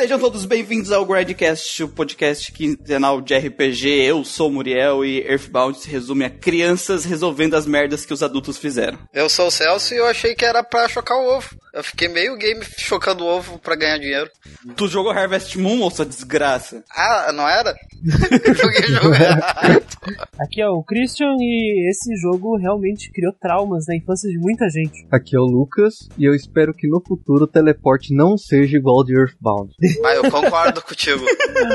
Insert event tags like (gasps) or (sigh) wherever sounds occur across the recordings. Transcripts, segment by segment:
Sejam todos bem-vindos ao Gradcast, o podcast quinzenal de RPG. Eu sou Muriel e Earthbound se resume a crianças resolvendo as merdas que os adultos fizeram. Eu sou o Celso e eu achei que era pra chocar o ovo. Eu fiquei meio game chocando o ovo pra ganhar dinheiro. Tu jogou Harvest Moon, moça desgraça? Ah, não era? (laughs) eu joguei jogo errado. Aqui é o Christian e esse jogo realmente criou traumas na infância de muita gente. Aqui é o Lucas e eu espero que no futuro o teleporte não seja igual ao de Earthbound. Mas eu concordo contigo.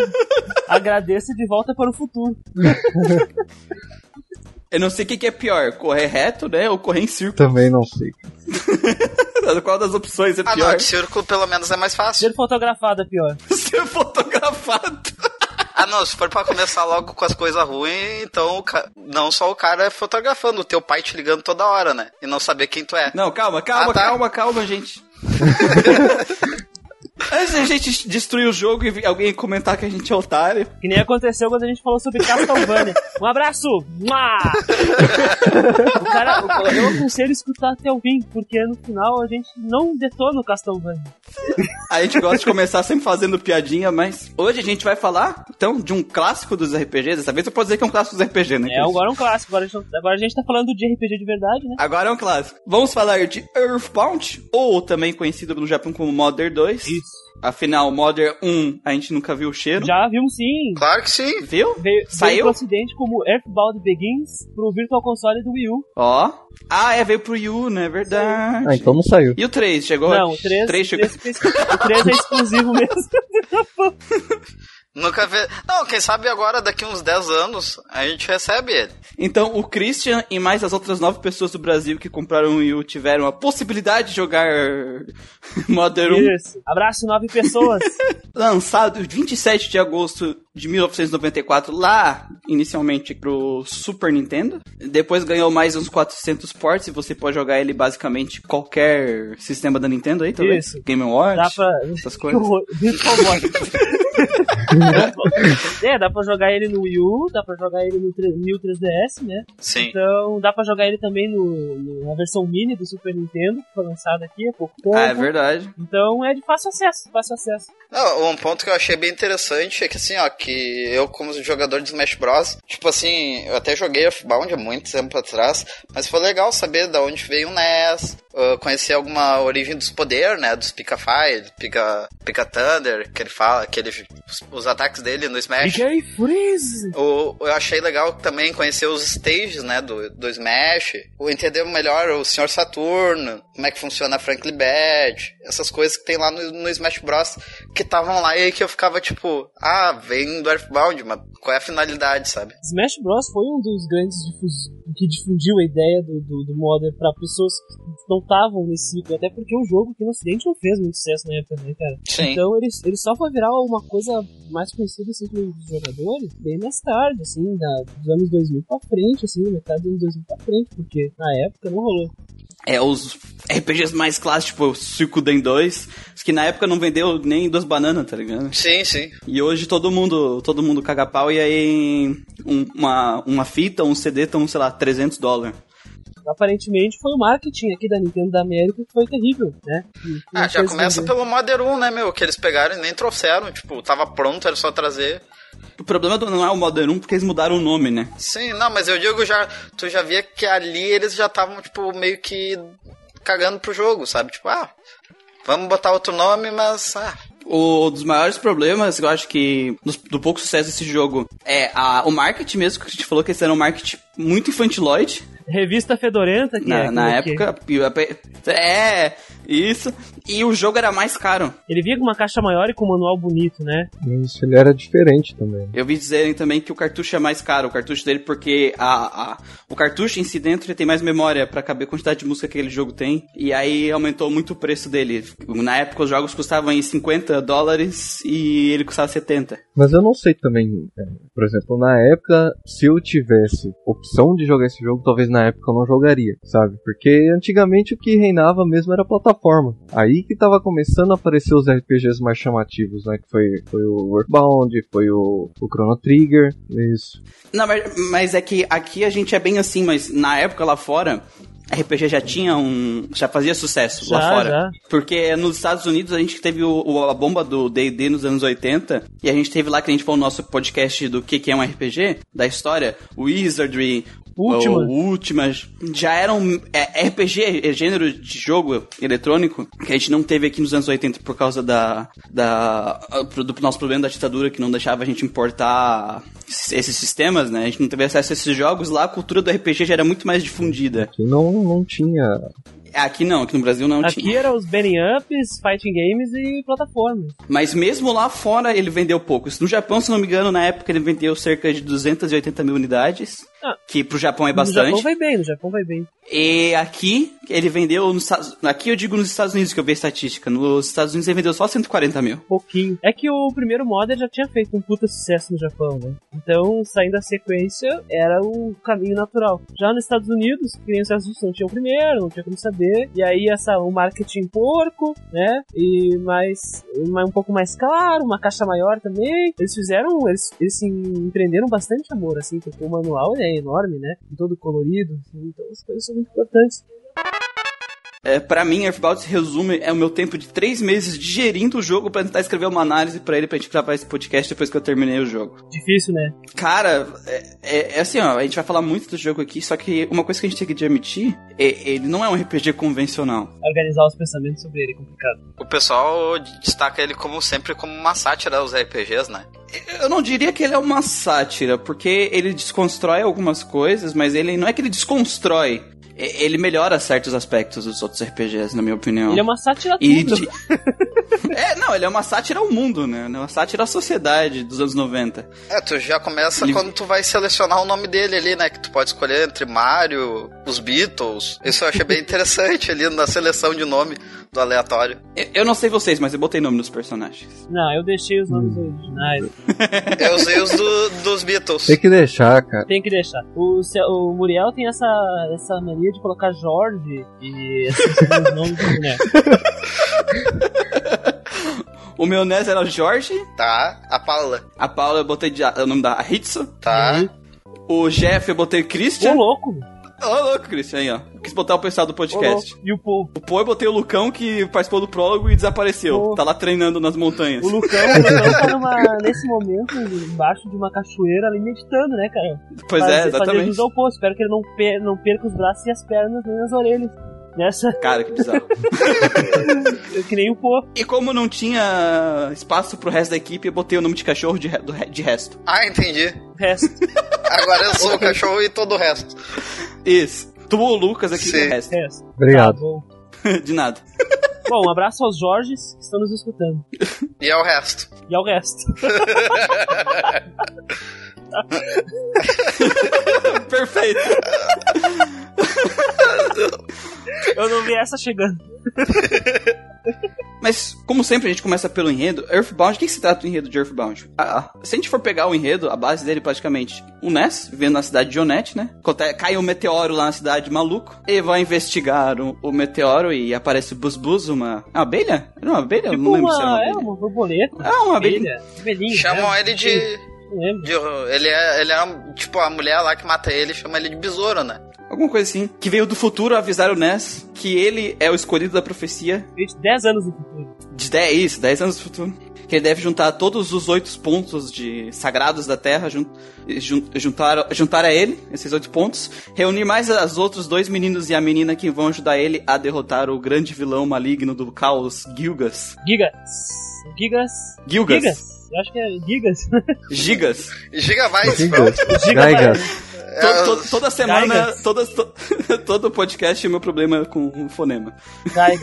(laughs) Agradeço de volta para o futuro. Eu não sei o que, que é pior, correr reto, né, ou correr em círculo. Também não sei. (laughs) Qual das opções é Ah, pior? não, de círculo pelo menos é mais fácil. Ser fotografado é pior. (laughs) Ser fotografado. Ah, não, se for pra começar logo com as coisas ruins, então o ca- não só o cara fotografando, o teu pai te ligando toda hora, né? E não saber quem tu é. Não, calma, calma, Ah, tá. calma, calma, gente. (laughs) Antes da gente destruir o jogo e alguém comentar que a gente é otário. Que nem aconteceu quando a gente falou sobre Castlevania. Um abraço! O cara, eu aconselho escutar até o fim, porque no final a gente não detona o Castlevania. A gente gosta de começar sempre fazendo piadinha, mas hoje a gente vai falar, então, de um clássico dos RPGs. Dessa vez eu posso dizer que é um clássico dos RPG, né? É, agora é um clássico. Agora a, gente, agora a gente tá falando de RPG de verdade, né? Agora é um clássico. Vamos falar de Earthbound, ou também conhecido no Japão como Modern 2. Isso. Afinal, Modern 1 a gente nunca viu o cheiro. Já vimos sim. Claro que sim. Viu? Veio, Saiu? veio pro ocidente como Earthbound Begins pro Virtual Console do Wii U. Ó. Ah, é, veio pro Yu, né? Verdade. Ah, então não saiu. E o 3, chegou? Não, o 3, três chegou... o 3 é exclusivo mesmo. (laughs) Nunca vê. Não, quem sabe agora, daqui uns 10 anos, a gente recebe ele. Então, o Christian e mais as outras nove pessoas do Brasil que compraram o Wii U tiveram a possibilidade de jogar (laughs) Modern 1. Isso. Abraço, nove pessoas. (laughs) Lançado 27 de agosto de 1994, lá inicialmente pro Super Nintendo. Depois ganhou mais uns 400 ports e você pode jogar ele basicamente qualquer sistema da Nintendo aí, tá vendo? Isso. Game Watch, Dá pra. essas coisas. (laughs) é, dá pra jogar ele no Wii U, dá pra jogar ele no 3 New 3DS, né? Sim. Então dá pra jogar ele também no, no- na versão mini do Super Nintendo, que foi lançada aqui há pouco tempo. Ah, é verdade. Então é de fácil acesso, fácil acesso. Não, um ponto que eu achei bem interessante é que assim, ó, que eu como jogador de Smash Bros, tipo assim, eu até joguei Earthbound há muito tempo atrás, mas foi legal saber da onde veio o NES, uh, conhecer alguma origem dos poderes, né, dos Pika Fire, Pika, Pika Thunder, que ele fala, que ele, os ataques dele no Smash. DJ Freeze! O, eu achei legal também conhecer os stages, né, do, do Smash, o entender melhor o Sr. Saturno, como é que funciona a Franklin Badge, essas coisas que tem lá no, no Smash Bros. que estavam lá e que eu ficava tipo, ah, vem do Earthbound, mas qual é a finalidade, sabe? Smash Bros. foi um dos grandes difus- que difundiu a ideia do, do, do Modern pra pessoas que não estavam nesse ciclo, até porque o jogo aqui no Ocidente não fez muito sucesso na época, né, cara? Sim. Então ele, ele só foi virar uma coisa mais conhecida assim pelos jogadores bem mais tarde, assim, da, dos anos 2000 pra frente, assim, metade dos anos 2000 pra frente, porque na época não rolou. É, os RPGs mais clássicos, tipo Suikoden 2, que na época não vendeu nem duas bananas, tá ligado? Sim, sim. E hoje todo mundo, todo mundo caga pau e aí um- uma, uma fita, um CD estão, sei lá, 300 dólares. Aparentemente foi o marketing aqui da Nintendo da América que foi terrível, né? Que Ah, já começa pelo Modern 1, né, meu, que eles pegaram e nem trouxeram, tipo, tava pronto, era só trazer. O problema do- não é o Modern 1 porque eles mudaram o nome, né? Sim, não, mas eu digo já, tu já via que ali eles já estavam, tipo, meio que cagando pro jogo, sabe? Tipo, ah, vamos botar outro nome, mas, ah, O dos maiores problemas, eu acho que dos- do, pouco sucesso desse jogo é a, o marketing mesmo, que a gente falou que esse era um marketing muito infantiloide Revista Fedorenta, que na, é, na que- época. É, isso. E o jogo era mais caro. Ele vinha com uma caixa maior e com um manual bonito, né? Isso, ele era diferente também. Eu vi dizerem também que o cartucho é mais caro, o cartucho dele, porque a, a- o cartucho em si dentro ele tem mais memória pra caber a quantidade de música que aquele jogo tem. E aí aumentou muito o preço dele. Na época os jogos custavam aí 50 dólares e ele custava 70. Mas eu não sei também, é, por exemplo, na época, se eu tivesse opção de jogar esse jogo, talvez na época eu não jogaria, sabe? Porque antigamente o que reinava mesmo era a plataforma. Aí que tava começando a aparecer os RPGs mais chamativos, né? Que foi, foi o Earthbound, foi o, o Chrono Trigger, isso. Não, mas, mas é que aqui a gente é bem assim, mas na época lá fora, RPG já tinha um. já fazia sucesso Já, lá fora. já. Porque nos Estados Unidos a gente teve o, o- a bomba do DD nos anos 80, e a gente teve lá que a gente falou no nosso podcast do que, que é um RPG, da história, o Wizardry. Ultima. O Ultima já eram é, RPG, é gênero de jogo eletrônico que a gente não teve aqui nos anos 80 por causa da, da do nosso problema da ditadura que não deixava a gente importar esses sistemas, né? A gente não teve acesso a esses jogos. Lá a cultura do RPG já era muito mais difundida. Que não, não tinha. Aqui não, aqui no Brasil não Aqui tinha. eram os Benny Ups, Fighting Games e plataformas. Mas mesmo lá fora ele vendeu pouco. No Japão, se não me engano, na época ele vendeu cerca de 280 mil unidades. Ah. Que pro Japão é No Japão bastante. vai bem, no Japão vai bem. E aqui ele vendeu nos Aqui eu digo nos Estados Unidos que eu vi a estatística. Nos Estados Unidos ele vendeu só 140 mil. Pouquinho. É que o primeiro modder já tinha feito um puta sucesso no Japão, né? Então, saindo da sequência, era o caminho natural. Já nos Estados Unidos, Unidos não tinha o primeiro, não tinha como saber. E aí, essa, o marketing porco, né? E mais, um pouco mais caro, uma caixa maior também. Eles fizeram, eles, eles empreenderam bastante amor, assim, porque o manual é enorme, né? Todo colorido. assim, então, as coisas são muito importantes. É, pra mim, Earthbound se resume é o meu tempo de três meses digerindo o jogo pra tentar escrever uma análise pra ele pra gente gravar esse podcast depois que eu terminei o jogo. Difícil, né? Cara, é, é- é assim, ó, a gente vai falar muito do jogo aqui, só que uma coisa que a gente tem que admitir é ele não é um RPG convencional. Organizar os pensamentos sobre ele é complicado. O pessoal destaca ele como sempre como uma sátira aos RPGs, né? Eu não diria que ele é uma sátira, porque ele desconstrói algumas coisas, mas ele não é que ele desconstrói. Ele melhora certos aspectos dos outros RPGs, na minha opinião. Ele é uma sátira E tudo. de- (laughs) É, não, ele é uma sátira ao mundo, né? Uma sátira à sociedade dos anos 90. É, tu já começa Ele- quando tu vai selecionar o nome dele ali, né? Que tu pode escolher entre Mario, os Beatles. Isso eu achei bem (laughs) interessante ali na seleção de nome do aleatório. Eu- Eu não sei vocês, mas eu botei nome nos personagens. Não, eu deixei os nomes originais. (laughs) Eu usei os do- dos Beatles. Tem que deixar, cara. Tem que deixar. O, o Muriel tem essa, essa mania de colocar Jorge e esses nomes do boneco. O meu NES era o Jorge, Tá, a Paula. a Paula eu botei de, o nome da Hitsu, Tá. Uhum. o Jeff eu botei Ô, Christian. louco! Ô, louco, Christian, aí, ó. Quis botar o pessoal do podcast. louco. E o povo? O Pô eu botei o Lucão que participou do prólogo e desapareceu. Pô. Tá lá treinando nas montanhas. O Lucão, o Lucão tá numa, nesse momento embaixo de uma cachoeira ali meditando, né, cara? Pois Fazer- é, Fazer exatamente. jus ao posto. Espero que ele não, per- não perca os braços e as pernas nem as orelhas. Nessa, Cara, que bizarro. (laughs) que nem o povo. e como não tinha espaço pro resto da equipe, eu botei o nome de cachorro de, re- do de resto. Ah, entendi. Resto. Agora eu sou o cachorro e todo o resto. Isso. Tu, o Lucas aqui Sim. do resto. resto. Obrigado. Tá (laughs) de nada. Bom, um abraço aos Jorges que estão nos escutando. E é o resto. E ao resto. (laughs) (laughs) Perfeito. Eu não vi essa chegando. Mas, como sempre, a gente começa pelo enredo. Earthbound, o que, se trata o enredo de Earthbound? Ah, se a gente for pegar o enredo, a base dele praticamente, o Ness, vivendo na cidade de Onete, né? Cai um meteoro lá na cidade, maluco. Ele vai investigar o, o meteoro e aparece o Buzbuz, uma... uma abelha? Era uma abelha? Eu Tipo não lembro se era uma, uma é, abelha. uma borboleta. Ah, uma abelha. Abelha. Chamam né? ele de, Não lembro. de- Ele é. Ele é tipo a mulher lá que mata ele chama ele de besouro, né? Alguma coisa assim. Que veio do futuro avisar o Ness que ele é o escolhido da profecia Veio de 10 anos no futuro. de 10, isso, 10 anos do futuro. Que ele deve juntar todos os oito pontos de sagrados da Terra, jun, jun- juntar, juntar a ele, esses oito pontos, reunir mais os outros dois meninos e a menina que vão ajudar ele a derrotar o grande vilão maligno do caos, Gilgas. Gigas. Gigas. Gilgas. Gigas. Eu acho que é Gigas. Gigas. Gigabytes, Gigas. To- to- toda semana, todas, to- (laughs) todo podcast é meu problema com o fonema. Gigas.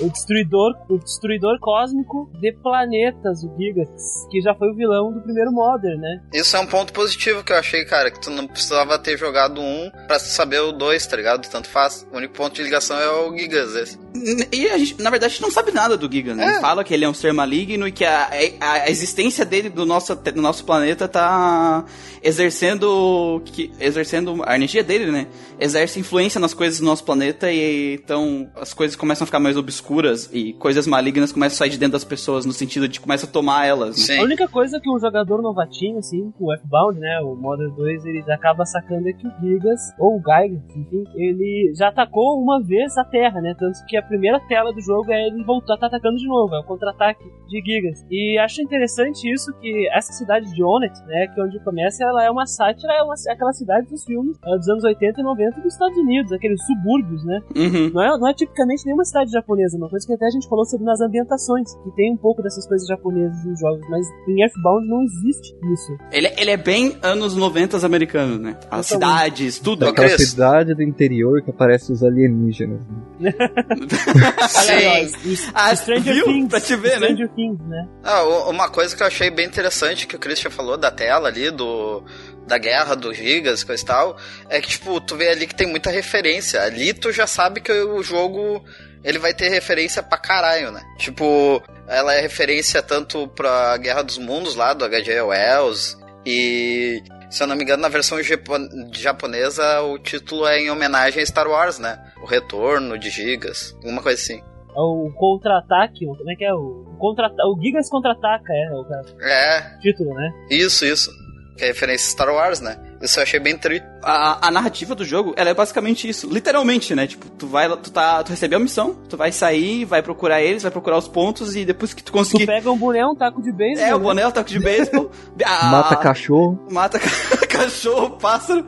O destruidor, o destruidor cósmico de planetas, o Gigas, que já foi o vilão do primeiro Modern, né? Isso é um ponto positivo que eu achei, cara, que tu não precisava ter jogado um pra saber o dois, tá ligado? Tanto faz. O único ponto de ligação é o Gigas esse. E a gente, na verdade, a gente não sabe nada do Giga, né? É. Ele fala que ele é um ser maligno e que a, a, a existência dele do nosso, do nosso planeta tá exercendo. Que, exercendo. A energia dele, né? Exerce influência nas coisas do nosso planeta e então as coisas começam a ficar mais obscuras e coisas malignas começam a sair de dentro das pessoas, no sentido de começa a tomar elas, né? A única coisa que um jogador novatinho, assim, com o F-Bound, né, o Modern 2, ele acaba sacando é que o Gigas, ou o Geiger, enfim, ele já atacou uma vez a Terra, né, tanto que a primeira tela do jogo é ele voltar, tá atacando de novo, é o contra-ataque de Gigas. E acho interessante isso, que essa cidade de Onet, né, que é onde começa, ela é uma sátira, é uma, é aquela cidade dos filmes é, dos anos 80 e 90 dos Estados Unidos, aqueles subúrbios, né, Uhum. não é, não é tipicamente nenhuma cidade japonesa, uma coisa que até a gente falou sobre nas ambientações, que tem um pouco dessas coisas japonesas nos jogos, mas em Earthbound não existe isso. Ele, ele é bem anos 90 americanos, né? As Totalmente. cidades, tudo. Ô, Aquela cidade do interior que aparece os alienígenas. né? (laughs) Aliás, Sim. Ah, Stranger viu? Things. Pra te ver, né? Stranger Things, né? Ah, uma coisa que eu achei bem interessante que o Christian falou da tela ali, do da guerra dos gigas, coisa e tal, é que, tipo, tu vê ali que tem muita referência. Ali tu já sabe que o jogo, ele vai ter referência pra caralho, né? Tipo, ela é referência tanto pra Guerra dos Mundos lá, do H.G. Wells, e... Se eu não me engano, na versão japo- japonesa, o título é em homenagem a Star Wars, né? O Retorno de Gigas, alguma coisa assim. É O contra-ataque, como é que é? O, contra o Gigas contra-ataca, é, o cara- É, título, né? Isso, isso. Que é referência a Star Wars, né? Isso eu achei bem tri. A, a narrativa do jogo, ela é basicamente isso. Literalmente, né? Tipo, tu vai, tu tá, tu recebeu a missão, tu vai sair, vai procurar eles, vai procurar os pontos e depois que tu Tu conseguir... pega um boné, um taco de beisebol, É, o né? boné, o taco de beisebol. (laughs) a- Mata cachorro. Mata ca- (laughs) cachorro, pássaro.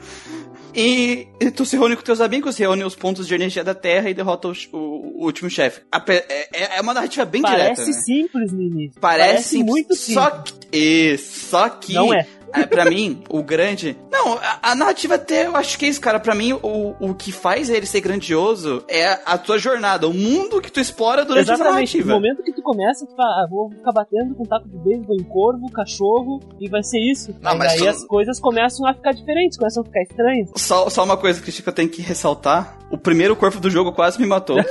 E, e tu se reúne com teus amigos, reúne os pontos de energia da Terra e derrota o, o- o último chefe. Ape- É, é uma narrativa bem Parece direta, né? simples no início. Parece, simples, muito simples. Só que, isso, só que Não é. É, pra mim, o grande. Não, a, a narrativa até eu acho que é isso, cara. Pra mim, o, o que faz ele ser grandioso é a tua jornada, o mundo que tu explora durante essa Exatamente. No narrativa. momento que tu começa, tu fala, ah, vou ficar batendo com taco de beisebol em corvo, cachorro, e vai ser isso. Não, Aí mas daí tu- as coisas começam a ficar diferentes, começam a ficar estranhas. Só, só uma coisa que eu tenho que ressaltar: o primeiro corpo do jogo quase me matou. (laughs)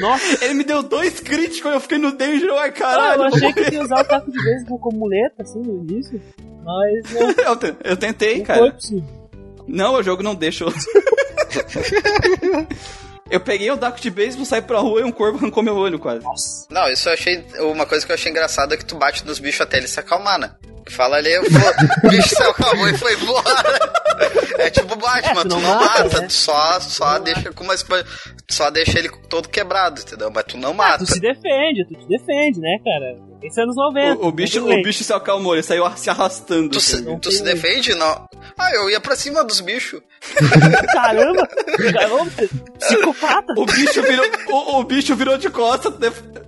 Nossa, ele me deu dois críticos e eu fiquei no danger, ai ah, caralho. eu achei que ia usar o taco de beisebol como muleta, assim, no início. Mas não, (laughs) eu, te- eu tentei, não cara. foi possível. Não, o jogo não deixa. eu- (laughs) eu peguei o taco de beisebol, saí pra rua e um corvo arrancou meu olho quase. Nossa. Não, isso eu achei. Uma coisa que eu achei engraçada é que tu bate nos bichos até ele se acalmar, né? Fala ali, eu vou, o bicho se acalmou e foi embora. É tipo Batman, É, tu tu não não mata, mata, né? tu só, só deixa com uma Só deixa ele todo quebrado, entendeu? Mas tu não Ah, mata. tu se defende, tu te defende, né, cara? Esse é anos 90. O, o bicho, o bicho se acalmou, ele saiu se arrastando. Tu, se, não tu se defende? Não. Ah, eu ia pra cima dos bichos. (laughs) Caramba! Caramba, psicopata! O bicho virou, o, o bicho virou de costas,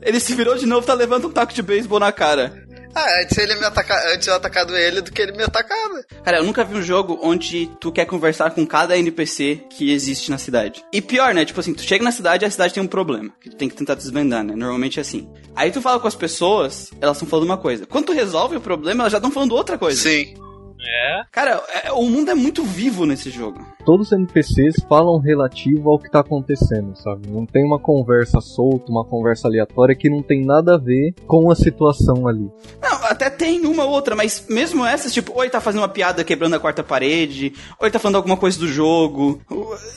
ele se virou de novo, tá levando um taco de beisebol na cara. Ah, antes ele me atacar, antes eu atacado ele do que ele me atacar? Cara, eu nunca vi um jogo onde tu quer conversar com cada NPC que existe na cidade. E pior, né? Tipo assim, tu chega na cidade e a cidade tem um problema. Que tu tem que tentar desvendar, né? Normalmente é assim. Aí tu fala com as pessoas, elas estão falando uma coisa. Quando tu resolve o problema, elas já estão falando outra coisa. Sim. É. Cara, é- o mundo é muito vivo nesse jogo. Todos os NPCs falam relativo ao que tá acontecendo, sabe? Não tem uma conversa solta, uma conversa aleatória que não tem nada a ver com a situação ali. Não, até tem uma ou outra, mas mesmo essas, tipo, ou ele tá fazendo uma piada quebrando a quarta parede, ou ele tá falando alguma coisa do jogo.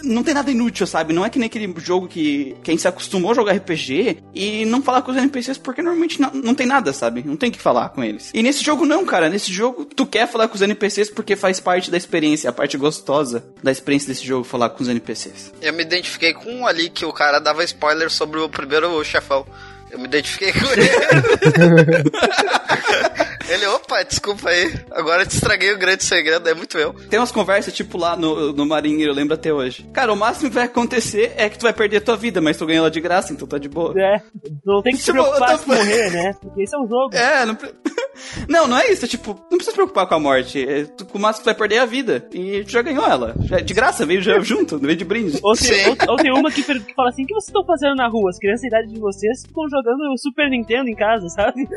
Não tem nada inútil, sabe? Não é que nem aquele jogo que, que a gente se acostumou a jogar RPG e não falar com os NPCs porque normalmente não, não tem nada, sabe? Não tem que falar com eles. E nesse jogo não, cara. Nesse jogo tu quer falar com os NPCs porque faz parte da experiência, a parte gostosa da experiência desse jogo falar com os NPCs. Eu me identifiquei com um ali que o cara dava spoiler sobre o primeiro chefão. Eu me identifiquei com ele. (laughs) ele, opa, desculpa aí. Agora eu te estraguei o grande segredo, é muito eu. Tem umas conversas, tipo, lá no, no marinheiro, eu lembro até hoje. Cara, o máximo que vai acontecer é que tu vai perder a tua vida, mas tu ganhou ela de graça, então tá de boa. É, tu não tem que se Tipo, preocupar tô- se (laughs) morrer, né? Porque esse é um jogo. É, não, (laughs) não, não é isso. É tipo, não precisa se preocupar com a morte. É, tu, com o máximo tu vai perder a vida. E tu já ganhou ela. Já, de graça, veio já junto, veio de brinde. Ou tem, ou, ou tem uma que fala assim: o que vocês estão fazendo na rua? As crianças da idade de vocês ficam jogando Super Nintendo em casa, sabe?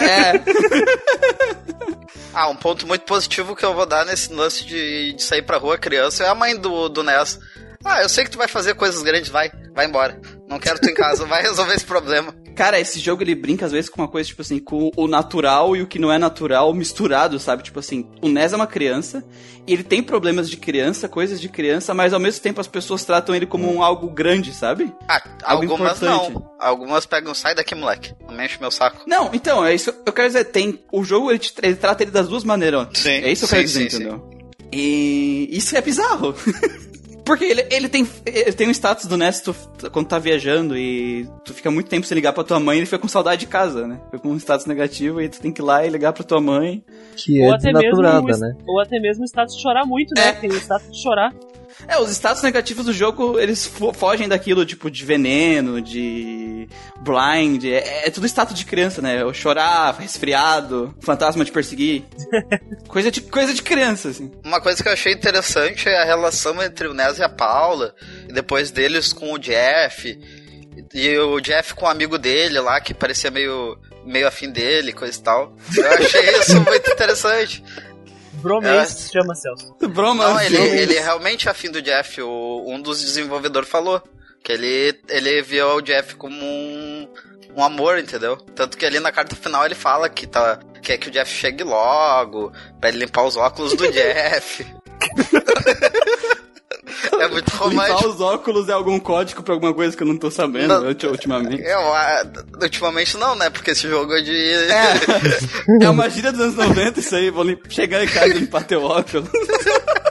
É. (laughs) Ah, um ponto muito positivo que eu vou dar nesse lance de, de sair pra rua criança é a mãe do, do Ness. Ah, eu sei que tu vai fazer coisas grandes, vai, vai embora. Não quero tu em casa, vai resolver esse problema. Cara, esse jogo ele brinca às vezes com uma coisa, tipo assim, com o natural e o que não é natural misturado, sabe? Tipo assim, o Ness é uma criança, e ele tem problemas de criança, coisas de criança, mas ao mesmo tempo as pessoas tratam ele como um algo grande, sabe? Ah, Algo algumas importante. não. Algumas pegam, sai daqui, moleque. Não me enche meu saco. Não, então, é isso eu quero dizer, tem. O jogo ele, te- ele trata ele das duas maneiras. ó. Sim, É isso que eu quero sim, dizer, sim, entendeu? E isso é bizarro. (laughs) Porque ele, ele, tem, ele tem um status do Ness tu, quando tá viajando e tu fica muito tempo sem ligar pra tua mãe, ele fica com saudade de casa, né? Fica com um status negativo e tu tem que ir lá e ligar pra tua mãe. Que Ou é até, mesmo, desnaturada, né? ou até mesmo o status de chorar muito, né? É. Tem o status de chorar. É, os status negativos do jogo, eles fo- fogem daquilo, tipo, de veneno, de blind, é, é tudo status de criança, né? O chorar, resfriado, fantasma te perseguir. (laughs) coisa, de, coisa de criança, assim. Uma coisa que eu achei interessante é a relação entre o Ness e a Paula, e depois deles com o Jeff, e o Jeff com o amigo dele lá, que parecia meio, meio afim dele, coisa e tal. Eu achei isso (laughs) muito interessante. Bromance É. se chama, Celso. (laughs) Broma, Não, ele, ele é realmente afim do Jeff, o, um dos desenvolvedores falou. Que ele, ele viu o Jeff como um, um amor, entendeu? Tanto que ali na carta final ele fala que tá, quer que o Jeff chegue logo, pra ele limpar os óculos do (laughs) Jeff. (laughs) é muito (laughs) Limpar romântico. os óculos é algum código pra alguma coisa que eu não tô sabendo Não. ulti- ultimamente. Eu, ah, ultimamente não, né? Porque esse jogo é de. É, (laughs) é uma gíria dos anos 90 isso aí, vou lim- chegar em casa e limpar teu óculos. (laughs)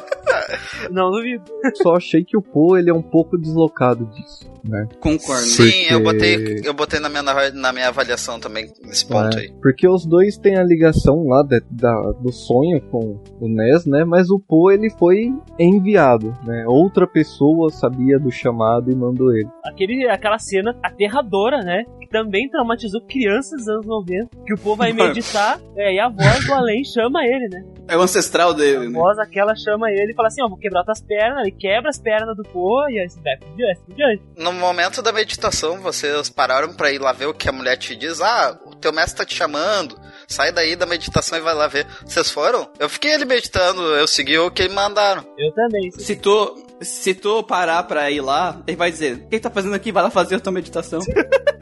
(laughs) Não duvido. Só achei que o Poe ele é um pouco deslocado disso, né? Concordo. Sim, eu Porque- botei, eu botei na minha, na minha avaliação também, nesse ponto É, aí. Porque os dois têm a ligação lá da, da- do sonho com o Ness, né? Mas o Poe ele foi enviado, né? Outra pessoa sabia do chamado e mandou ele. Aquele, aquela cena aterradora, né? Também traumatizou crianças dos anos 90. Que o povo vai (laughs) meditar é, e a voz do além chama ele, né? É o ancestral dele, A né? voz aquela chama ele e fala assim: Ó, vou quebrar tuas pernas. Ele quebra as pernas do povo e aí você vai por diante, por diante. No momento da meditação, vocês pararam pra ir lá ver o que a mulher te diz? Ah, o teu mestre tá te chamando. Sai daí da meditação e vai lá ver. Vocês foram? Eu fiquei ali meditando, eu segui o que me mandaram. Eu também. Se tu, se tu parar pra ir lá, ele vai dizer: O que tá fazendo aqui? Vai lá fazer a tua meditação. (laughs)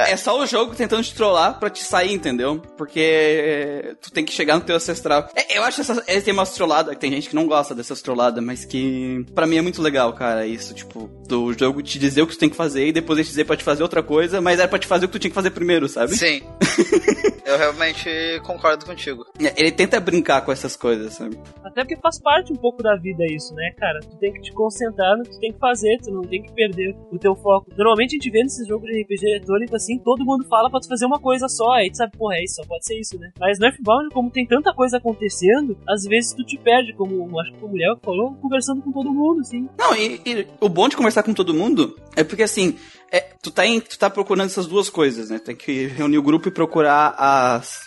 É só o jogo tentando te trollar pra te sair, entendeu? Porque tu tem que chegar no teu ancestral. É, eu acho essa, esse tem umas trolladas, tem gente que não gosta dessas trolladas, mas que pra mim é muito legal, cara, isso, tipo, do jogo te dizer o que tu tem que fazer e depois ele te dizer pra te fazer outra coisa, mas era pra te fazer o que tu tinha que fazer primeiro, sabe? Sim. (laughs) eu realmente concordo contigo. É, Ele tenta brincar com essas coisas, sabe? Até porque faz parte um pouco da vida isso, né, cara? Tu tem que te concentrar no que tu tem que fazer, tu não tem que perder o teu foco. Normalmente a gente vê nesses jogos de RPG eletrônico assim, todo mundo fala pra tu fazer uma coisa só, aí tu sabe, porra, é isso, só pode ser isso, né? Mas no Earthbound, como tem tanta coisa acontecendo, às vezes tu te perde, como acho que a mulher falou, conversando com todo mundo, assim. Não, e, e o bom de conversar com todo mundo é porque assim, é, tu, tá em- tu tá procurando essas duas coisas, né? Tem que reunir o grupo e procurar as,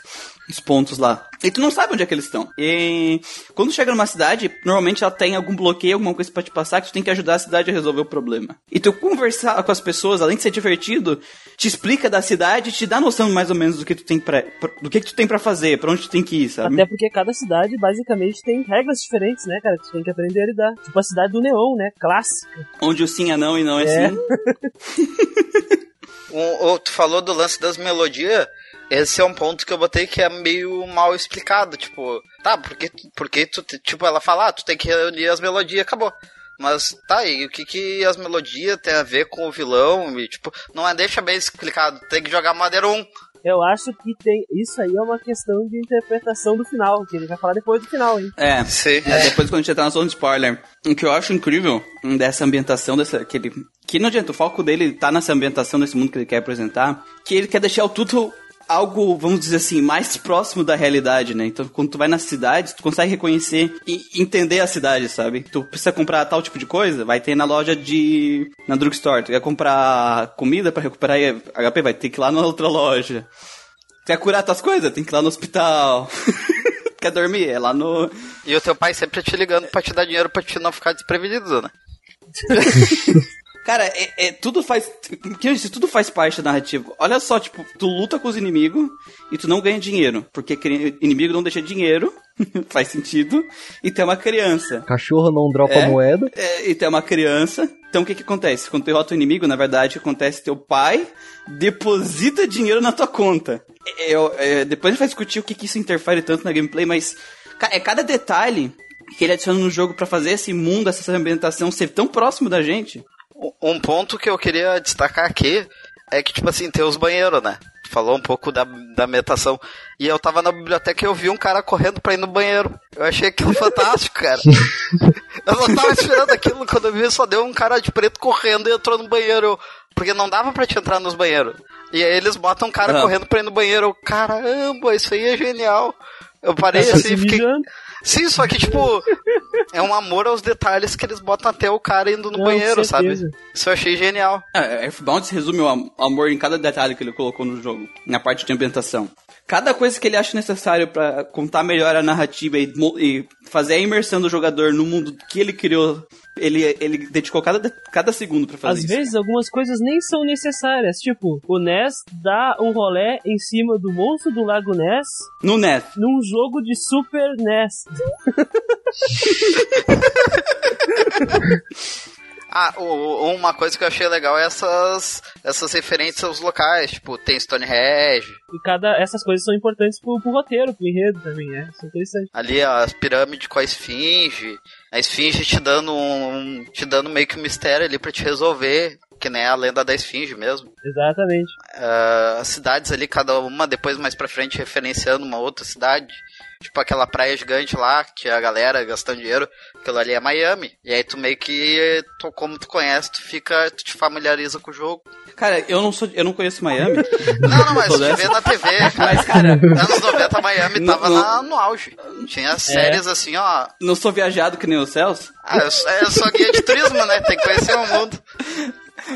os pontos lá. E tu não sabe onde é que eles estão. E quando chega numa cidade, normalmente ela tem algum bloqueio, alguma coisa pra te passar, que tu tem que ajudar a cidade a resolver o problema. E tu conversar com as pessoas, além de ser divertido, te explica da cidade, te dá noção mais ou menos do que tu tem pra, pra- do que, que tu tem pra fazer, pra onde tu tem que ir, sabe? Até porque cada cidade, basicamente, tem regras diferentes, né, cara? que Tu tem que aprender a lidar. Tipo a cidade do Neon, né? Clássica. Onde o sim é não e não é, É. sim. (laughs) O, o- tu falou do lance das melodias. Esse é um ponto que eu botei que é meio mal explicado. Tipo, tá, porque, porque tu, tipo, ela fala, ah, tu tem que reunir as melodias, acabou. Mas tá, e o que que as melodias tem a ver com o vilão? E, tipo, não é, deixa bem explicado. Tem que jogar Madeira 1. Eu acho que tem. Isso aí é uma questão de interpretação do final, que ele vai falar depois do final, hein? É. Sim. É, depois quando a gente tá na zona de spoiler. O que eu acho incrível dessa ambientação, dessa. Que, ele, que não adianta, o foco dele tá nessa ambientação desse mundo que ele quer apresentar. Que ele quer deixar o tudo algo, vamos dizer assim, mais próximo da realidade, né? Então, quando tu vai nas cidades, tu consegue reconhecer e entender a cidade, sabe? Tu precisa comprar tal tipo de coisa, vai ter na loja de. na drugstore. Tu quer comprar comida pra recuperar HP, vai ter que ir lá na outra loja. Quer curar tuas coisas? Tem que ir lá no hospital. (laughs) Quer dormir? É lá no. E o teu pai sempre te ligando pra te dar dinheiro pra te não ficar desprevenido, né? (laughs) Cara, é, é- tudo faz. que eu disse, tudo faz parte da narrativa. Olha só, tipo, tu luta com os inimigos e tu não ganha dinheiro. Porque inimigo não deixa dinheiro. (laughs) faz sentido. E tem uma criança. Cachorro não dropa É? moeda. É, e tem uma criança. Então o que que acontece? Quando tu derrota o inimigo, na verdade, acontece teu pai deposita dinheiro na tua conta. É, é, depois a gente vai discutir o que que isso interfere tanto na gameplay, mas é cada detalhe que ele adiciona no jogo pra fazer esse mundo, essa ambientação ser tão próximo da gente. Um ponto que eu queria destacar aqui é que, tipo assim, tem os banheiros, né? Falou um pouco da, da ambientação. E eu tava na biblioteca e eu vi um cara correndo pra ir no banheiro. Eu achei aquilo fantástico, cara. (laughs) Eu não tava esperando aquilo quando eu vi, só deu um cara de preto correndo e entrou no banheiro. Porque não dava pra te entrar nos banheiros. E aí eles botam um cara Ah. correndo pra ir no banheiro. Eu, Caramba, isso aí é genial. Eu parei assim e fiquei. Sim, só que, tipo, (laughs) é um amor aos detalhes que eles botam até o cara indo no Não, banheiro, sabe? Isso eu achei genial. É, Earthbound se resume o am- amor em cada detalhe que ele colocou no jogo, na parte de ambientação. Cada coisa que ele acha necessário pra contar melhor a narrativa e, e fazer a imersão do jogador no mundo que ele criou, ele, ele dedicou cada, cada segundo pra fazer Às isso. vezes algumas coisas nem são necessárias. Tipo, o Ness dá um rolé em cima do monstro do Lago Ness No NES. num jogo de Super NES. (laughs) Ah, uma coisa que eu achei legal é essas, essas referências aos locais, tipo, tem Stonehenge, E cada, essas coisas são importantes pro, pro roteiro, pro enredo também, é. Isso é interessante. ali as pirâmides com a esfinge, a esfinge te dando um, te dando meio que um mistério ali pra te resolver, que nem a lenda da esfinge mesmo. Exatamente. Ah, as cidades ali, cada uma depois mais pra frente referenciando uma outra cidade. Tipo aquela praia gigante lá, que a galera gastando dinheiro, aquilo ali é Miami. E aí tu meio que, tu, como tu conhece, tu fica, tu te familiariza com o jogo. Cara, eu não sou, eu não conheço Miami. (laughs) Não, não, mas tu vê na TV, cara. Mas, cara, Anos 90, Miami tava não- na- no auge. Tinha séries assim, ó. não sou viajado que nem os céus. Ah, eu, sou- eu sou guia de turismo, né? Tem que conhecer o mundo. (laughs)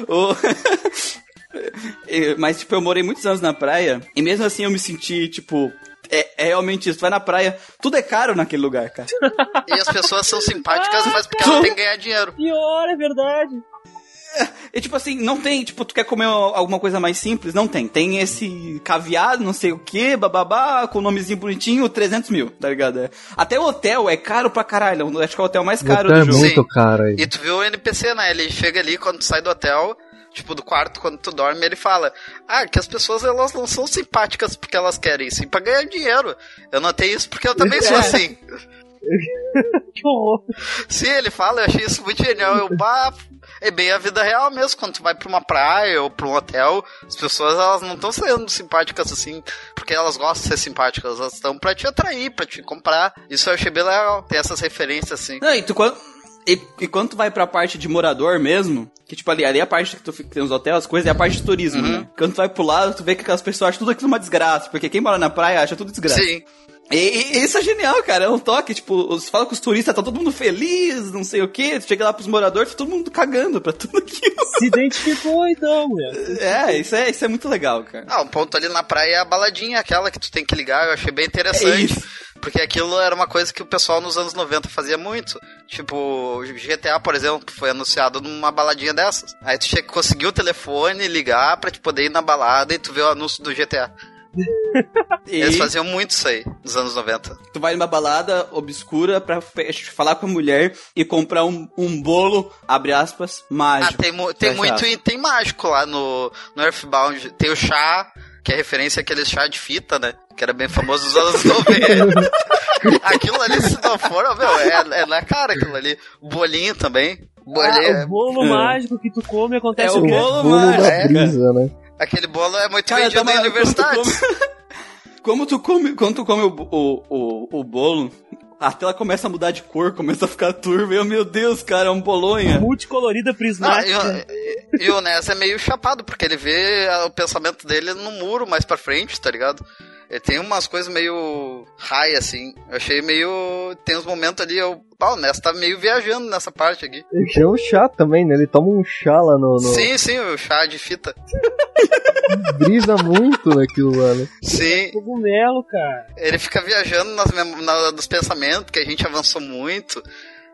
O- (laughs) Mas, tipo, eu morei muitos anos na praia e mesmo assim eu me senti, tipo, é, é realmente isso. Tu vai na praia, tudo é caro naquele lugar, cara. (laughs) E as pessoas são simpáticas, mas porque elas têm que ganhar dinheiro. Pior, é verdade. E tipo assim, não tem, tipo, tu quer comer alguma coisa mais simples? Não tem. Tem esse caviar, não sei o que, bababá, com o nomezinho bonitinho, 300 mil, tá ligado? É. Até o hotel é caro pra caralho. Acho que é o hotel mais caro é do jogo. muito Sim. caro aí. E tu viu o NPC, né? Ele chega ali quando tu sai do hotel, tipo, do quarto, quando tu dorme, ele fala: Ah, que as pessoas elas não são simpáticas porque elas querem, sim, pra ganhar dinheiro. Eu notei isso porque eu também sou (laughs) assim. Que horror. Sim, ele fala, eu achei isso muito genial. Eu, bah, é bem a vida real mesmo. Quando tu vai pra uma praia ou pra um hotel, as pessoas elas não estão sendo simpáticas assim, porque elas gostam de ser simpáticas, elas estão pra te atrair, pra te comprar. Isso eu achei bem legal, ter essas referências assim. Não, e tu quando. E, e quando tu vai pra parte de morador mesmo, que tipo ali, ali é a parte que tu fica, tem os hotéis, as coisas, é a parte de turismo, né? Quando tu vai pro lado, tu vê que aquelas pessoas acham tudo aquilo uma desgraça, porque quem mora na praia acha tudo desgraça. Sim. E, e- isso é genial, cara. É um toque, tipo, os, fala com os turistas, tá todo mundo feliz, não sei o quê. Tu chega lá pros moradores, tá todo mundo cagando pra tudo aquilo. (laughs) Se identificou, então, meu. É, isso é, isso é muito legal, cara. Ah, um ponto ali na praia é a baladinha, aquela que tu tem que ligar, eu achei bem É interessante. isso. Porque aquilo era uma coisa que o pessoal nos anos 90 fazia muito. Tipo, GTA, por exemplo, foi anunciado numa baladinha dessas. Aí tu tinha que conseguir o telefone, ligar pra te poder ir na balada e tu ver o anúncio do GTA. (laughs) E Eles faziam muito isso aí, nos anos 90. tu vai numa balada obscura pra falar com a mulher e comprar um, um bolo, abre aspas, Ah, mágico. tem, mu- tem Fecha muito aspas. item mágico lá no, no Earthbound. Tem o chá, que é referência àquele chá de fita, né? Que era bem famoso nos anos (laughs) 90. aquilo ali, se não for, meu, é, é na cara aquilo ali. O bolinho também. O bolinho, Ah, o bolo É. mágico que tu come acontece É o o quê? bolo Bolo mágico. da é, brisa, né? Aquele bolo é muito Cara, vendido uma- universidades. (laughs) Como tu come, quando tu come o, o, o, o bolo, a tela começa a mudar de cor, começa a ficar turva. Eu, meu Deus, cara, é um bolonha. Multicolorida e, prismática. o- e o Ness é meio chapado, porque ele vê ah, o pensamento dele no muro mais pra frente, tá ligado? Ele tem umas coisas meio high, assim. Eu achei meio. Tem uns momentos ali, eu. O Ness tá meio viajando nessa parte aqui. Tem um chá também, né? Ele toma um chá lá no. no- Sim, sim, o chá de fita. (laughs) Brisa muito naquilo lá, né? Sim, Cogumelo, cara. ele fica viajando nas mem- na- nos pensamentos, que a gente avançou muito.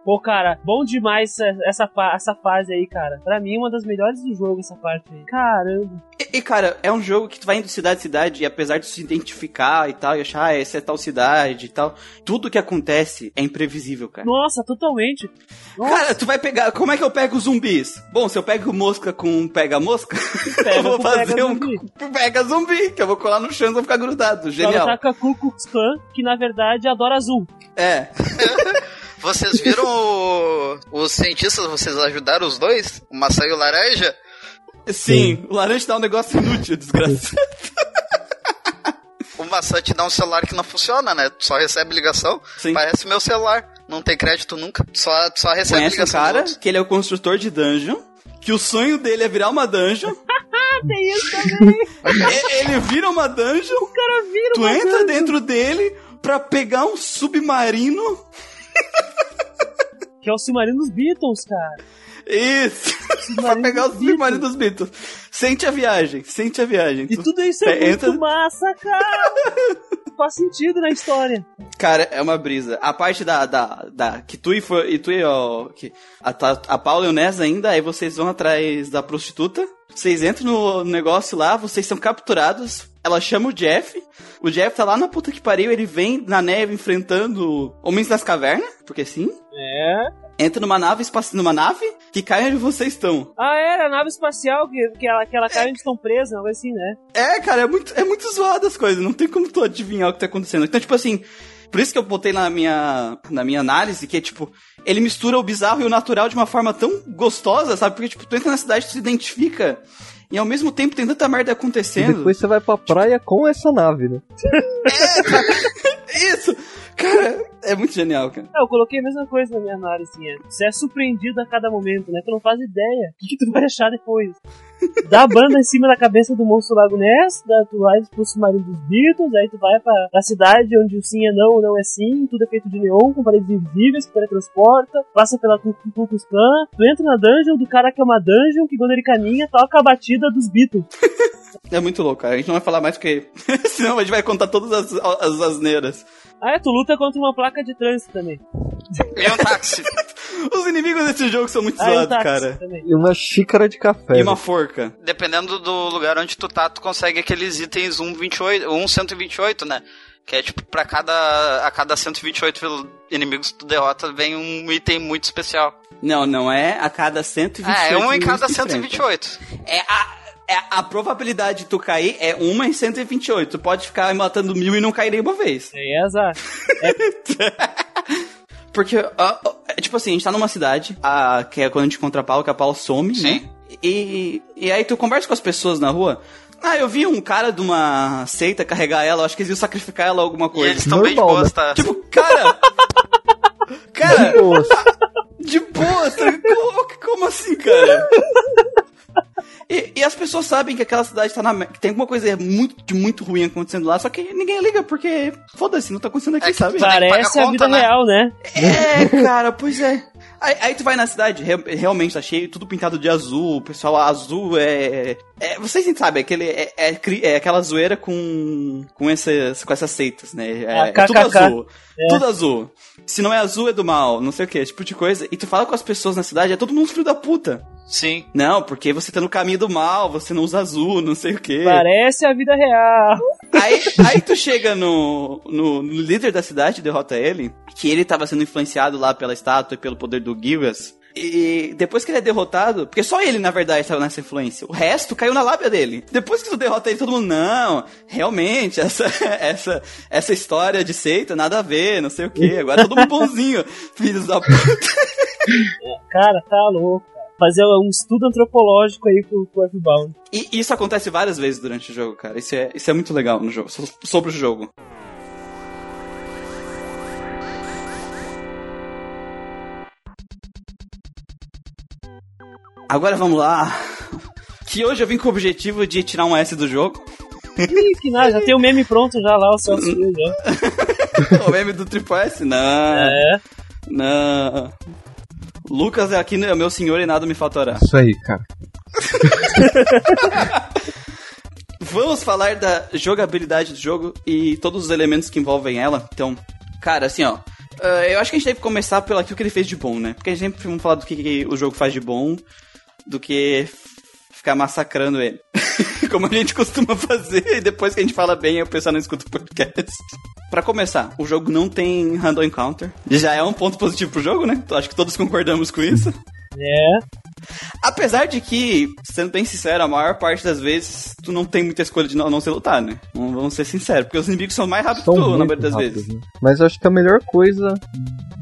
Pô, cara, bom demais essa, essa, essa fase aí, cara. Pra mim, uma das melhores do jogo, essa parte aí. Caramba. E, e, cara, é um jogo que tu vai indo de cidade em cidade e apesar de se identificar e tal, e achar, ah, essa é tal cidade e tal, tudo que acontece é imprevisível, cara. Nossa, totalmente. Nossa, Cara, tu vai pegar. Como é que eu pego zumbis? Bom, se eu pego mosca com pega-mosca, (laughs) eu vou fazer um zumbi. pega zumbi, que eu vou colar no chão e vou ficar grudado. Genial. taca Ku Klux Klan, que na verdade adora azul. É. (laughs) Vocês viram o- os cientistas, vocês ajudaram os dois? O maçã e o laranja? Sim, o laranja dá um negócio inútil, desgraça. O maçã te dá um celular que não funciona, né? Tu só recebe ligação. Sim. Parece meu celular. Não tem crédito nunca. Só, só recebe Conhece ligação. cara que ele é o construtor de dungeon, que o sonho dele é virar uma dungeon. (laughs) Tem isso também. e- ele vira uma dungeon, o cara vira tu uma entra dungeon. dentro dele pra pegar um submarino. (laughs) Que é o submarino dos Beatles, cara. Isso! pra (laughs) pegar o Beatles. dos Beatles. Sente a viagem, sente a viagem. E Tu- tudo isso é Entra- muito massa, cara. (laughs) Faz sentido na história. Cara, é uma brisa. A parte da. da, da que tu e, foi, e tu e ó, que a, a Paula e o Ness ainda, aí vocês vão atrás da prostituta. Vocês entram no negócio lá, vocês são capturados. Ela chama o Jeff. O Jeff tá lá na puta que pariu, ele vem na neve enfrentando homens das cavernas, porque sim. É. Entra numa nave espaci- numa nave que cai onde vocês estão. Ah, era a nave espacial que, que ela, que ela cai onde estão presas, algo assim, né? É, cara, é muito, é muito zoado as coisas, não tem como tu adivinhar o que tá acontecendo. Então, tipo assim, por isso que eu botei na minha, na minha análise que é tipo, ele mistura o bizarro e o natural de uma forma tão gostosa, sabe? Porque, tipo, tu entra na cidade, tu se identifica, e ao mesmo tempo tem tanta merda E acontecendo. depois você vai pra praia com essa nave, né? (laughs) Isso! Cara, é muito genial, cara. É, eu coloquei a mesma coisa na minha análise, assim, é. Você é surpreendido a cada momento, né? Tu não faz ideia. O que, tu vai achar depois? (laughs) Dá a banda em cima da cabeça do monstro Lago Ness, da, tu vai pro submarino dos Beatles, aí tu vai pra, pra cidade onde o sim é não, o não é sim, tudo é feito de neon, com paredes invisíveis, que teletransporta, passa pela Klan, tu entra na dungeon do cara que é uma dungeon, que quando ele caminha, toca a batida dos Beatles. (laughs) É muito louco, cara. A gente não vai falar mais porque. (laughs) Senão a gente vai contar todas as, as asneiras. Ah, é, tu luta contra uma placa de trânsito também. E um táxi. (laughs) Os inimigos desse jogo são muito Ah, e um zoados, táxi cara. também. E uma xícara de café. E uma né? forca. Dependendo do lugar onde tu tá, tu consegue aqueles itens 128, 128, né? Que é tipo, pra cada, a cada 128 inimigos que tu derrota, vem um item muito especial. Não, não é a cada 128. Ah, é um em cada que enfrenta. 128. É a, é a probabilidade de tu cair é uma em 128. Tu pode ficar matando mil e não cair nenhuma vez. É azar. (laughs) Porque, ó, ó, é tipo assim, a gente tá numa cidade, a, que é quando a gente encontra a Paula, que a Paula some, Sim. né? E, e aí tu conversa com as pessoas na rua. Ah, eu vi um cara de uma seita carregar ela, acho que eles iam sacrificar ela ou alguma E coisa. eles estão bem de boas, né? tá? Tipo, cara. cara, (laughs) Nossa, de boa, sabe? (laughs) como, como assim, cara? E, e as pessoas sabem que aquela cidade tá na. que tem alguma coisa muito, de muito ruim acontecendo lá, só que ninguém liga, porque foda-se, não tá acontecendo aqui, É que sabe? Parece a conta, vida né? real, né? É, cara, pois é. Aí, aí tu vai na cidade, re- realmente tá cheio, tudo pintado de azul, o pessoal azul é. é vocês sabem, aquele, é, é, é aquela zoeira com, com, essas, com essas seitas, né? É, Ah, é tudo azul. É. Tudo azul. Se não é azul, é do mal, não sei o que, esse tipo de coisa. E tu fala com as pessoas na cidade, é todo mundo filho da puta. Sim. Não, porque você tá no caminho do mal, você não usa azul, não sei o que. Parece a vida real. Aí, aí tu chega no, no, no líder da cidade, derrota ele, que ele tava sendo influenciado lá pela estátua e pelo poder do Gilgas. E depois que ele é derrotado, porque só ele, na verdade, estava nessa influência. O resto caiu na lábia dele. Depois que tu derrota ele, todo mundo, não, realmente, essa, (laughs) essa, essa história de seita, nada a ver, não sei o que. Agora é todo mundo bonzinho, (laughs) filhos da puta. Cara, tá louco. Fazer um estudo antropológico aí pro, pro Earthbound. E isso acontece várias vezes durante o jogo, cara. Isso é, isso é muito legal no jogo, so- sobre o jogo. Agora vamos lá. Que hoje eu vim com o objetivo de tirar um S do jogo. Ih, que nada, já tem o meme pronto já lá, o Filho, já. (laughs) o meme do Triple S? Não, É. não. Lucas é aqui, é meu senhor e nada me faltará. isso aí, cara. (laughs) Vamos falar da jogabilidade do jogo e todos os elementos que envolvem ela. Então, cara, assim, ó. Ah, eu acho que a gente deve começar pelo aquilo que ele fez de bom, né? Porque a gente sempre vamos falar do que, que o jogo faz de bom, do que ficar massacrando ele. (laughs) (laughs) Como a gente costuma fazer, e depois que a gente fala bem, o pessoal não escuta o podcast. Pra começar, o jogo não tem random encounter. Já é um ponto positivo pro jogo, né? Acho que todos concordamos com isso. É. Apesar de que, sendo bem sincero, a maior parte das vezes tu não tem muita escolha de não, não se lutar, né? Vamos ser sinceros, porque os inimigos são mais rápidos que tu, na maioria das rápidos, vezes. né? Mas eu acho que a melhor coisa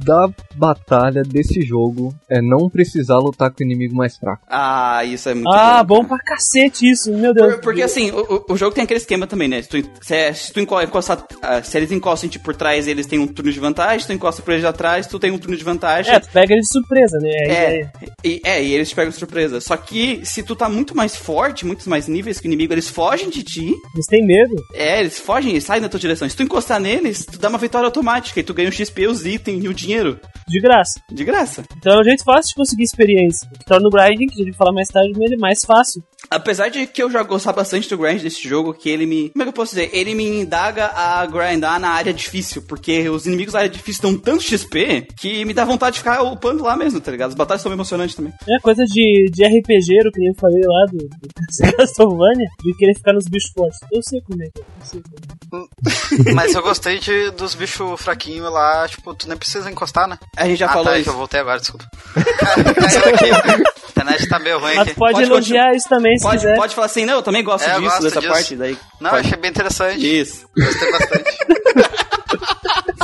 da batalha desse jogo é não precisar lutar com o inimigo mais fraco. Ah, isso é muito Ah, bom. bom pra cacete isso, meu Deus. Por- porque assim, o, o- jogo tem aquele esquema também, né? Se tu, se, se tu encostar, ah, se eles encostam em ti por trás, eles têm um turno de vantagem. Se tu encosta por eles de atrás, tu tem um turno de vantagem. É, tu pega ele de surpresa, né? É, É, e, é, e eles te pegam de surpresa. Só que se tu tá muito mais forte, muitos mais níveis que o inimigo, eles fogem de ti. Eles têm medo. É, eles fogem e saem na tua direção. Se tu encostar neles, tu dá uma vitória automática e tu ganha o XP, os itens e o dinheiro. De graça. De graça. Então é um jeito fácil de conseguir experiência. Torna o grinding, que a gente vai falar mais tarde, ele é mais fácil. Apesar de que eu já gostar bastante do grind desse jogo, que ele me. Como é que eu posso dizer? Ele me indaga a grindar na área difícil, porque os inimigos da área difícil dão tanto XP que me dá vontade de ficar upando lá mesmo, tá ligado? As batalhas são emocionantes também. É coisa de, de RPG, que eu falei lá do, do (laughs) Castlevania, de querer ficar nos bichos fortes. Eu sei como é que é. Eu sei como é. Mas eu gostei de, dos bichos fraquinhos lá, tipo, tu nem precisa encostar, né? A gente já ah, falou tá, isso. eu voltei agora, desculpa. (laughs) Caiu aqui. A internet tá meio ruim Mas aqui. pode, Pode elogiar isso também, se Pode, quiser. pode falar assim, não, eu também gosto É, disso, gosto dessa disso. parte. Daí Não, eu pode. achei bem interessante. Isso. Gostei bastante.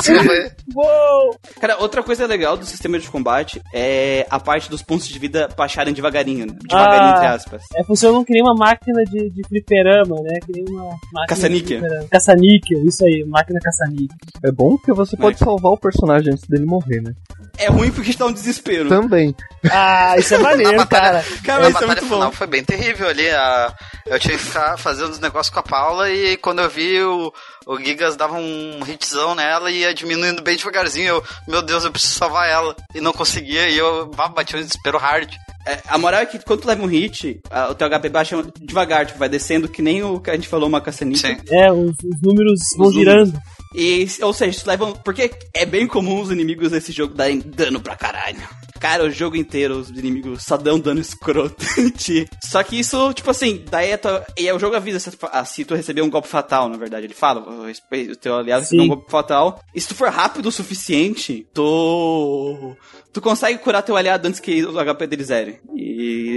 (laughs) Uou! Cara, outra coisa legal do sistema de combate é a parte dos pontos de vida baixarem devagarinho, né? Devagarinho, Ah. entre aspas. É, funciona que nem uma máquina de, de fliperama, né? Que nem uma máquina Caça-níquel. de fliperama. Caça-níquel, isso aí, máquina caça-níquel. É bom porque você pode Mas- salvar o personagem antes dele morrer, né? É ruim porque está um desespero. Também. Ah, isso é (laughs) maneiro, batalha- cara. Cara, a isso é batalha muito final bom. foi bem terrível ali. A... Eu tinha que ficar fazendo os negócios com a Paula e quando eu vi o, o Gigas dava um hitzão nela e ia diminuindo bem devagarzinho. Eu, meu Deus, eu preciso salvar ela. E não conseguia e eu bati um desespero hard. É, a moral é que quando tu leva um hit, a- o teu HP baixa devagar, tipo, vai descendo que nem o que a gente falou, uma caçanita. Sim. É, os, os números vão Os girando. E, ou seja, tu leva. Porque é bem comum os inimigos desse jogo darem dano pra caralho. Cara, o jogo inteiro, os inimigos só dão dano escroto em ti. Só que isso, tipo assim, daí é tua- e o jogo avisa se, ah, se tu receber um golpe fatal, na verdade. Ele fala, o teu aliado recebeu um golpe fatal. E se tu for rápido o suficiente, tu. Tu consegue curar teu aliado antes que o HP dele zere.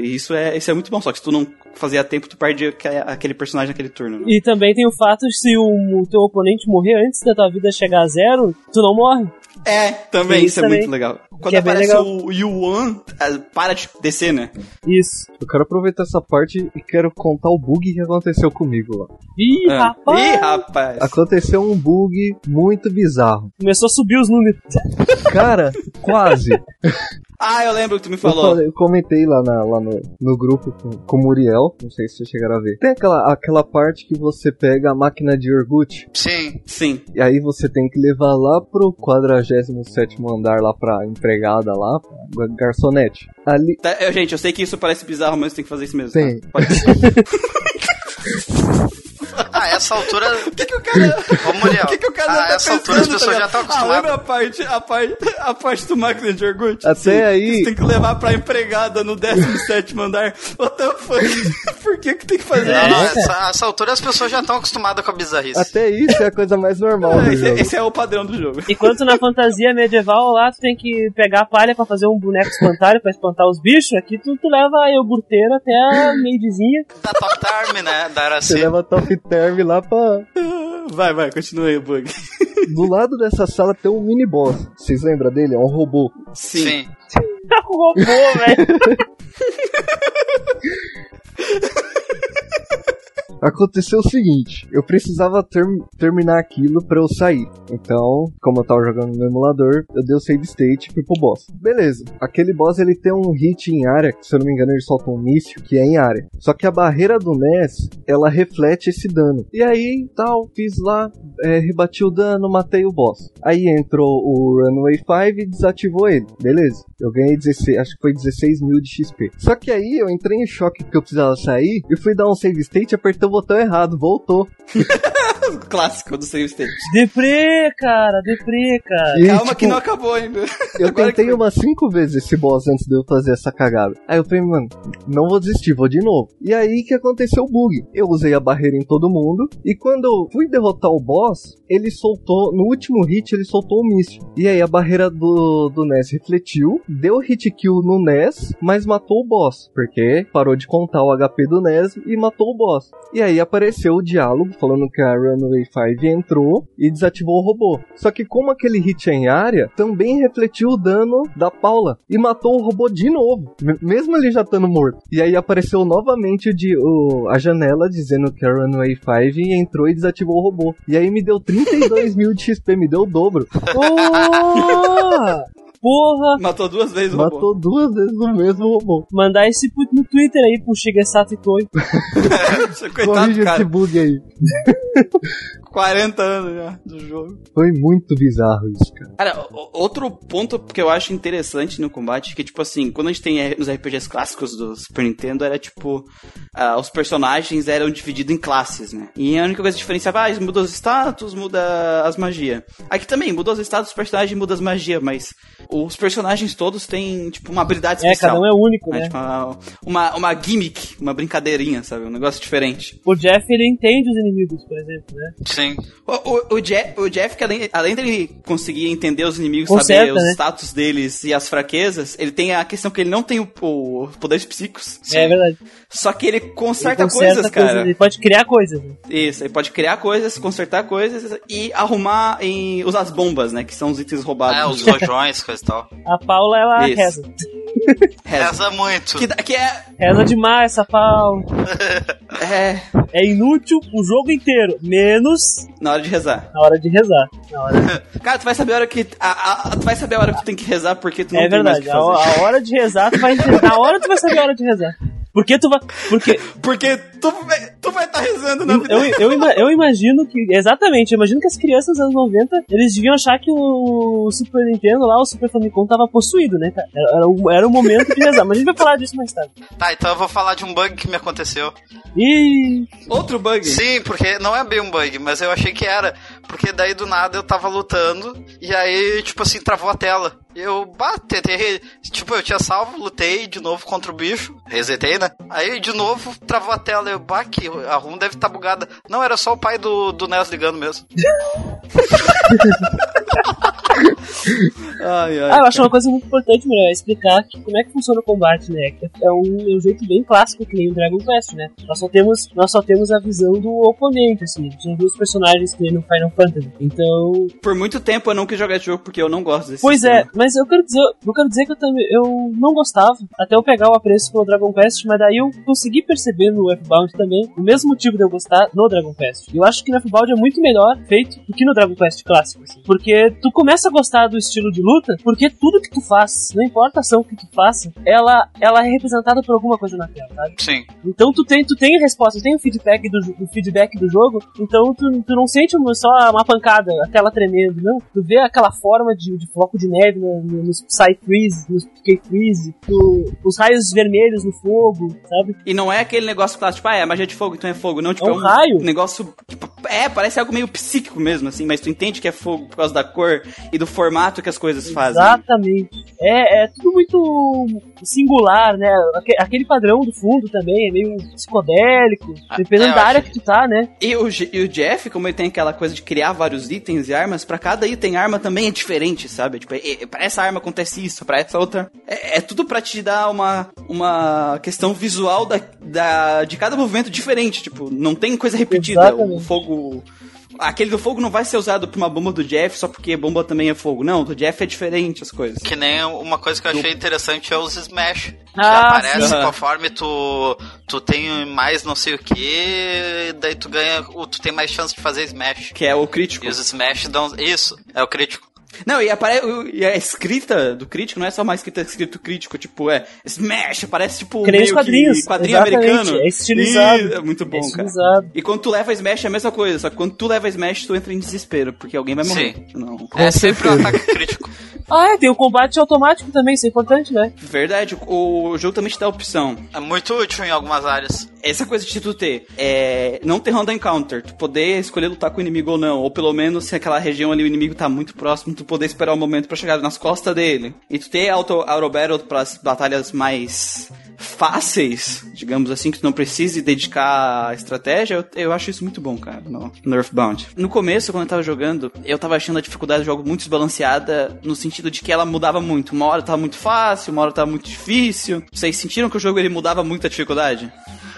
E isso é, isso é muito bom. Só que se tu não fazia tempo, tu perde aque- aquele personagem naquele turno. Né? E também tem o fato de se o, o teu oponente morrer antes da tua vida chegar a zero, tu não morre. É, também, isso, isso é também. muito legal. Quando é aparece legal. o Yuan, ah, para de descer, né? Isso. Eu quero aproveitar essa parte e quero contar o bug que aconteceu comigo lá. Ih, Ah. rapaz! Ih, rapaz. Aconteceu um bug muito bizarro. Começou a subir os números. Cara, quase. (laughs) Ah, eu lembro que tu me Eu, falou. falei- eu comentei lá, na- lá no, no grupo com, com o Muriel, não sei se vocês chegaram a ver. Tem aquela, aquela parte que você pega a máquina de iogurte Sim. Sim. e aí você tem que levar lá pro 47 andar lá pra empregada lá, pra garçonete. Ali, Tá, eu- gente, eu sei que isso parece bizarro, mas tem que fazer isso mesmo. Sim. Tá? Pode... (laughs) (laughs) (laughs) Ah, essa altura. (laughs) O que, que o cara. Ô, Muriel. (laughs) O que, que o cara ah, tá essa pensando, altura as tá pessoas já ligado? estão Ah, lembra acostumadas. a parte, a parte, a parte do máquina de iogurte? Até Sim. aí- Você tem que levar pra empregada no 17 andar. What the fuck? (laughs) Por que que tem que fazer Não, não, isso? essa, essa altura as pessoas já estão acostumadas com a bizarrice. até isso é a coisa mais normal do Esse, jogo. esse é o padrão do jogo. Enquanto na fantasia medieval lá tu tem que pegar a palha pra fazer um boneco espantalho pra espantar os bichos, aqui tu, tu leva a iogurteira até a meidezinha. Da Top Term, né? Da Você Araci. leva top term lá pra. Vai, vai, continua aí o bug. (laughs) Do lado dessa sala tem um mini boss. Vocês lembram dele? É um robô. Sim. Sim. Tá com robô, velho. (laughs) Aconteceu o seguinte, eu precisava ter- terminar aquilo pra eu sair. Então, como eu tava jogando no emulador, eu dei o save state e fui pro boss. Beleza, aquele boss ele tem um hit em área, que se eu não me engano ele solta um míssil, que é em área. Só que a barreira do NES, ela reflete esse dano. E aí, tal, fiz lá, é, rebati o dano, matei o boss. Aí entrou o Runway 5 e desativou ele. Beleza, eu ganhei 16, acho que foi 16 mil de XP. Só que aí eu entrei em choque porque eu precisava sair e fui dar um save state e apertei o botão errado, voltou. (laughs) (laughs) Clássico do Save State. Deprê, cara, deprê, cara. E, Calma tipo, que não acabou ainda. Eu Agora tentei umas cinco vezes esse boss antes de eu fazer essa cagada. Aí eu falei, mano, não vou desistir, vou de novo. E aí que aconteceu o bug. Eu usei a barreira em todo mundo. E quando eu fui derrotar o boss, ele soltou, no último hit, ele soltou um míssil. E aí a barreira do, do NES refletiu, deu hit kill no NES, mas matou o boss. Porque parou de contar o HP do NES e matou o boss. E aí apareceu o diálogo falando que a Runway 5 entrou e desativou o robô. Só que como aquele hit é em área, também refletiu o dano da Paula e matou o robô de novo, me- mesmo ele já estando morto. E aí apareceu novamente o de, o- a janela dizendo que a Runway 5 entrou e desativou o robô. E aí me deu 32 mil de XP, me deu o dobro. (laughs) Porra! Porra! Matou duas vezes o robô. Matou duas vezes o mesmo robô. Mandar esse put no Twitter aí pro Shigesato Itoi. Coitado, Corrige esse cara. bug aí. (laughs) 40 anos já do jogo. Foi muito bizarro isso, cara. Cara, outro ponto que eu acho interessante no combate é que, tipo assim, quando a gente tem nos RPGs clássicos do Super Nintendo, era tipo. ah, os personagens eram divididos em classes, né? E a única coisa que diferenciava, ah, muda os status, muda as magias. Aqui também, muda os status dos personagens, muda as magias, mas os personagens todos têm, tipo, uma habilidade É, especial. cada um é único, né? né? Tipo, uma, uma, uma gimmick, uma brincadeirinha, sabe? Um negócio diferente. O Jeff, ele entende os inimigos, por exemplo, né? (laughs) Sim. O, o, o, Je- o Jeff, que além, além dele conseguir entender os inimigos, Conserta, saber os né? status deles e as fraquezas, ele tem a questão que ele não tem o, o poderes psíquicos. É verdade. Só que ele conserta, Ele conserta coisas, cara. Ele pode criar coisas. Né? Isso, ele pode criar coisas, consertar coisas e arrumar e usar as bombas, né? Que são os itens roubados. É, os (laughs) rojões, coisa e tal. A Paula, ela Isso. reza. (laughs) Reza. Reza muito. Que, que é, Reza demais essa Paula. (laughs) é. É inútil o jogo inteiro, menos Na hora de rezar. na hora de rezar. Na hora... (laughs) Cara, tu vai saber a hora que. A, a- tu vai saber a hora que tu tem que rezar porque tu não É tem mais o verdade. que A, fazer. a hora de rezar, tu vai. (laughs) Na hora tu vai saber a hora de rezar. Porque tu vai. Porque Porque tu, tu vai estar rezando na vida. eu, eu, eu imagino que. Exatamente, eu imagino que as crianças dos anos 90 eles deviam achar que o Super Nintendo lá, o Super Famicom, tava possuído, né, cara? Era, era, o, era o momento de rezar. Mas a gente vai falar disso mais tarde. Tá, então eu vou falar de um bug que me aconteceu. E. Outro bug. Sim, porque não é bem um bug, mas eu achei que era. Porque daí do nada eu tava lutando e aí, tipo assim, travou a tela. Eu, bah, tentei, tipo, eu tinha salvo, lutei de novo contra o bicho, resetei, né? Aí de novo travou a tela. Eu, bah, que a ROM deve estar bugada. Não, era só o pai do, do NES ligando mesmo. (laughs) Ai, ai. Ah, eu acho uma coisa muito importante, mulher, é explicar que, como é que funciona o combate, né? Que É um, é um jeito bem clássico que nem o Dragon Quest, né? Nós só temos, nós só temos a visão do oponente, assim. Vê os personagens que nem no Final Fantasy. Então, Por muito tempo eu não quis jogar esse jogo porque eu não gosto desse Pois é, sistema. mas eu quero dizer, eu quero dizer que eu também eu não gostava até eu pegar o apreço pelo Dragon Quest, mas daí eu consegui perceber no F-Bound também o mesmo motivo de eu gostar no Dragon Quest. Eu acho que no F-Bound é muito melhor feito do que no Dragon Quest clássico, assim. porque tu começa a gostar do estilo de luta, porque tudo que tu faz, não importa a ação que tu faça, ela ela é representada por alguma coisa na tela, sabe? Sim. Então tu tem, tu tem resposta, tu tem o feedback do, o feedback do jogo, então tu, tu não sente uma- só uma pancada, a tela tremendo, não. Tu vê aquela forma de, de floco de neve no- nos Psy-Freeze, nos K-Freeze, tu- os raios vermelhos no fogo, sabe? E não é aquele negócio clássico, tipo, ah, é magia de fogo, então é fogo. Não, tipo, É um raio. negócio. Tipo, é, parece algo meio psíquico mesmo, assim, mas tu entende que é fogo por causa da cor e do formato que as coisas fazem. Exatamente. É, é tudo muito singular, né? Aque- Aquele padrão do fundo também é meio psicodélico, Ah, dependendo é, da área que tu tá, né? E o, e o Jeff, como ele tem aquela coisa de criar vários itens e armas, pra cada item arma também é diferente, sabe? Tipo, é- pra essa arma acontece isso, pra essa outra. É, é tudo pra te dar uma, uma questão visual da, da, de cada movimento diferente. Tipo, não tem coisa repetida. Exatamente. O fogo. Aquele do fogo não vai ser usado pra uma bomba do Jeff só porque bomba também é fogo. Não, do Jeff é diferente as coisas. Que nem uma coisa que eu achei interessante é os Smash. Que Ah, aparece sim. conforme tu, tu tem mais não sei o que, daí tu ganha, tu tem mais chance de fazer Smash. Que é o crítico. E os Smash dão. Isso, é o crítico. Não, e, apare... e a escrita do crítico não é só uma escrita escrito crítico, tipo, é Smash, parece tipo nem meio os quadrinhos. que quadrinho Exatamente, americano. é estilizado. Ih, é muito bom, é cara. estilizado. E quando tu leva Smash é a mesma coisa, só que quando tu leva Smash tu entra em desespero, porque alguém vai morrer. Sim. Não. é sempre um ataque (laughs) crítico. Ah, é, tem o combate automático também, isso é importante, né? Verdade, o, o jogo também te dá a opção. É muito útil em algumas áreas. Essa coisa de tu ter, é, não ter random encounter, tu poder escolher lutar com o inimigo ou não, ou pelo menos se aquela região ali o inimigo tá muito próximo, tu poder esperar um momento para chegar nas costas dele. E tu ter auto, auto battle pras batalhas mais fáceis, digamos assim, que tu não precise dedicar a estratégia, eu, eu acho isso muito bom, cara, no, no Earthbound. No começo, quando eu tava jogando, eu tava achando a dificuldade do jogo muito desbalanceada, no sentido de que ela mudava muito. Uma hora tava muito fácil, uma hora tava muito difícil. Vocês sentiram que o jogo ele mudava muito a dificuldade?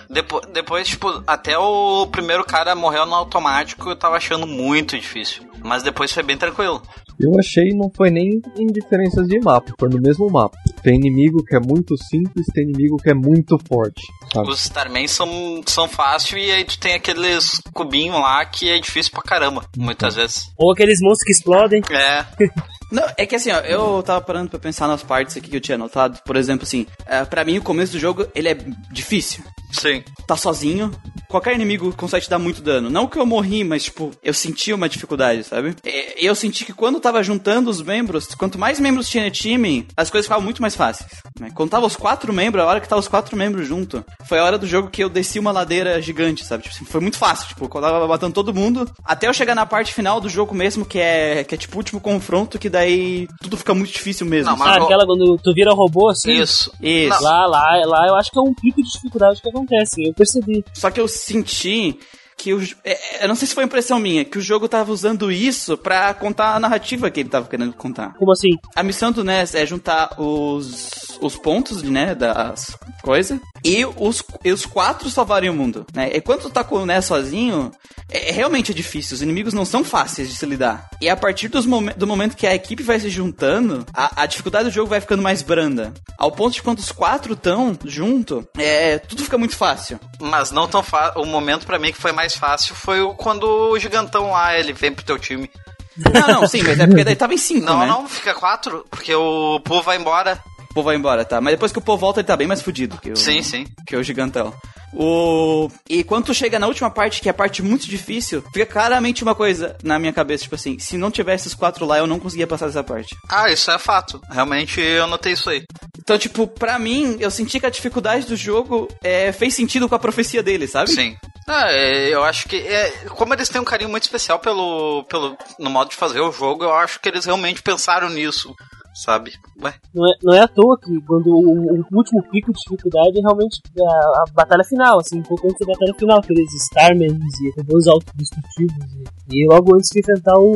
Depois, depois, tipo, até o primeiro cara morreu no automático, eu tava achando muito difícil. Mas depois foi bem tranquilo. Eu achei não foi nem em diferenças de mapa, foi no mesmo mapa. Tem inimigo que é muito simples, tem inimigo que é muito forte. Sabe? Os Starman são, são fáceis e aí tu tem aqueles cubinhos lá que é difícil pra caramba, muitas vezes. Ou aqueles monstros que explodem. É. (laughs) Não, é que assim, ó, eu tava parando pra pensar nas partes aqui que eu tinha anotado. Por exemplo, assim, é, para mim o começo do jogo, ele é difícil. Sim. Tá sozinho. Qualquer inimigo consegue te dar muito dano. Não que eu morri, mas, tipo, eu senti uma dificuldade, sabe? E eu senti que quando tava juntando os membros, quanto mais membros tinha no time, as coisas ficavam muito mais fáceis. Né? Quando tava os quatro membros, a hora que tava os quatro membros junto, foi a hora do jogo que eu desci uma ladeira gigante, sabe? Tipo, assim, foi muito fácil. Tipo, quando eu tava matando todo mundo, até eu chegar na parte final do jogo mesmo, que é, que é tipo o último confronto, que daí tudo fica muito difícil mesmo. Não, mas ah, aquela quando tu vira robô assim? Isso. Isso. Lá, lá, lá eu acho que é um pico de dificuldade que acontece, eu percebi. Só que eu senti que o, é, eu não sei se foi impressão minha, que o jogo tava usando isso para contar a narrativa que ele tava querendo contar. Como assim? A missão do NES é juntar os, os pontos, né, das coisas e os, e os quatro salvarem o mundo, né? E quando tu tá com o NES sozinho, é, é, realmente é difícil, os inimigos não são fáceis de se lidar. E a partir dos momen do momento que a equipe vai se juntando, a, a, dificuldade do jogo vai ficando mais branda. Ao ponto de quando os quatro estão junto, é, tudo fica muito fácil. Mas não tão fácil. O momento para mim que foi mais fácil foi quando o gigantão lá, ele vem pro teu time. Não, não, sim, mas é porque daí tava em cinco, Não, né? não, fica quatro, porque o povo vai embora. O povo vai embora, tá? Mas depois que o povo volta, ele tá bem mais fudido que o, sim, sim. Que o gigantão. O... E quando tu chega na última parte, que é a parte muito difícil, fica claramente uma coisa na minha cabeça, tipo assim, se não tivesse os quatro lá, eu não conseguia passar dessa parte. Ah, isso é fato. Realmente eu notei isso aí. Então, tipo, pra mim, eu senti que a dificuldade do jogo é, fez sentido com a profecia dele, sabe? Sim. Ah, é, eu acho que é, como eles têm um carinho muito especial pelo, pelo no modo de fazer o jogo, eu acho que eles realmente pensaram nisso sabe? Ué. Não, é, não é à toa que quando o, o último pico de dificuldade é realmente a, a, batalha final, assim, um pouco antes da batalha final, aqueles Starmans e robôs autodestrutivos e, e logo antes de enfrentar o,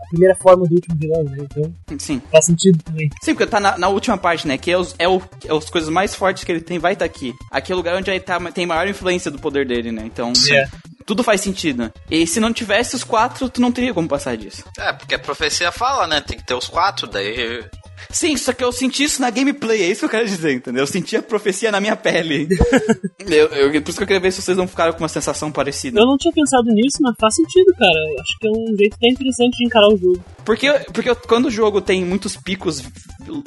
a primeira forma do último vilão, né? Então Sim. faz sentido também. Sim, porque tá na, na última parte, né? Que é, os, é, o, é as coisas mais fortes que ele tem, vai estar tá aqui. Aqui é o lugar onde ele tá, tem maior influência do poder dele, né? Então. É tudo faz sentido. E se não tivesse os quatro, tu não teria como passar disso. É, porque a profecia fala, né? Tem que ter os quatro, daí Sim, só que eu senti isso na gameplay, é isso que eu quero dizer, entendeu? Eu senti a profecia na minha pele. (laughs) eu, eu, por isso que eu queria ver se vocês não ficaram com uma sensação parecida. Eu não tinha pensado nisso, mas faz sentido, cara. Eu acho que é um jeito bem interessante de encarar o jogo. Porque, porque quando o jogo tem muitos picos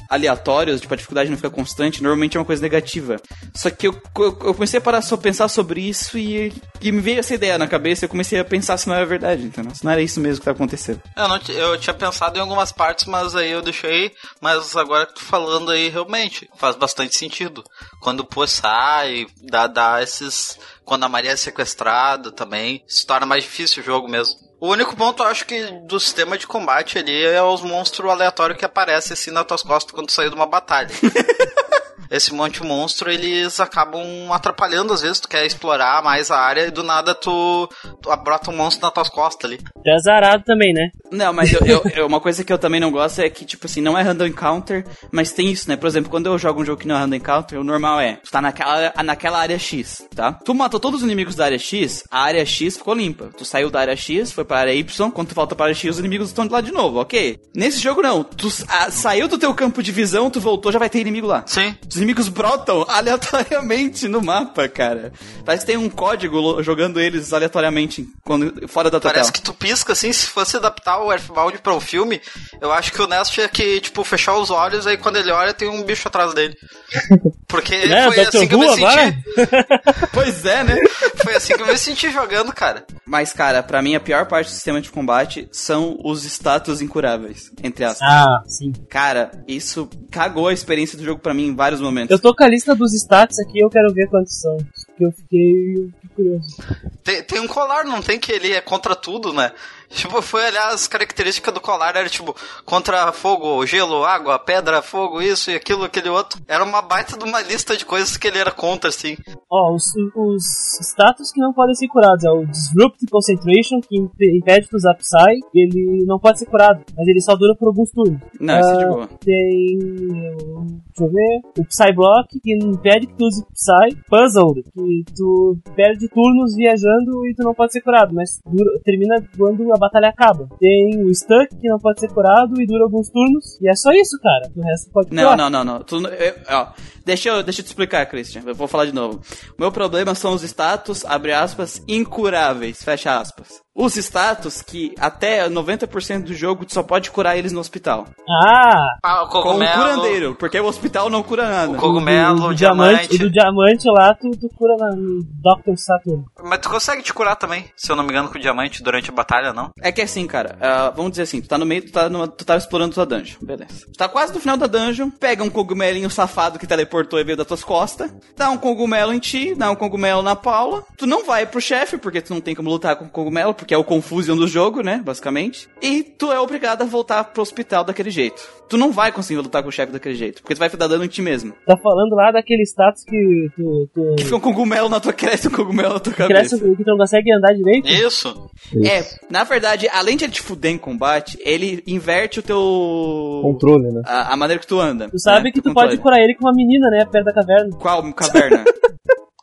aleatórios, tipo, a dificuldade não fica constante, normalmente é uma coisa negativa. Só que eu, eu, eu comecei a parar só pensar sobre isso e, e, me veio essa ideia na cabeça e eu comecei a pensar se não era verdade, entendeu? Se não era isso mesmo que tá acontecendo. Eu, não, eu tinha pensado em algumas partes, mas aí eu deixei, mas agora que tu falando aí, realmente, faz bastante sentido. Quando o Pô sai, dá, dá esses... Quando a Maria é sequestrada também, se torna mais difícil o jogo mesmo. O único ponto, eu acho que do sistema de combate ali é os monstros aleatórios que aparecem assim nas tuas costas quando tu de uma batalha. (laughs) esse monte de monstro, eles acabam atrapalhando às vezes, tu quer explorar mais a área e do nada tu, tu brota um monstro nas tuas costas ali. É azarado também, né? Não, mas eu, eu, (laughs) eu, uma coisa que eu também não gosto é que, tipo assim, não é random encounter, mas tem isso, né? Por exemplo, quando eu jogo um jogo que não é random encounter, o normal é, tu tá naquela, naquela área X, tá? Tu matou todos os inimigos da área X, a área X ficou limpa. Tu saiu da área X, foi pra área Y, quando tu volta pra área X, os inimigos estão de lá de novo, ok? Nesse jogo não, tu a, saiu do teu campo de visão, tu voltou, já vai ter inimigo lá. Sim. Os inimigos brotam (laughs) aleatoriamente no mapa, cara. Parece que tem um código jogando eles aleatoriamente quando, fora da tua Parece tela. que tu pisca assim, se fosse adaptar o Earthbound para um filme, eu acho que o Nest tinha que, tipo, fechar os olhos, aí quando ele olha tem um bicho atrás dele. (laughs) Porque é, foi assim que eu me senti. (laughs) pois é, né? Foi assim que eu me senti jogando, cara. Mas, cara, para mim a pior parte do sistema de combate são os status incuráveis, entre aspas. Ah, sim. Cara, isso cagou a experiência do jogo para mim em vários momentos. Eu tô com a lista dos status aqui, eu quero ver quantos são. Porque eu fiquei curioso. Tem, tem um colar, não tem que ele é contra tudo, né? Tipo, foi olhar as características do colar, era tipo, contra fogo, gelo, água, pedra, fogo, isso e aquilo, aquele outro. Era uma baita de uma lista de coisas que ele era contra, assim. Ó, oh, os, os status que não podem ser curados é o Disrupt Concentration, que impede que usar Psy, ele não pode ser curado, mas ele só dura por alguns turnos. Não, uh, isso é de ah, boa. Tem. Deixa eu ver. O Psy Block, que impede que tu use Psy. Puzzled, que tu perde turnos viajando e tu não pode ser curado, mas dura, termina quando a batalha acaba. Tem o Stuck, que não pode ser curado e dura alguns turnos. E é só isso, cara. O resto pode curar. Não, não, não, não. Tu, eu, ó, deixa, eu, deixa eu te explicar, Christian. Eu vou falar de novo. O meu problema são os status, abre aspas, incuráveis, fecha aspas os status que até 90% do jogo tu só pode curar eles no hospital. Ah! ah. Com o curandeiro, porque o hospital não cura nada. O cogumelo, o, o diamante. E do diamante lá tu, tu cura no Dr. Saturn. Mas tu consegue te curar também, se eu não me engano, com o diamante durante a batalha, não? É que é assim, cara, uh, vamos dizer assim, tu tá no meio, tu tá, no, tu tá explorando tua dungeon, beleza. Tu tá quase no final da dungeon, pega um cogumelinho safado que teleportou e veio das tuas costas, dá um cogumelo em ti, dá um cogumelo na Paula, tu não vai pro chefe, porque tu não tem como lutar com o cogumelo, porque é o Confusion do jogo, né? Basicamente. E tu é obrigado a voltar pro hospital daquele jeito. Tu não vai conseguir lutar com o chefe daquele jeito, porque tu vai dar dano em ti mesmo. Tá falando lá daquele status que tu. tu... Que fica um cogumelo na tua (laughs) cresce um cogumelo na tua cabeça. Cresce que tu não consegue andar direito? Isso. É, na verdade, além de ele te fuder em combate, ele inverte o teu. Controle, né? A, a maneira que tu anda. Tu sabe né? que tu pode curar ele com uma menina, né? Perto da caverna. Qual caverna? (laughs)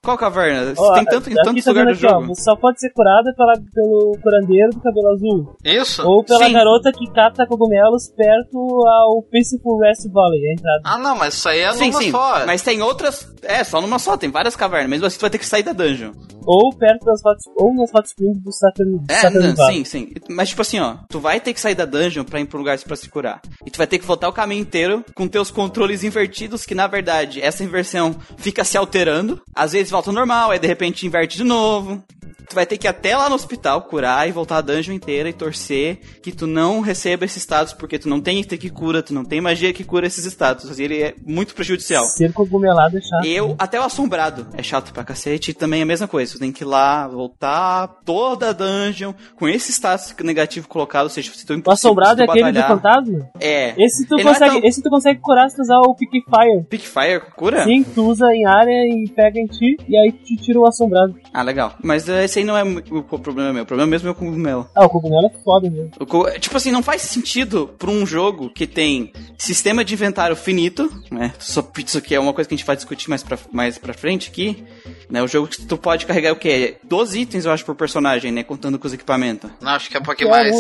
Qual caverna? Oh, tem tanto, em tantos tá lugares do jogo. Ó, só pode ser curada pela, pelo curandeiro do cabelo azul. Isso. Ou pela Sim. garota que capta cogumelos perto ao Peaceful Rest Valley, a entrada. Ah, não, mas isso aí é sim, numa sim. só. Mas tem outras... É, só numa só. Tem várias cavernas. Mesmo assim, tu vai ter que sair da dungeon. Ou perto das hot... Ou nas hot springs do Saturn, é, Saturn não, Sim, sim. Mas tipo assim, ó. Tu vai ter que sair da dungeon pra ir pra um lugar pra se curar. E tu vai ter que voltar o caminho inteiro com teus controles invertidos, que na verdade, essa inversão fica se alterando. Às vezes volta ao normal, aí de repente inverte de novo. Tu vai ter que ir até lá no hospital curar e voltar a dungeon inteira e torcer que tu não receba esses status, porque tu não tem item que cura, tu não tem magia que cura esses status. Ele é muito prejudicial. Ser cogumelado é chato. Eu, até o assombrado é chato pra cacete e também é a mesma coisa. Tu tem que ir lá, voltar toda a dungeon com esse status negativo colocado, ou seja, se tu O assombrado é aquele do fantasma? É. Esse tu, consegue, é tão... esse tu consegue curar se tu usar o Pick Fire. Pick Fire cura? Sim, tu usa em área e pega em ti e aí te tira o assombrado. Ah, legal. Mas uh, esse aí não é o problema meu. O problema mesmo é o cogumelo. Ah, o cogumelo é foda mesmo. Co... Tipo assim, não faz sentido pra um jogo que tem sistema de inventário finito, né? Só isso que é uma coisa que a gente vai discutir mais pra, mais pra frente aqui. Né? O jogo que tu pode carregar o quê? 12 itens, eu acho, por personagem, né? Contando com os equipamentos. Não, acho que é um pouquinho mais.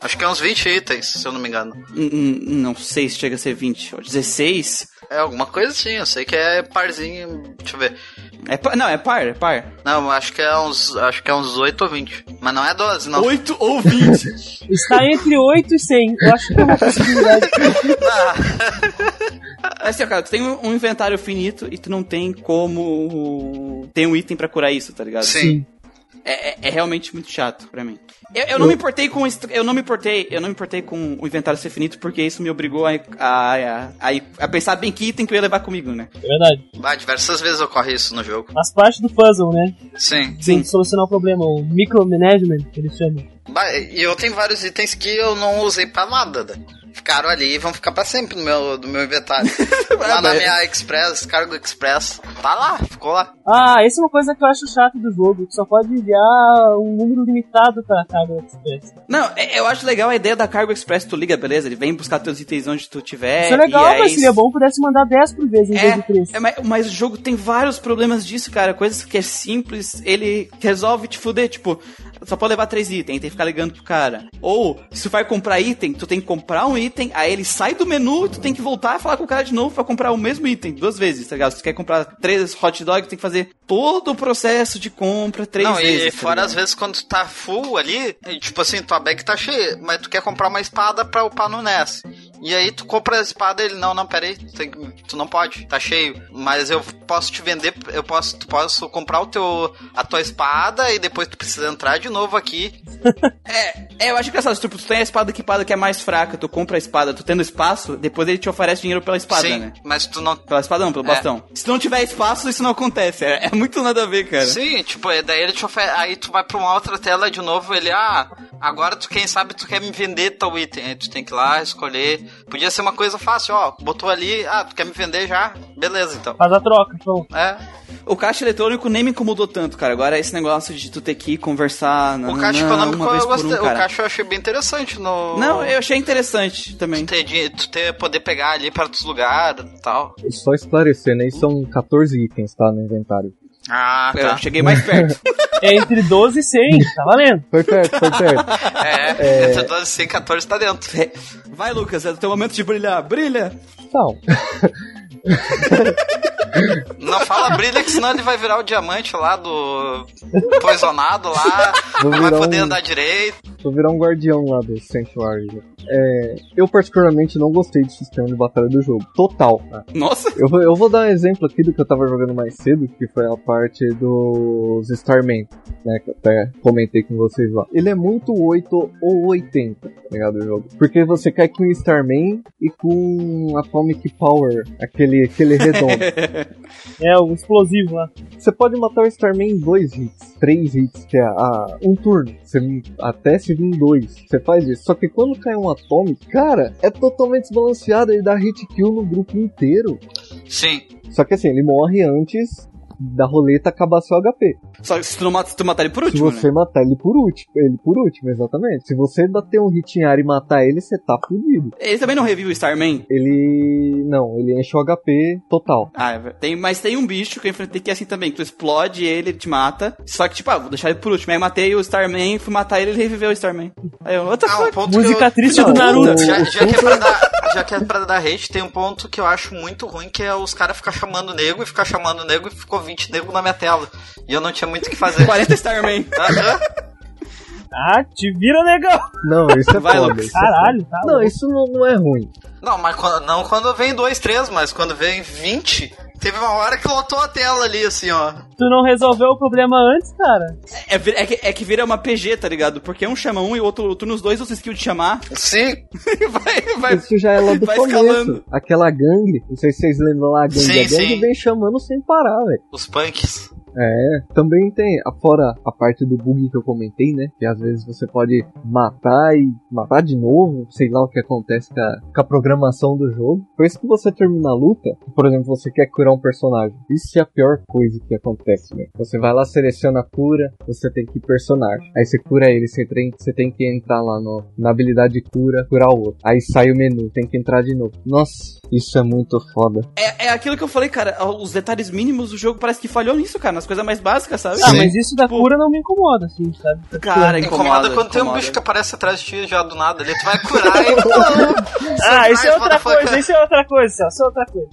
Acho que é uns 20 itens, se eu não me engano. N não sei se chega a ser 20. 16. É alguma coisa assim, eu sei que é parzinho. Deixa eu ver. É par, não, é par, é par. Não, acho que é uns. Acho que é uns 8 ou 20. Mas não é 12, não. 8 ou 20? (laughs) Está entre 8 e 100. Eu acho que é uma possibilidade. (laughs) É assim, cara, tu tem um inventário finito e tu não tem como ter um item para curar isso, tá ligado? Sim. É, é, é, realmente muito chato para mim. Eu, eu, não me importei com eu não me importei, eu não me importei com o inventário ser finito porque isso me obrigou a, a, a, a, pensar bem que item que eu ia levar comigo, né? É verdade. Bah, diversas vezes ocorre isso no jogo. Faz parte do puzzle, né? Sim. Sim. Solucionar o problema, o micromanagement que eles chamam. Bah, e eu tenho vários itens que eu não usei pra nada, né? Ficaram ali e vão ficar pra sempre no meu, no meu inventário. (laughs) lá na minha Express, Cargo Express, tá lá, ficou lá. Ah, essa é uma coisa que eu acho chato do jogo, que só pode enviar um número limitado pra Cargo Express. Não, é, eu acho legal a ideia da Cargo Express, tu liga, beleza, ele vem buscar teus itens onde tu tiver. Isso é legal, mas aí... seria bom pudesse mandar 10 por vez em é, vez de 3. É, mas, mas o jogo tem vários problemas disso, cara, coisas que é simples, ele resolve te fuder, tipo, só pode levar três itens, tem que ficar ligando pro cara. Ou, se tu vai comprar item, tu tem que comprar um item, aí ele sai do menu e tu tem que voltar e falar com o cara de novo pra comprar o mesmo item, duas vezes, tá ligado? Se tu quer comprar três hot dogs, tem que fazer todo o processo de compra três não, vezes. e tá fora às vezes quando tu tá full ali, tipo assim, tua bag tá cheia, mas tu quer comprar uma espada pra upar no NES. E aí tu compra a espada e ele, não, não, peraí, tu, tem tu não pode, tá cheio. Mas eu posso te vender, eu posso, tu posso comprar o teu, a tua espada e depois tu precisa entrar de novo aqui. (laughs) É, é, eu acho engraçado, tipo, tu tem a espada equipada que é mais fraca, tu compra a espada, tu tendo espaço, depois ele te oferece dinheiro pela espada, Sim, né? mas tu não... Pela espada não, pelo É. bastão. Se não tiver espaço, isso não acontece. É, é muito nada a ver, cara. Sim, tipo, e daí ele te oferece, aí tu vai pra uma outra tela de novo, ele, ah, agora tu, quem sabe, tu quer me vender tal item, aí tu tem que ir lá, escolher, podia ser uma coisa fácil, ó, botou ali, ah, tu quer me vender já? Beleza, então. Faz a troca, então. É, O caixa eletrônico nem me incomodou tanto, cara. Agora esse negócio de tu ter que ir na, o caixa na- econômico eu gostei, um, o caixa eu achei bem interessante no... Não, eu achei interessante também. Tu ter, tu ter, poder pegar ali para outros lugares e tal. Só esclarecendo aí, são 14 itens, tá, no inventário. Ah, Eu tá. cheguei mais perto. (laughs) É entre 12 e 100, tá valendo. Foi perto, foi perto. (laughs) É, entre 12 e 14 tá dentro. Vai, Lucas, é o teu momento de brilhar. Brilha! Então, (laughs) Não fala brilha que senão ele vai virar o diamante lá do poisonado lá, não vai poder um- andar direito. Vou virar um guardião lá do Sanctuary. né? É, eu particularmente não gostei do sistema de batalha do jogo. Total. tá? Nossa! Eu vou, eu vou dar um exemplo aqui do que eu tava jogando mais cedo, que foi a parte dos Starman, né? Que eu até comentei com vocês lá. Ele é muito 8 ou 80, tá ligado? O jogo. Porque você cai com o Starman e com Atomic Power, aquele, aquele redondo. (laughs) É, o explosivo lá. Você pode matar o Starman em dois hits, três hits, que é a, um turno. Você, até se vir em dois. Você faz isso. Só que quando cai um Atomic, cara, é totalmente desbalanceado. Ele dá hit kill no grupo inteiro. Sim. Só que assim, ele morre antes da roleta acabar seu HP. Só que se tu, não mata, se tu matar ele por Se último, você né? matar ele por último, ele por último, exatamente. Se você bater um hit em área e matar ele, você tá fudido. Ele também não revive o Starman? Ele. Não, ele enche o HP total. Ah, é tem, mas tem um bicho que eu enfrentei que é assim também, que tu explode ele, ele te mata. Só que, tipo, ah, vou deixar ele por último. Aí eu matei o Starman, fui matar ele, ele reviveu o Starman. Aí eu, the Ah, ponto Música eu... triste Não, do Naruto. o- Já, o já que é pra dar, já que é pra dar hate, tem um ponto que eu acho muito ruim, que é os caras ficar chamando o nego e ficar chamando o nego e ficou 20 nego na minha tela. E eu não tinha muito o que fazer. 40 Starman. (laughs) Aham. Ah, te vira legal. Não, isso é Vai, foda. Lucas. é Caralho, tá. Não, louco. isso não, não é ruim. Não, mas quando, não quando vem 2, 3, mas quando vem 20, teve uma hora que lotou a tela ali, assim, ó. Tu não resolveu o problema antes, cara? É, vi- é que, é que vira uma PG, tá ligado? Porque um chama um e o outro, tu nos dois usa skill de chamar. Sim, (laughs) e vai, vai. Isso já é lá do vai começo. escalando. Aquela gangue, não sei se vocês lembram lá, a gangue. Sim, a gangue sim. vem chamando sem parar, velho. os punks. É, também tem, fora a parte do bug que eu comentei, né? Que às vezes você pode matar e matar de novo, sei lá o que acontece com a, com a programação do jogo. Depois que você termina a luta, por exemplo, você quer curar um personagem. Isso é a pior coisa que acontece, né? Você vai lá, seleciona a cura, você tem que ir personagem. Aí você cura ele, você tem, você tem que entrar lá no, na habilidade de cura, curar o outro. Aí sai o menu, tem que entrar de novo. Nossa, isso é muito foda. É, é aquilo que eu falei, cara. Os detalhes mínimos do jogo parece que falhou nisso, cara. Nas coisas mais básicas, sabe? Ah, mas isso da Tipo- cura não me incomoda, assim, sabe? Cara, Incomoda, incomoda. quando tem um bicho que aparece atrás de ti já do nada ali, tu vai curar e. (laughs) Ah, isso é outra coisa, isso é outra coisa, Celso, isso é outra coisa.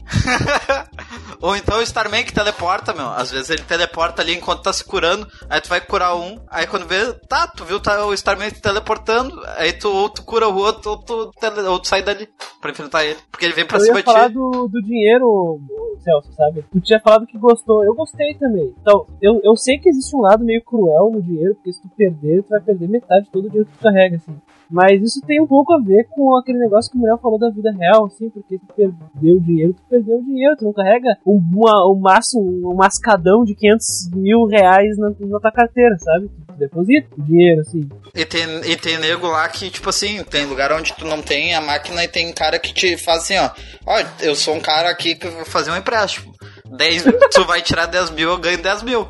Ou então o Starman que teleporta, meu. Às vezes ele teleporta ali enquanto tá se curando, aí tu vai curar um, aí quando vê, tá, tu viu tá, o Starman te teleportando, aí tu, ou tu cura o outro, ou tu, tele, ou tu sai dali pra enfrentar ele. Porque ele vem pra Eu cima ia de falar ti. do, do dinheiro, Celso, sabe? Tu tinha falado que gostou, eu gostei também. Então, eu, eu sei que existe um lado meio cruel no dinheiro, porque se tu perder, tu vai perder metade de todo o dinheiro que tu carrega, assim. Mas isso tem um pouco a ver com aquele negócio que o Muriel falou da vida real, assim, porque tu perdeu o dinheiro, tu perdeu o dinheiro, tu não carrega um, uma, um maço, um mascadão de 500 mil reais na, na tua carteira, sabe? Tu deposita o dinheiro, assim. E tem, e tem nego lá que, tipo assim, tem lugar onde tu não tem a máquina e tem cara que te faz assim, ó. Ó, eu sou um cara aqui que vou fazer um empréstimo. 10, tu vai tirar 10 mil, eu ganho 10 mil.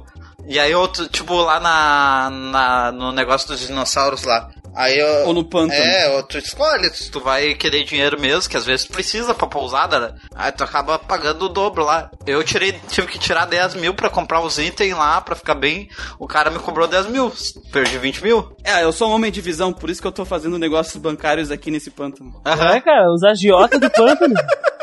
E aí outro, tipo, lá na, na, no negócio dos dinossauros lá. Aí eu, Ou no pântano. É, ou tu escolhe se tu vai querer dinheiro mesmo, que às vezes tu precisa pra pousada, né? Aí tu acaba pagando o dobro lá. Eu tirei, tive que tirar 10 mil pra comprar os itens lá, pra ficar bem. O cara me cobrou 10 mil, perdi 20 mil. É, eu sou um homem de visão, por isso que eu tô fazendo negócios bancários aqui nesse pântano. É, cara, os agiotas do pântano. (laughs)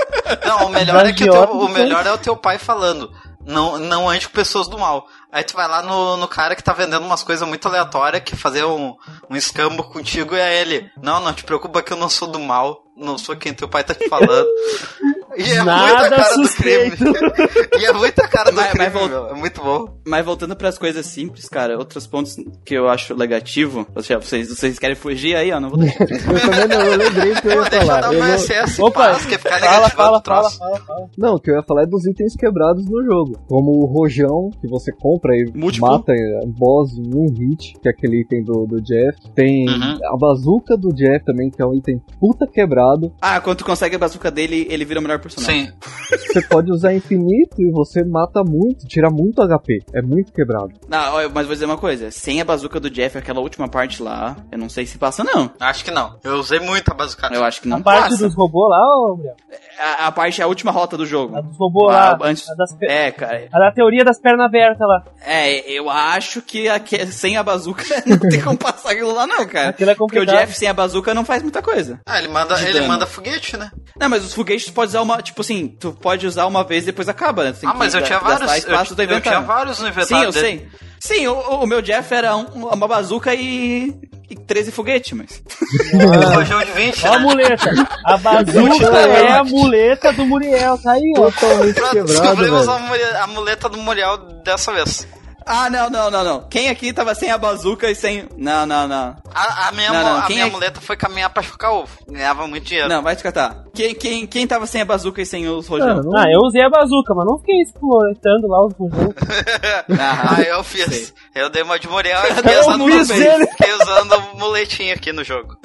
Não, o melhor é que o, teu- o melhor é o teu pai falando. Não, não ande com pessoas do mal. Aí tu vai lá no, no cara que tá vendendo umas coisas muito aleatórias, que fazer um, um escambo contigo e é ele. Não, não te preocupa que eu não sou do mal. Não sou quem teu pai tá te falando. (laughs) E é Nada muita cara suspeito. do crime. (laughs) e é muita cara do Mas- crime, mas vol- meu. É muito bom. Mas voltando pras coisas simples, cara, outros pontos que eu acho negativo. Ou seja, vocês, vocês querem fugir aí, ó, não vou (laughs) deixar. Eu também não, eu lembrei que eu ia Pô, deixa eu falar. dar Eu SS em Opa, que ficar Fala, fala, fala, fala, fala. Não, o que eu ia falar é dos itens quebrados no jogo. Como o rojão, que você compra e Múltiplo. mata o boss em um hit, que é aquele item do, do Jeff. Tem Uhum. a bazuca do Jeff também, que é um item puta quebrado. Ah, quando tu consegue a bazuca dele, ele vira o melhor personagem. Sim. Você pode usar infinito e você mata muito, tira muito HP. É muito quebrado. Olha, mas vou dizer uma coisa. Sem a bazuca do Jeff, aquela última parte lá, eu não sei se passa, não. Acho que não. Eu usei muito a bazucada. Eu acho que não a parte passa. dos robôs lá, ô, Gabriel? A, a parte, a última rota do jogo. A dos robôs Ah, lá. antes- A, das É, cara. a da teoria das pernas abertas lá. É, eu acho que sem a bazuca (laughs) não tem como passar aquilo lá, não, cara. Aquilo é Porque o complicado. Jeff sem a bazuca não faz muita coisa. Ah, ele manda, ele manda foguete, né? Não, mas os foguetes pode usar uma, tipo assim, tu pode usar uma vez e depois acaba, né? Ah, que mas eu tinha vários. espaço Eu, do eu tinha inventário. vários no Sim, inventário eu dele. sei. Sim, o, o meu Jeff era um- uma bazuca e, e 13 foguetes, mas... (laughs) Um rojão de 20, Ó a né? muleta. A bazuca é né? a muleta do Muriel. Tá aí, ó. Totalmente quebrado, descobrimos a muleta do Muriel dessa vez. Ah, não, não, não, não. Quem aqui tava sem a bazuca e sem... Não, não, não. A, a minha, Não, não, a minha é muleta foi caminhar pra chocar ovo. Ganhava muito dinheiro. Não, vai te catar. Quem, quem, quem tava sem a bazuca e sem os rojão? Mano, não- Ah, eu usei a bazuca, mas não fiquei explorando lá os rojões. (laughs) Ah, Ah, eu fiz. sei. Eu dei uma de Muriel (laughs) e fiquei Eu usando, ele. fiquei usando muletinha aqui no jogo.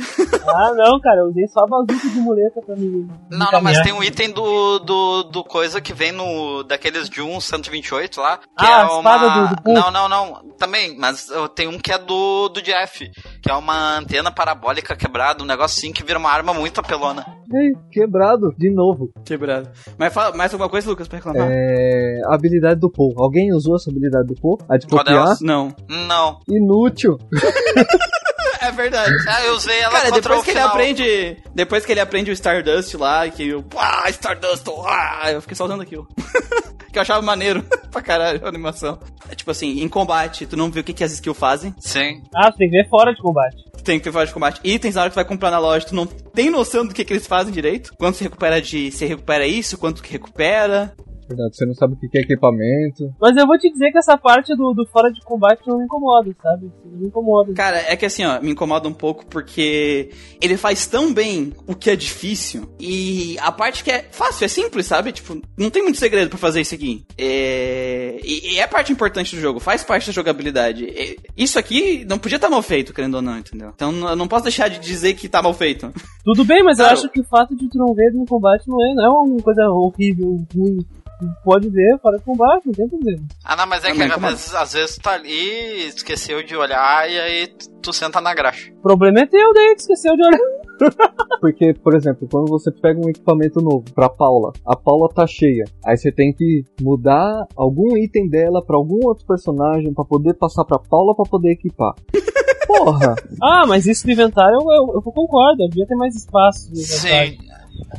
Ah, não, cara, eu usei só a bazuca de muleta pra mim. me Não, não, mas tem um item do, do, do coisa que vem no. daqueles de 1 128 lá. Que Ah, é a espada uma... do- do Não, não, não. Também, mas tem um que é do, do Jeff. Que é uma antena parabólica quebrada, um negócio assim que vira uma arma muito apelona. Ei, quebrado, de novo. Quebrado. Mas fala mais alguma coisa, Lucas, pra reclamar? É. Habilidade do Paul. Alguém usou essa habilidade do Paul? A de copiar? Não. Não. Inútil. (laughs) É verdade. (laughs) Ah, eu usei ela Cara, depois o que ele final. aprende. Depois que ele aprende o Stardust lá, que eu. Ah, Stardust! Ah, eu fiquei só usando aquilo. (laughs) que eu achava maneiro (laughs) pra caralho a animação. É tipo assim, em combate, tu não vê o que, que as skills fazem. Sim. Ah, você tem que ver fora de combate. Tu tem que ter fora de combate. Itens na hora que tu vai comprar na loja, tu não tem noção do que, que eles fazem direito. Quanto se recupera de. Se recupera isso, quanto que recupera. Verdade, você não sabe o que é equipamento. Mas eu vou te dizer que essa parte do, do fora de combate não me incomoda, sabe? Não me incomoda. Cara, é que assim, ó, me incomoda um pouco porque ele faz tão bem o que é difícil e a parte que é fácil, é simples, sabe? Tipo, não tem muito segredo pra fazer isso aqui. É... E, e é parte importante do jogo, faz parte da jogabilidade. E isso aqui não podia estar mal feito, querendo ou não, entendeu? Então eu não posso deixar de dizer que tá mal feito. Tudo bem, mas eu Claro. acho que o fato de tu não ver no combate não é, não é uma coisa horrível, ruim. Tu pode ver fora de combate, não tem problema. Ah, não, mas é Não, que mas às como vezes, às vezes tu tá ali, esqueceu de olhar e aí tu, tu senta na graxa. O problema é teu daí que esqueceu de olhar. (laughs) Porque, por exemplo, quando você pega um equipamento novo pra Paula, a Paula tá cheia. Aí você tem que mudar algum item dela pra algum outro personagem pra poder passar pra Paula pra poder equipar. (laughs) Porra! Ah, mas isso do inventário eu, eu, eu concordo, devia ter mais espaço no inventário. Sim.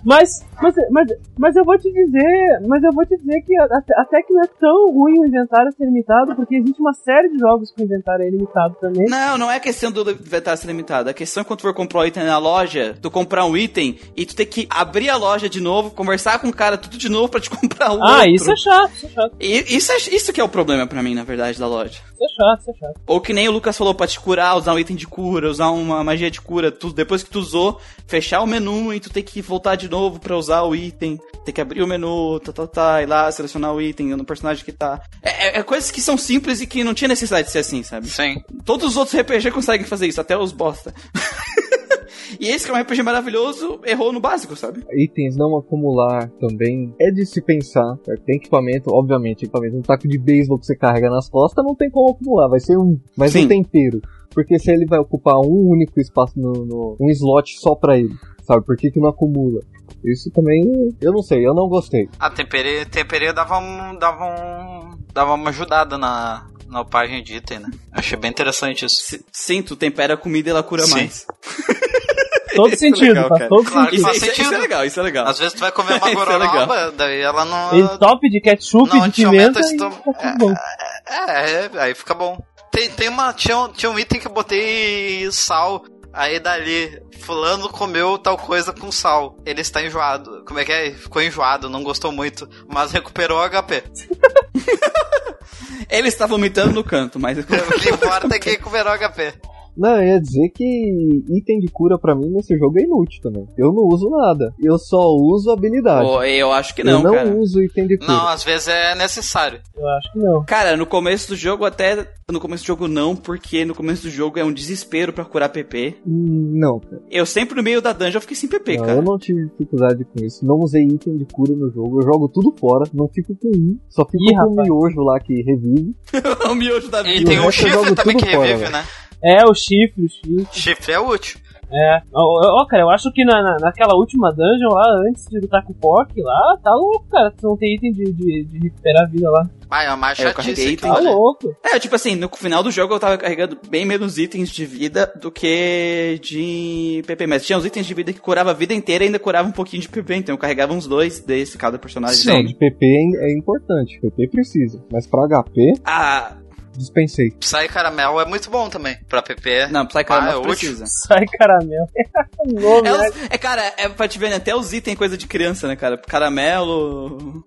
Mas, mas, mas, mas eu vou te dizer, mas eu vou te dizer que até, até que não é tão ruim o inventário ser limitado, porque existe uma série de jogos que o inventário é limitado também. Não, não é questão do inventário ser limitado. A questão é quando tu for comprar um item na loja, tu comprar um item e tu ter que abrir a loja de novo, conversar com o cara tudo de novo pra te (laughs) comprar um Ah, outro. isso é chato, isso é chato, E isso, é, isso que é o problema pra mim, na verdade, da loja. Isso é chato, isso é chato. Ou que nem o Lucas falou, pra te curar, usar um item de cura, usar uma magia de cura, tu, depois que tu usou, fechar o menu e tu tem que voltar de novo pra usar o item, tem que abrir o menu, tá, tá, tá, ir lá, selecionar o item no personagem que tá. É, é- é coisas que são simples e que não tinha necessidade de ser assim, sabe? Sim. Todos os outros RPG conseguem fazer isso, até os bosta. (laughs) E esse que é um RPG maravilhoso, errou no básico, sabe? Itens não acumular também é de se pensar. certo? Tem equipamento, obviamente, equipamento. Um taco de beisebol que você carrega nas costas não tem como acumular, vai ser um. Mas Sim. um tempero. Porque se ele vai ocupar um único espaço no, no- um slot só pra ele, sabe? Por que, que não acumula? Isso também, eu não sei, eu não gostei. A tempere, tempere dava, um, dava, um, dava uma ajudada na, na página de item, né? Achei bem interessante isso. S- Sim, tu tempera a comida e ela cura Sim. mais. (laughs) Todo Isso é sentido, legal, faz cara. todo Claro que Isso, sentido. faz isso- isso é sentido. legal, isso é legal. Às vezes tu vai comer (laughs) uma é gororoba, daí ela não... Ele top de ketchup, Não, de pimenta e tá tudo bom. É, é, aí fica bom. Tem, tem uma, tinha, um- tinha um item que eu botei sal, aí dali, fulano comeu tal coisa com sal. Ele está enjoado. Como é que é? Ficou enjoado, não gostou muito, mas recuperou o HP. (laughs) Ele está vomitando no canto, mas. (laughs) O que importa é que recuperou o HP. Não, eu ia dizer que item de cura pra mim nesse jogo é inútil também. Eu não uso nada. Eu só uso habilidade. Pô, eu acho que não, eu não cara. uso item de cura. Não, às vezes é necessário. Eu acho que não. Cara, no começo do jogo até. No começo do jogo não, porque no começo do jogo é um desespero pra curar PP. Hum, Não, cara. Eu sempre no meio da dungeon fiquei sem PP, Não, cara. eu não tive dificuldade com isso. Não usei item de cura no jogo. Eu jogo tudo fora. Não fico com um. Só fico Ih, com o rapaz. miojo lá que revive. (laughs) o miojo da E vida. tem o um chifre também que fora, revive, velho. né? É, o chifre, o chifre. Chifre é útil. É. Ó, cara, eu acho que na, na- naquela última dungeon lá, antes de lutar com o Pock lá, tá louco, cara. Tu não tem item de, de, de recuperar a vida lá. Ah, é uma mais É, eu carreguei chatice. item. Tá louco. É, tipo assim, no final do jogo eu tava carregando bem menos itens de vida do que de PP. Mas tinha os itens de vida que curava a vida inteira e ainda curava um pouquinho de PP. Então eu carregava uns dois desse cada personagem. Não, de PP é, é importante. PP precisa. Mas pra HP, Ah, dispensei. Psy Caramel é muito bom também. Pra PP. não, Psy Ah, é (laughs) Caramel (laughs) útil. precisa. Sai caramelo. o nome, É, né? os- é, cara, é pra te ver, né? Até os itens coisa de criança, né, cara? Caramelo.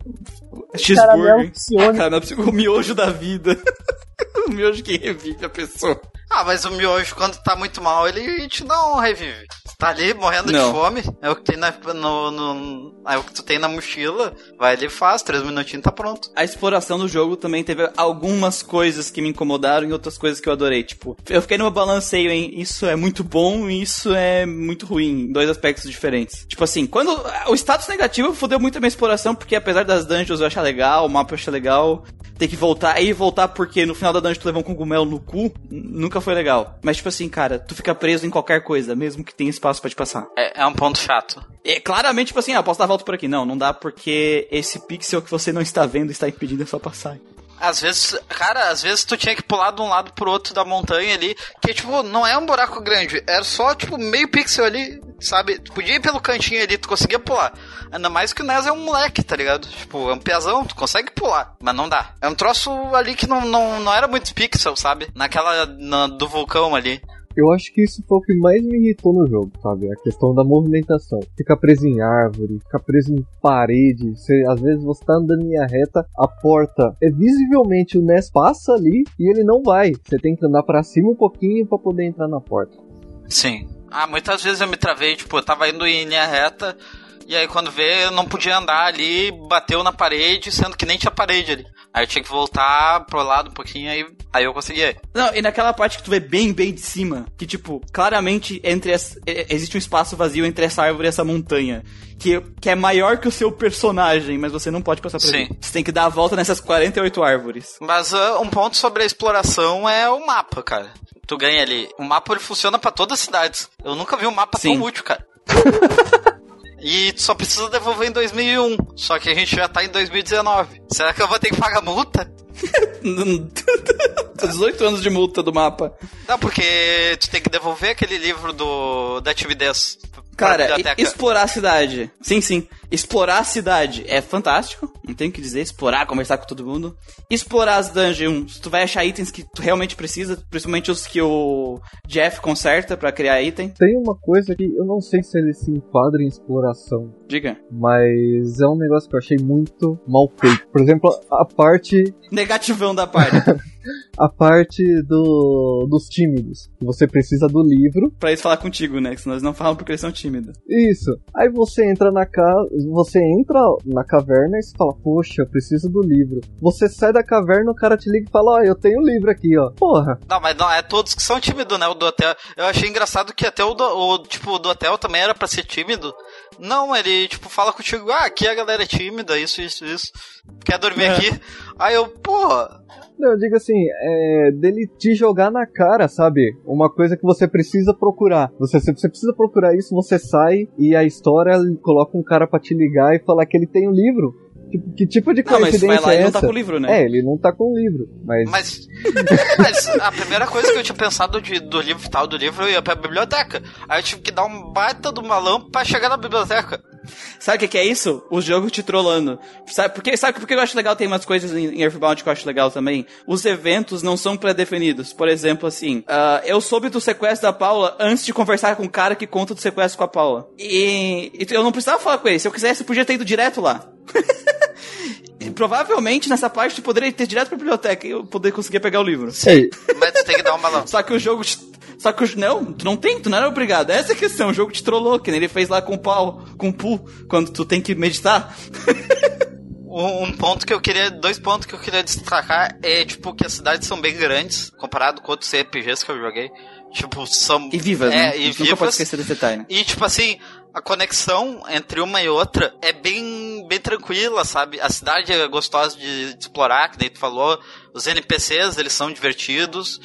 Caramelo Cheeseburger. funciona. Caramelo, o miojo da vida. (laughs) o miojo que revive a pessoa. Ah, mas o miojo, quando tá muito mal, ele te dá um revive. Tu tá ali morrendo Não. de fome, é o que tem na, no, no- é o que tu tem na mochila, vai ali e faz, três minutinhos tá pronto. A exploração do jogo também teve algumas coisas que me incomodaram e outras coisas que eu adorei. Tipo, eu fiquei numa balanceio em isso é muito bom e isso é muito ruim, em dois aspectos diferentes. Tipo assim, quando o status negativo fodeu muito a minha exploração, porque apesar das dungeons eu achar legal, o mapa eu achar legal, ter que voltar aí voltar porque no final da dungeon tu levou um cogumelo no cu, nunca foi legal. Mas tipo assim, cara, tu fica preso em qualquer coisa, mesmo que tenha espaço pra te passar. É, é um ponto chato. É claramente, tipo assim, ah, posso dar a volta por aqui. Não, não dá porque esse pixel que você não está vendo está impedindo a sua passagem. Às vezes, cara, às vezes tu tinha que pular de um lado pro outro da montanha ali, que tipo, não é um buraco grande, era só tipo meio pixel ali, sabe? Tu podia ir pelo cantinho ali, tu conseguia pular. Ainda mais que o Nes é um moleque, tá ligado? Tipo, é um piazão, tu consegue pular, mas não dá. É um troço ali que não, não, não era muito pixel, sabe? Naquela na- do vulcão ali. Eu acho que isso foi o que mais me irritou no jogo, sabe? A questão da movimentação. Ficar preso em árvore, ficar preso em parede. Você, às vezes você tá andando em linha reta, a porta é visivelmente o Ness passa ali e ele não vai. Você tem que andar pra cima um pouquinho pra poder entrar na porta. Sim. Ah, muitas vezes eu me travei, tipo, eu tava indo em linha reta, e aí quando vê, eu não podia andar ali, bateu na parede, sendo que nem tinha parede ali. Aí eu tinha que voltar pro lado um pouquinho, aí, aí eu conseguia. Não, e naquela parte que tu vê bem, bem de cima, que tipo, claramente entre as, existe um espaço vazio entre essa árvore e essa montanha, que, que é maior que o seu personagem, mas você não pode passar por Sim. ele. Você tem que dar a volta nessas 48 árvores. Mas ah, um ponto sobre a exploração é o mapa, cara. Tu ganha ali. O mapa ele funciona pra todas as cidades. Eu nunca vi um mapa Sim. tão útil, cara. (laughs) E tu só precisa devolver em 2001. Só que a gente já tá em 2019. Será que eu vou ter que pagar multa? (laughs) 18 anos de multa do mapa. Não, porque tu tem que devolver aquele livro do da atividade. Cara, explorar a cidade. Sim, sim. Explorar a cidade é fantástico. Não tenho o que dizer. Explorar, conversar com todo mundo. Explorar as dungeons. Tu vai achar itens que tu realmente precisa. Principalmente os que o Jeff conserta pra criar item. Tem uma coisa que eu não sei se ele se enquadra em exploração, Diga. mas é um negócio que eu achei muito mal feito. Por exemplo, a parte Negativão da parte. (laughs) a parte do, dos tímidos. Você precisa do livro. Pra eles falar contigo, né? Que senão eles não falam porque eles são tímidos. Isso. Aí você entra na casa. Você entra na caverna e você fala, poxa, eu preciso do livro. Você sai da caverna, o cara te liga e fala, ó, eu tenho o livro aqui, ó. Porra. Não, mas não, é todos que são tímidos, né? O do hotel. Eu achei engraçado que até o do, o, tipo, do hotel também era pra ser tímido. Não, ele, tipo, fala contigo, ah, aqui a galera é tímida, isso, isso, isso. Quer dormir É. aqui? Aí eu, porra. Não, eu digo assim, é dele te jogar na cara, sabe? Uma coisa que você precisa procurar. Você, você precisa procurar isso, você sai e a história coloca um cara pra te ligar e falar que ele tem um livro. Tipo, que tipo de Não, mas coincidência vai lá é e não essa? tá com o livro, né? É, ele não tá com o livro, mas... Mas, (laughs) mas a primeira coisa que eu tinha pensado de- do livro tal do livro, eu ia pra biblioteca. Aí eu tive que dar um baita do malão pra chegar na biblioteca. Sabe o que, que é isso? O jogo te trollando. Sabe por que, sabe por que eu acho legal? Tem umas coisas em, Earthbound que eu acho legal também. Os eventos não são pré-definidos. Por exemplo, assim, ah, eu soube do sequestro da Paula antes de conversar com o cara que conta do sequestro com a Paula. E, e eu não precisava falar com ele. Se eu quisesse, eu podia ter ido direto lá. (laughs) Provavelmente nessa parte tu poderia ter ido direto pra biblioteca e eu poder conseguir pegar o livro. Ei, Mas tu tem que dar um malão. Só que o jogo. te- Só que o. Não, tu não tem, tu não era obrigado. Essa é a questão. O jogo te trollou, que nem ele fez lá com o pau, o pu, quando tu tem que meditar. (laughs) Um, ponto que eu queria. Dois pontos que eu queria destacar é, tipo, que as cidades são bem grandes, comparado com outros RPGs que eu joguei. Tipo, são. E vivas, é, né? E gente nunca pode vivas. esquecer desse detalhe. E, tipo assim, a conexão entre uma e outra é bem, bem tranquila, sabe? A cidade é gostosa de, de explorar, que daí tu falou. Os NPCs, eles são divertidos.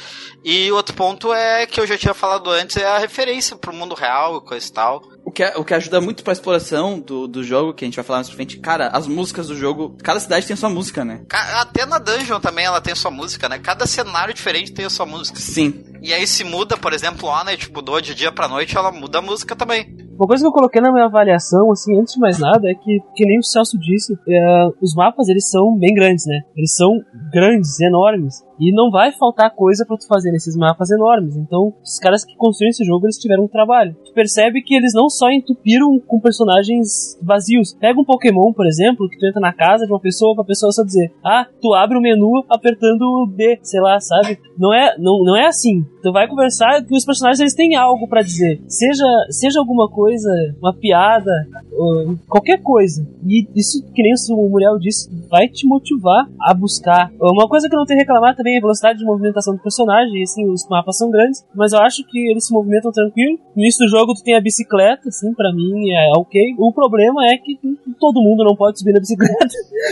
E outro ponto é que eu já tinha falado antes, é a referência pro mundo real e coisa e tal. O que, o que ajuda muito pra exploração do, do jogo, que a gente vai falar mais pra frente, cara, as músicas do jogo, cada cidade tem sua música, né? Até na dungeon também ela tem sua música, né? Cada cenário diferente tem a sua música. Sim. E aí se muda, por exemplo, lá, né? Tipo, do de dia pra noite, ela muda a música também. Uma coisa que eu coloquei na minha avaliação, assim, antes de mais nada, é que, que nem o Celso disse, é, os mapas, eles são bem grandes, né? Eles são grandes, enormes. E não vai faltar coisa pra tu fazer nesses mapas enormes. Então, os caras que construíram esse jogo, eles tiveram um trabalho. Tu percebe que eles não só entupiram com personagens vazios. Pega um Pokémon, por exemplo, que tu entra na casa de uma pessoa pra pessoa só dizer, ah, tu abre o menu apertando B, sei lá, sabe? Não é, não, não é assim. Tu vai conversar e os personagens eles têm algo pra dizer. Seja, seja alguma coisa, uma piada, qualquer coisa. E isso, que nem o Muriel disse, vai te motivar a buscar. Uma coisa que eu não tenho a reclamar também a velocidade de movimentação do personagem. E, assim, os mapas são grandes, mas eu acho que eles se movimentam tranquilo. No início do jogo tu tem a bicicleta, assim, pra mim é ok. O problema é que todo mundo não pode subir na bicicleta.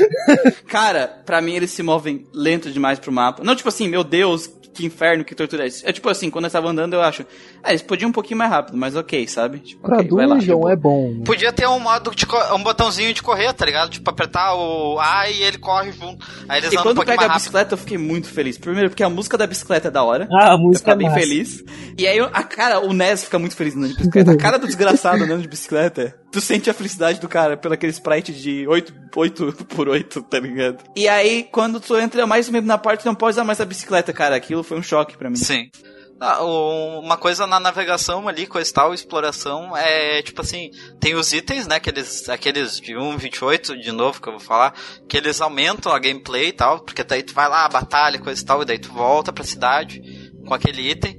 (laughs) Cara, pra mim eles se movem lento demais pro mapa. Não, tipo assim, meu Deus, que inferno, que tortura é isso. É tipo assim, quando eu tava andando, eu acho. Ah, eles podiam um pouquinho mais rápido, mas ok, sabe? Tipo, pra ok, vai lá, boa. é bom. né? Podia ter um modo de um botãozinho de correr, tá ligado? Tipo, apertar o A e ele corre junto. Aí eles E andam um quando pouquinho pega a bicicleta, eu fiquei muito feliz. Primeiro, porque a música da bicicleta é da hora. Ah, a Eu música ficar é bem massa. feliz. E aí, eu- a cara, o Ness fica muito feliz andando de bicicleta. A cara do desgraçado andando de bicicleta. Tu sente a felicidade do cara pelo aquele sprite de 8, 8 por 8, tá ligado? E aí, quando tu entra mais mesmo na parte, não pode usar mais a bicicleta, cara. Aquilo foi um choque pra mim. Sim. Ah, uma coisa na navegação ali, coisa tal, exploração, é tipo assim, tem os itens, né, aqueles, aqueles de 1.28, de novo, que eu vou falar, que eles aumentam a gameplay e tal, porque daí tu vai lá, batalha, coisa e tal, e daí tu volta pra cidade com aquele item.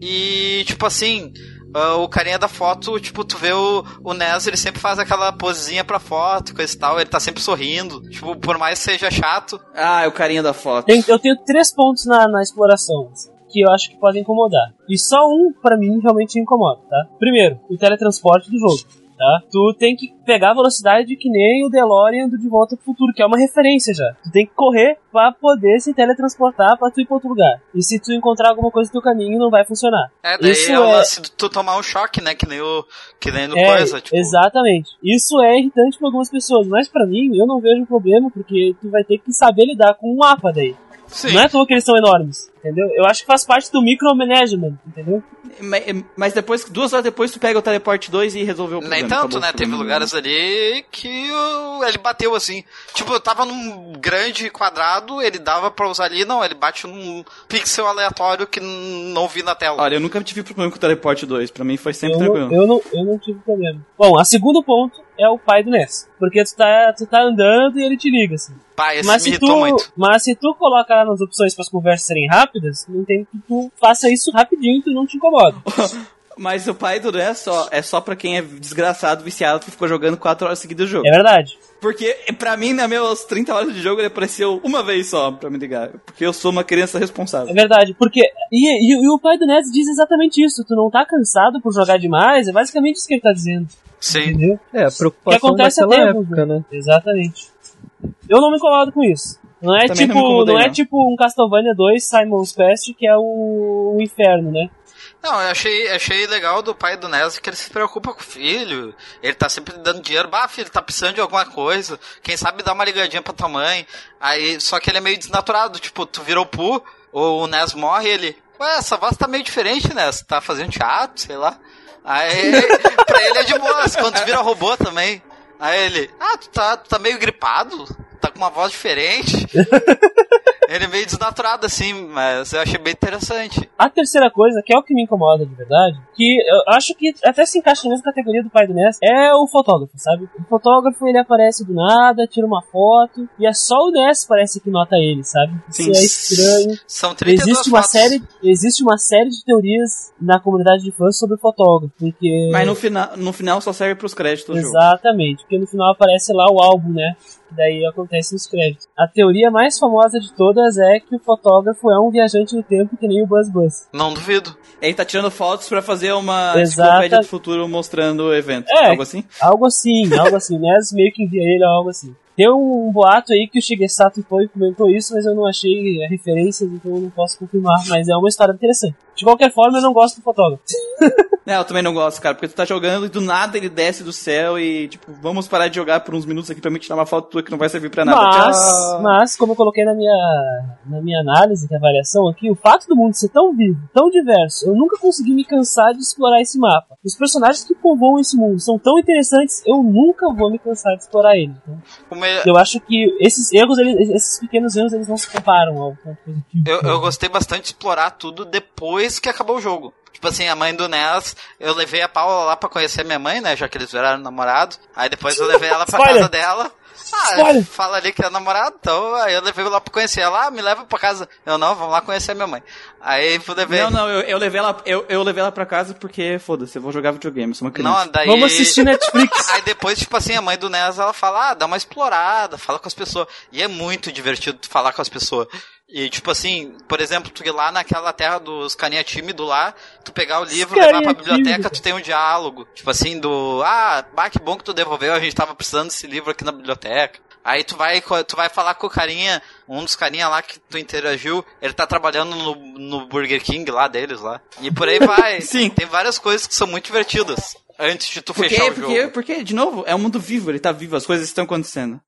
E, tipo assim, ah, o carinha da foto, tipo, tu vê o, o Ness, ele sempre faz aquela posezinha pra foto, coisa e tal, ele tá sempre sorrindo. Tipo, por mais que seja chato, Ah, é o carinha da foto. Tem- eu tenho três pontos na, na exploração assim, que eu acho que podem incomodar. E só um, pra mim, realmente incomoda, tá? Primeiro, o teletransporte do jogo. Tá? Tu tem que pegar a velocidade que nem o DeLorean do De Volta pro Futuro, que é uma referência já. Tu tem que correr pra poder se teletransportar pra tu ir pra outro lugar. E se tu encontrar alguma coisa no teu caminho, não vai funcionar. É, daí Isso é o é- lance de tu tomar um choque, né? Que nem o. Que nem no É, coisa, tipo. exatamente. Isso é irritante pra algumas pessoas, mas pra mim, eu não vejo problema, porque tu vai ter que saber lidar com um mapa daí. Sim. Não é toa que eles são enormes, entendeu? Eu acho que faz parte do micromanagement, entendeu? Ma- Mas depois, duas horas depois, tu pega o Teleporte 2 e resolveu o problema. Nem tanto, né? Teve lugares ali que o- ele bateu assim. Tipo, eu tava num grande quadrado, ele dava pra usar ali, não, ele bate num pixel aleatório que não vi na tela. Olha, eu nunca tive problema com o Teleporte 2. Pra mim foi sempre Eu não, tranquilo. eu, não, eu não tive problema. Bom, a segundo ponto é o pai do Ness. Porque tu tá, tu tá andando e ele te liga, assim. Pai, esse Mas me se, irritou tu, muito. mas se tu coloca lá nas opções para as conversas serem rápidas, não tem que tu faça isso rapidinho que não te incomoda. (laughs) Mas o pai do Ness só, é só pra quem é desgraçado, viciado, que ficou jogando 4 horas seguidas o jogo. É verdade. Porque, pra mim, nas meus 30 horas de jogo, ele apareceu uma vez só pra me ligar. Porque eu sou uma criança É responsável. verdade, porque. E, e- e o pai do Ness diz exatamente isso. Tu não tá cansado por jogar demais, é basicamente isso que ele tá dizendo. Sim. Entendeu? É, a Que preocupação acontece daquela até época, né? Exatamente. Eu não me incomodo com isso. Não é Também não tipo, não, incomodei, é não. tipo um Castlevania 2 Simon's Quest, que é o, o inferno, né? Não, eu achei, achei legal do pai do Nes que ele se preocupa com o filho. Ele tá sempre dando dinheiro. Bah, filho, tá precisando de alguma coisa. Quem sabe dá uma ligadinha pra tua mãe. Aí, só que ele é meio desnaturado. Tipo, tu virou pu, ou o Nes morre ele. Ué, essa voz tá meio diferente, Nes. Tá fazendo teatro, sei lá. Aí, pra ele é de boas, quando vira robô também. Aí ele, ah, tu tá, tu tá meio gripado? Tá com uma voz diferente? (laughs) ele é meio desnaturado assim, mas eu achei bem interessante. A terceira coisa, que é o que me incomoda de verdade, que eu acho que até se encaixa na mesma categoria do pai do Ness, é o fotógrafo, sabe? O fotógrafo, ele aparece do nada, tira uma foto, e é só o Ness parece que nota ele, sabe? Isso Sim. é estranho. São 32 Existe uma, fotos. série, existe uma série de teorias na comunidade de fãs sobre o fotógrafo, porque... Mas no, final no final só serve pros créditos do jogo. Exatamente, porque no final aparece lá o álbum, né? Daí acontece nos créditos. A teoria mais famosa de todas é que o fotógrafo é um viajante no tempo que nem o Buzz Buzz. Não duvido. Ele tá tirando fotos pra fazer uma enciclopédia do futuro mostrando o evento. É. Algo assim? Algo assim, algo assim. (laughs) Nes meio que envia ele algo assim. Tem um boato aí que o Shigesato foi e comentou isso, mas eu não achei referências, então eu não posso confirmar. Mas é uma história interessante. De qualquer forma, eu não gosto do fotógrafo. (laughs) É, eu também não gosto, cara, porque tu tá jogando e do nada ele desce do céu e, tipo, vamos parar de jogar por uns minutos aqui pra mim tirar uma foto tua que não vai servir pra nada. Mas, Tchau. mas, como eu coloquei na minha, na minha análise, que é avaliação aqui, o fato do mundo ser tão vivo, tão diverso, eu nunca consegui me cansar de explorar esse mapa. Os personagens que povoam esse mundo são tão interessantes, eu nunca vou me cansar de explorar eles. né? Como é- Eu acho que esses erros, eles- esses pequenos erros, eles não se comparam ao ponto positivo. eu, eu gostei bastante de explorar tudo depois que acabou o jogo. Tipo assim, a mãe do Ness, eu levei a Paula lá pra conhecer minha mãe, né? Já que eles viraram namorado. Aí depois eu levei ela pra casa dela. Ah, fala ali que é namorado, então aí eu levei lá pra conhecer ela. Ah, me leva pra casa. Eu não, vamos lá conhecer a minha mãe. Aí eu levei. Não, não, eu, eu levei ela, eu, eu levei ela pra casa porque, foda-se, eu vou jogar videogame, sou uma criança. Não, daí. Vamos assistir Netflix. (laughs) Aí depois, tipo assim, a mãe do Nes, ela fala, ah, dá uma explorada, fala com as pessoas. E é muito divertido falar com as pessoas. E, tipo assim, por exemplo, tu ir lá naquela terra dos carinha tímido lá, tu pegar o livro, levar carinha pra biblioteca, tímido. tu tem um diálogo. Tipo assim, do, ah, bah, que bom que tu devolveu, a gente tava precisando desse livro aqui na biblioteca. Aí tu vai, tu vai falar com o carinha, um dos carinha lá que tu interagiu, ele tá trabalhando no, no Burger King lá deles lá. E por aí vai. (laughs) Sim. Tem várias coisas que são muito divertidas. Antes de tu Porque, fechar o porque, jogo. porque, de novo, é um mundo vivo, ele tá vivo, as coisas estão acontecendo.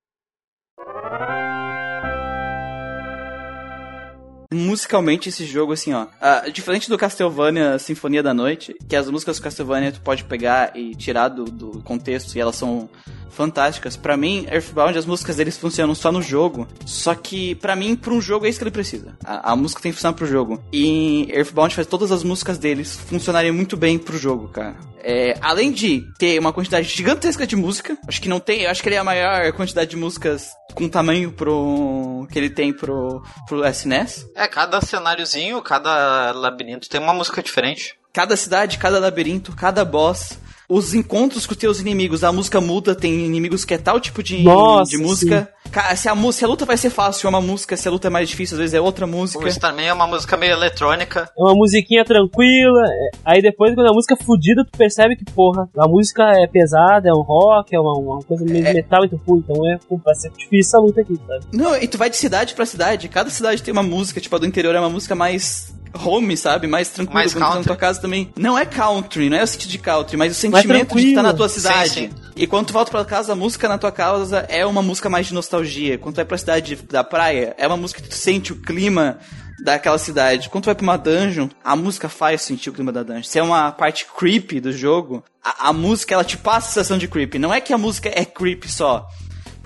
Musicalmente, esse jogo, assim, ó. ah, diferente do Castlevania Sinfonia da Noite, que as músicas do Castlevania tu pode pegar e tirar do, do contexto e elas são fantásticas. Pra mim, Earthbound, as músicas deles funcionam só no jogo. Só que, pra mim, pra um jogo é isso que ele precisa. A, a música tem que funcionar pro jogo. E Earthbound faz todas as músicas deles funcionarem muito bem pro jogo, cara. É, além de ter uma quantidade gigantesca de música, acho que não tem, acho que ele é a maior quantidade de músicas com tamanho pro que ele tem pro pro SNES. É, cada cenáriozinho, cada labirinto tem uma música diferente. Cada cidade, cada labirinto, cada boss, os encontros com os teus inimigos, a música muda, tem inimigos que é tal tipo de, Nossa, de música. Ca- Se a, se a luta vai ser fácil, é uma música, se a luta é mais difícil, às vezes é outra música. O Starman é uma música meio eletrônica. É uma musiquinha tranquila. é- Aí depois, quando a música é fudida, tu percebe que, porra, a música é pesada, é um rock, é uma, uma coisa meio metal, então, pô, então é, pô, vai ser difícil essa luta aqui, sabe? Não, e tu vai de cidade pra cidade, cada cidade tem uma música, tipo a do interior é uma música mais home, sabe? Mais tranquila, Mais quando tu tá na country. tua casa também. Não é country, não é o sentido de country, mas o sentimento de estar na tua cidade. Sim, sim. E quando tu volta pra casa, a música na tua casa é uma música mais de nostalgia. Quando tu vai pra cidade da praia, é uma música que tu sente o clima daquela cidade. Quando tu vai pra uma dungeon, a música faz sentir o clima da dungeon. Se é uma parte creepy do jogo, a, a música ela te passa a sensação de creepy. Não é que a música é creepy só.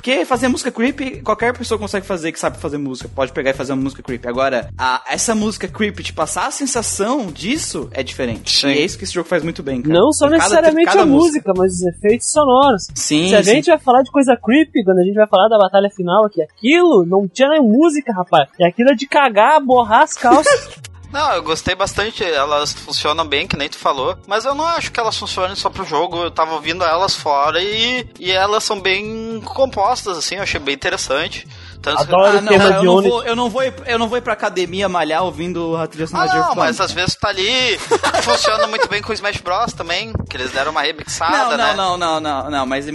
Porque fazer música creepy, qualquer pessoa consegue fazer que sabe fazer música. Pode pegar e fazer uma música creepy. Agora, a, essa música creepy, te passar a sensação disso é diferente. Sim. E é isso que esse jogo faz muito bem, cara. Não só cada- necessariamente cada a música, mas os efeitos sonoros. Sim, Se a sim. gente vai falar de coisa creepy, quando a gente vai falar da batalha final aqui, aquilo não tinha nem música, rapaz. E aquilo é de cagar, borrar as calças. (laughs) Não, eu gostei bastante, elas funcionam bem, que nem tu falou, mas eu não acho que elas funcionem só pro jogo, eu tava ouvindo elas fora e, e elas são bem compostas, assim, eu achei bem interessante. Tanto Adoro Ah, não, eu, não vou, eu, não vou ir, eu não vou ir pra academia malhar ouvindo a trilha Ah, sonora de não, Earthbound. mas às vezes tá ali, (laughs) funciona muito bem com o Smash Bros também, que eles deram uma remixada, Não, não, né? não, não, não, não, mas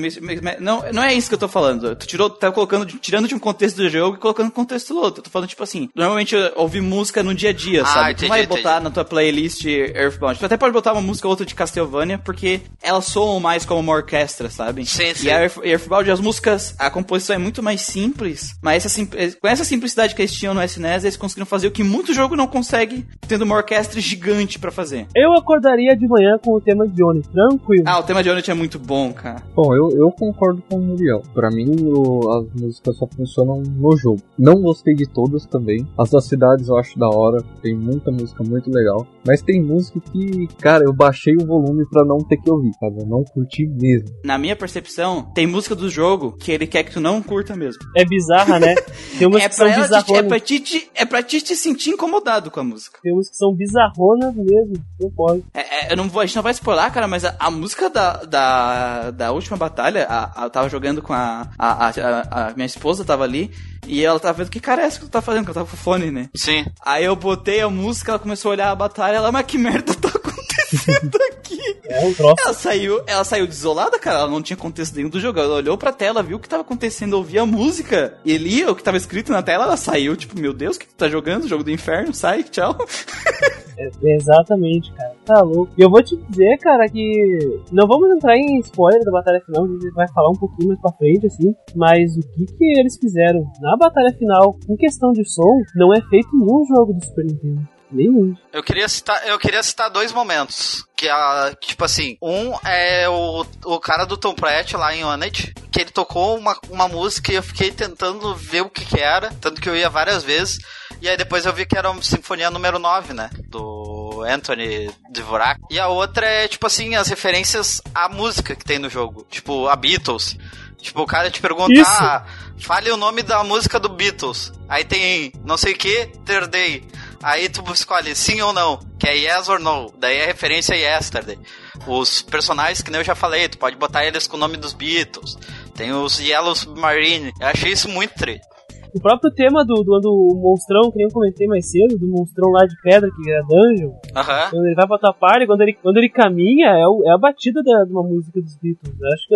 não, não é isso que eu tô falando. Tu tirou, tá colocando, tirando de um contexto do jogo e colocando no contexto do outro. Eu tô falando, tipo assim, normalmente eu ouvir música no dia a dia, Ah, sabe? entendi, tu vai entendi. botar na tua playlist Earthbound. Tu até pode botar uma música ou outra de Castlevania, porque elas soam mais como uma orquestra, sabe? Sim, sim. E a Earth- Earthbound, as músicas, a composição é muito mais simples, mas essa, sim- com essa simplicidade que eles tinham no SNES, eles conseguiram fazer o que muito jogo não consegue, tendo uma orquestra gigante pra fazer. Eu acordaria de manhã com o tema de Oni, tranquilo. Ah, o tema de Unity é muito bom, cara. Bom, eu, eu concordo com o Muriel. Pra mim, o- as músicas só funcionam no jogo. Não gostei de todas também. As das cidades eu acho da hora. Tem muita música muito legal. Mas tem música que, cara, eu baixei o volume pra não ter que ouvir, sabe? Eu não curti mesmo. Na minha percepção, tem música do jogo que ele quer que tu não curta mesmo. É bizarra, né? Tem umas É que são ela é, bizarronas. pra ti, te- é pra ti te sentir incomodado com a música. Tem umas que são bizarronas mesmo. Não pode. É, é, eu não vou, a gente não vai spoiler, cara, mas a, a música da, da, da última batalha, a, a- eu tava jogando com a, a, a, minha esposa, tava ali, e ela tava vendo que cara é essa que tu tá fazendo, que eu tava com fone, né? Sim. Aí eu botei a música, ela começou a olhar a batalha, ela, mas que merda (laughs) tá acontecendo aqui? É. Ela saiu, ela saiu desolada, cara. Ela não tinha contexto nenhum do jogo. Ela olhou pra tela, viu o que tava acontecendo, ouvia a música e lia o que tava escrito na tela. Ela saiu, tipo, meu Deus, o que tu tá jogando? Jogo do inferno, sai, tchau. É, exatamente, cara. Tá louco. E eu vou te dizer, cara, que não vamos entrar em spoiler da batalha final, a gente vai falar um pouquinho mais pra frente, assim. Mas o que que eles fizeram na batalha final, em questão de som, não é feito em nenhum jogo do Super Nintendo. Nenhum. Eu queria citar, eu queria citar dois momentos. Que a, tipo assim, um é o, o cara do Tom Pratt lá em Onet, que ele tocou uma, uma música e eu fiquei tentando ver o que que era, tanto que eu ia várias vezes. E aí depois eu vi que era a Sinfonia número 9, né? Do Anthony Dvorak. E a outra é, tipo assim, as referências à música que tem no jogo. Tipo, a Beatles. Tipo, o cara te pergunta, Isso. ah, fale o nome da música do Beatles. Aí tem não sei o que, Third Day. Aí tu escolhe sim ou não, que é yes or no. Daí é referência a yesterday. Os personagens, que nem eu já falei, tu pode botar eles com o nome dos Beatles. Tem os Yellow Submarine. Eu achei isso muito tri. O próprio tema do, do, do monstrão, que nem eu comentei mais cedo, do monstrão lá de pedra que era dungeon, quando ele vai pra tua party, quando ele, quando ele caminha, é, o- é a batida da, de uma música dos Beatles. Acho que,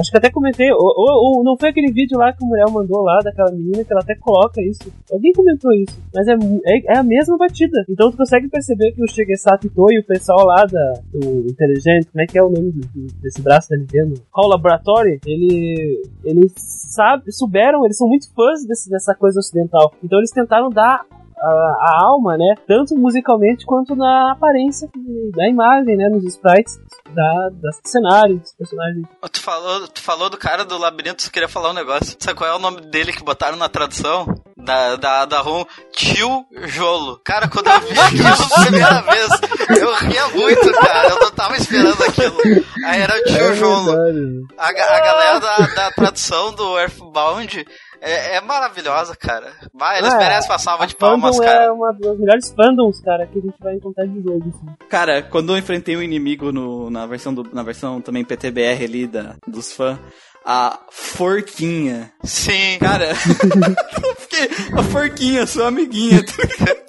acho que até comentei, ou, ou- ou não foi aquele vídeo lá que o Muriel mandou lá, daquela menina, que ela até coloca isso. Alguém comentou isso, mas é, é, é a mesma batida. Então tu consegue perceber que o Shigesato Ito e o pessoal lá da, do Inteligente, como é que é o nome do- do- desse braço da Nintendo? Call Laboratory, ele, eles sabe, souberam, eles são muito fãs desse, dessa coisa ocidental. Então eles tentaram dar a, a alma, né? Tanto musicalmente quanto na aparência da imagem, né? Nos sprites da, das cenários, dos personagens. Tu falou, tu falou do cara do labirinto, eu queria falar um negócio. Sabe qual é o nome dele que botaram na tradução? Da, da, da ROM? Tio Jolo. Cara, quando eu vi (laughs) aquilo pela primeira vez, eu ria muito, cara. Eu não tava esperando aquilo. Aí era o Tio Jolo. verdade. A, a galera da, da tradução do Earthbound é, é maravilhosa, cara. Vai, eles É, merecem uma salva de palmas, cara. é uma das melhores fandoms, cara, que a gente vai encontrar de jogo, assim. Cara, quando eu enfrentei um inimigo no, na, versão do, na versão também PTBR ali da, dos fãs, a Forquinha. Sim. Cara, (laughs) eu fiquei. A Forquinha, sua amiguinha. tá ligado?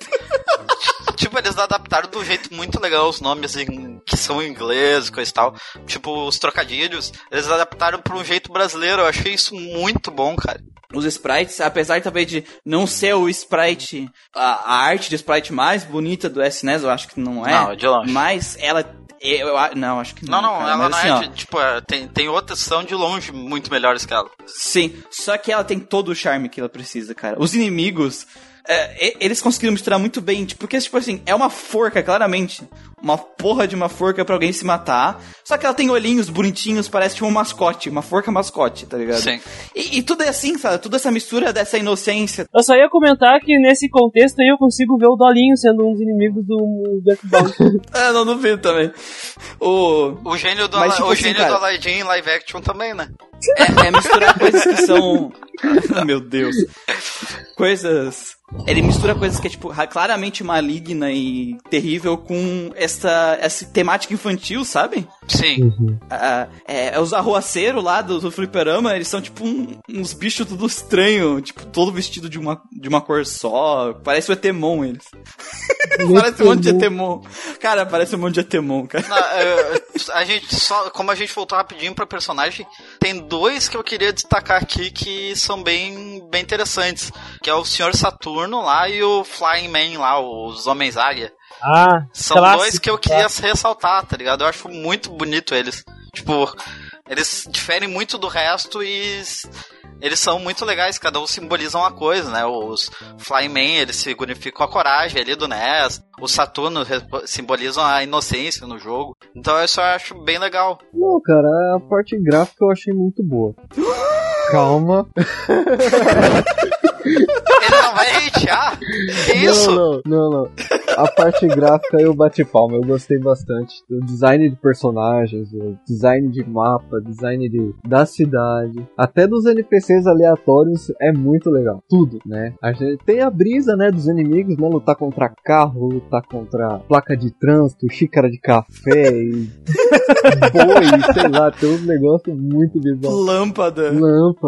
Tipo, eles adaptaram de um jeito muito legal os nomes em- que são em inglês, coisa e tal. Tipo, os trocadilhos, eles adaptaram pra um jeito brasileiro. Eu achei isso muito bom, cara. Os sprites, apesar também de não ser o sprite, a, a arte de sprite mais bonita do SNES, eu acho que não é. Não, de longe. Mas ela. Eu, eu- não, acho que não. Não, não, cara, ela não assim, é ó, de, tipo, é, tem, tem outras que são de longe muito melhores que ela. Sim, só que ela tem todo o charme que ela precisa, cara. Os inimigos, é, eles conseguiram misturar muito bem, tipo, porque, tipo assim, é uma forca, claramente. Uma porra de uma forca pra alguém se matar. Só que ela tem olhinhos bonitinhos, parece tipo um mascote, uma forca mascote, tá ligado? Sim. E, e tudo é assim, sabe? Tudo essa mistura dessa inocência. Eu só ia comentar que nesse contexto aí eu consigo ver o Dolinho sendo um dos inimigos do, Earthbound. (laughs) Ah, não duvido também. O. O gênio do, Mas, tipo o assim, gênio cara- do Aladdin em live action também, né? É, é misturar coisas que são. (laughs) Meu Deus. Coisas. Ele mistura coisas que é, tipo, ra- claramente maligna e terrível com essa, essa temática infantil, sabe? Sim. Ah, é, é os arruaceiros lá do, do fliperama, eles são tipo um- uns bichos tudo estranho, tipo, todo vestido de uma, de uma cor só. Parece o Etemon eles. (laughs) parece um monte de Etemon. Cara, parece um monte de Etemon, cara. Não, a gente só, como a gente voltou rapidinho pra personagem, tem dois que eu queria destacar aqui que são bem, bem interessantes, que é o Sr. Saturno lá e o Flying Man lá, os Homens Águia. Ah, São clássico, dois que eu queria ressaltar, tá ligado? Eu acho muito bonito eles. Tipo, eles diferem muito do resto e eles são muito legais, cada um simboliza uma coisa, né? Os Flying Man, eles significam a coragem ali do NES. O Saturno simbolizam a inocência no jogo. Então isso eu acho bem legal. Não, cara, a parte gráfica eu achei muito boa. (gasps) (gasps) Calma. Ele não vai hatear? Que isso? Não, não, não, não. A parte gráfica eu bati palma, eu gostei bastante. O design de personagens, o design de mapa, design de, da cidade, até dos NPCs aleatórios é muito legal. Tudo, né? A gente tem a brisa, né, dos inimigos, né? Lutar contra carro, lutar contra placa de trânsito, xícara de café e (laughs) boi, sei lá, tem uns negócios muito bizarros. Lâmpada. Lâmpada.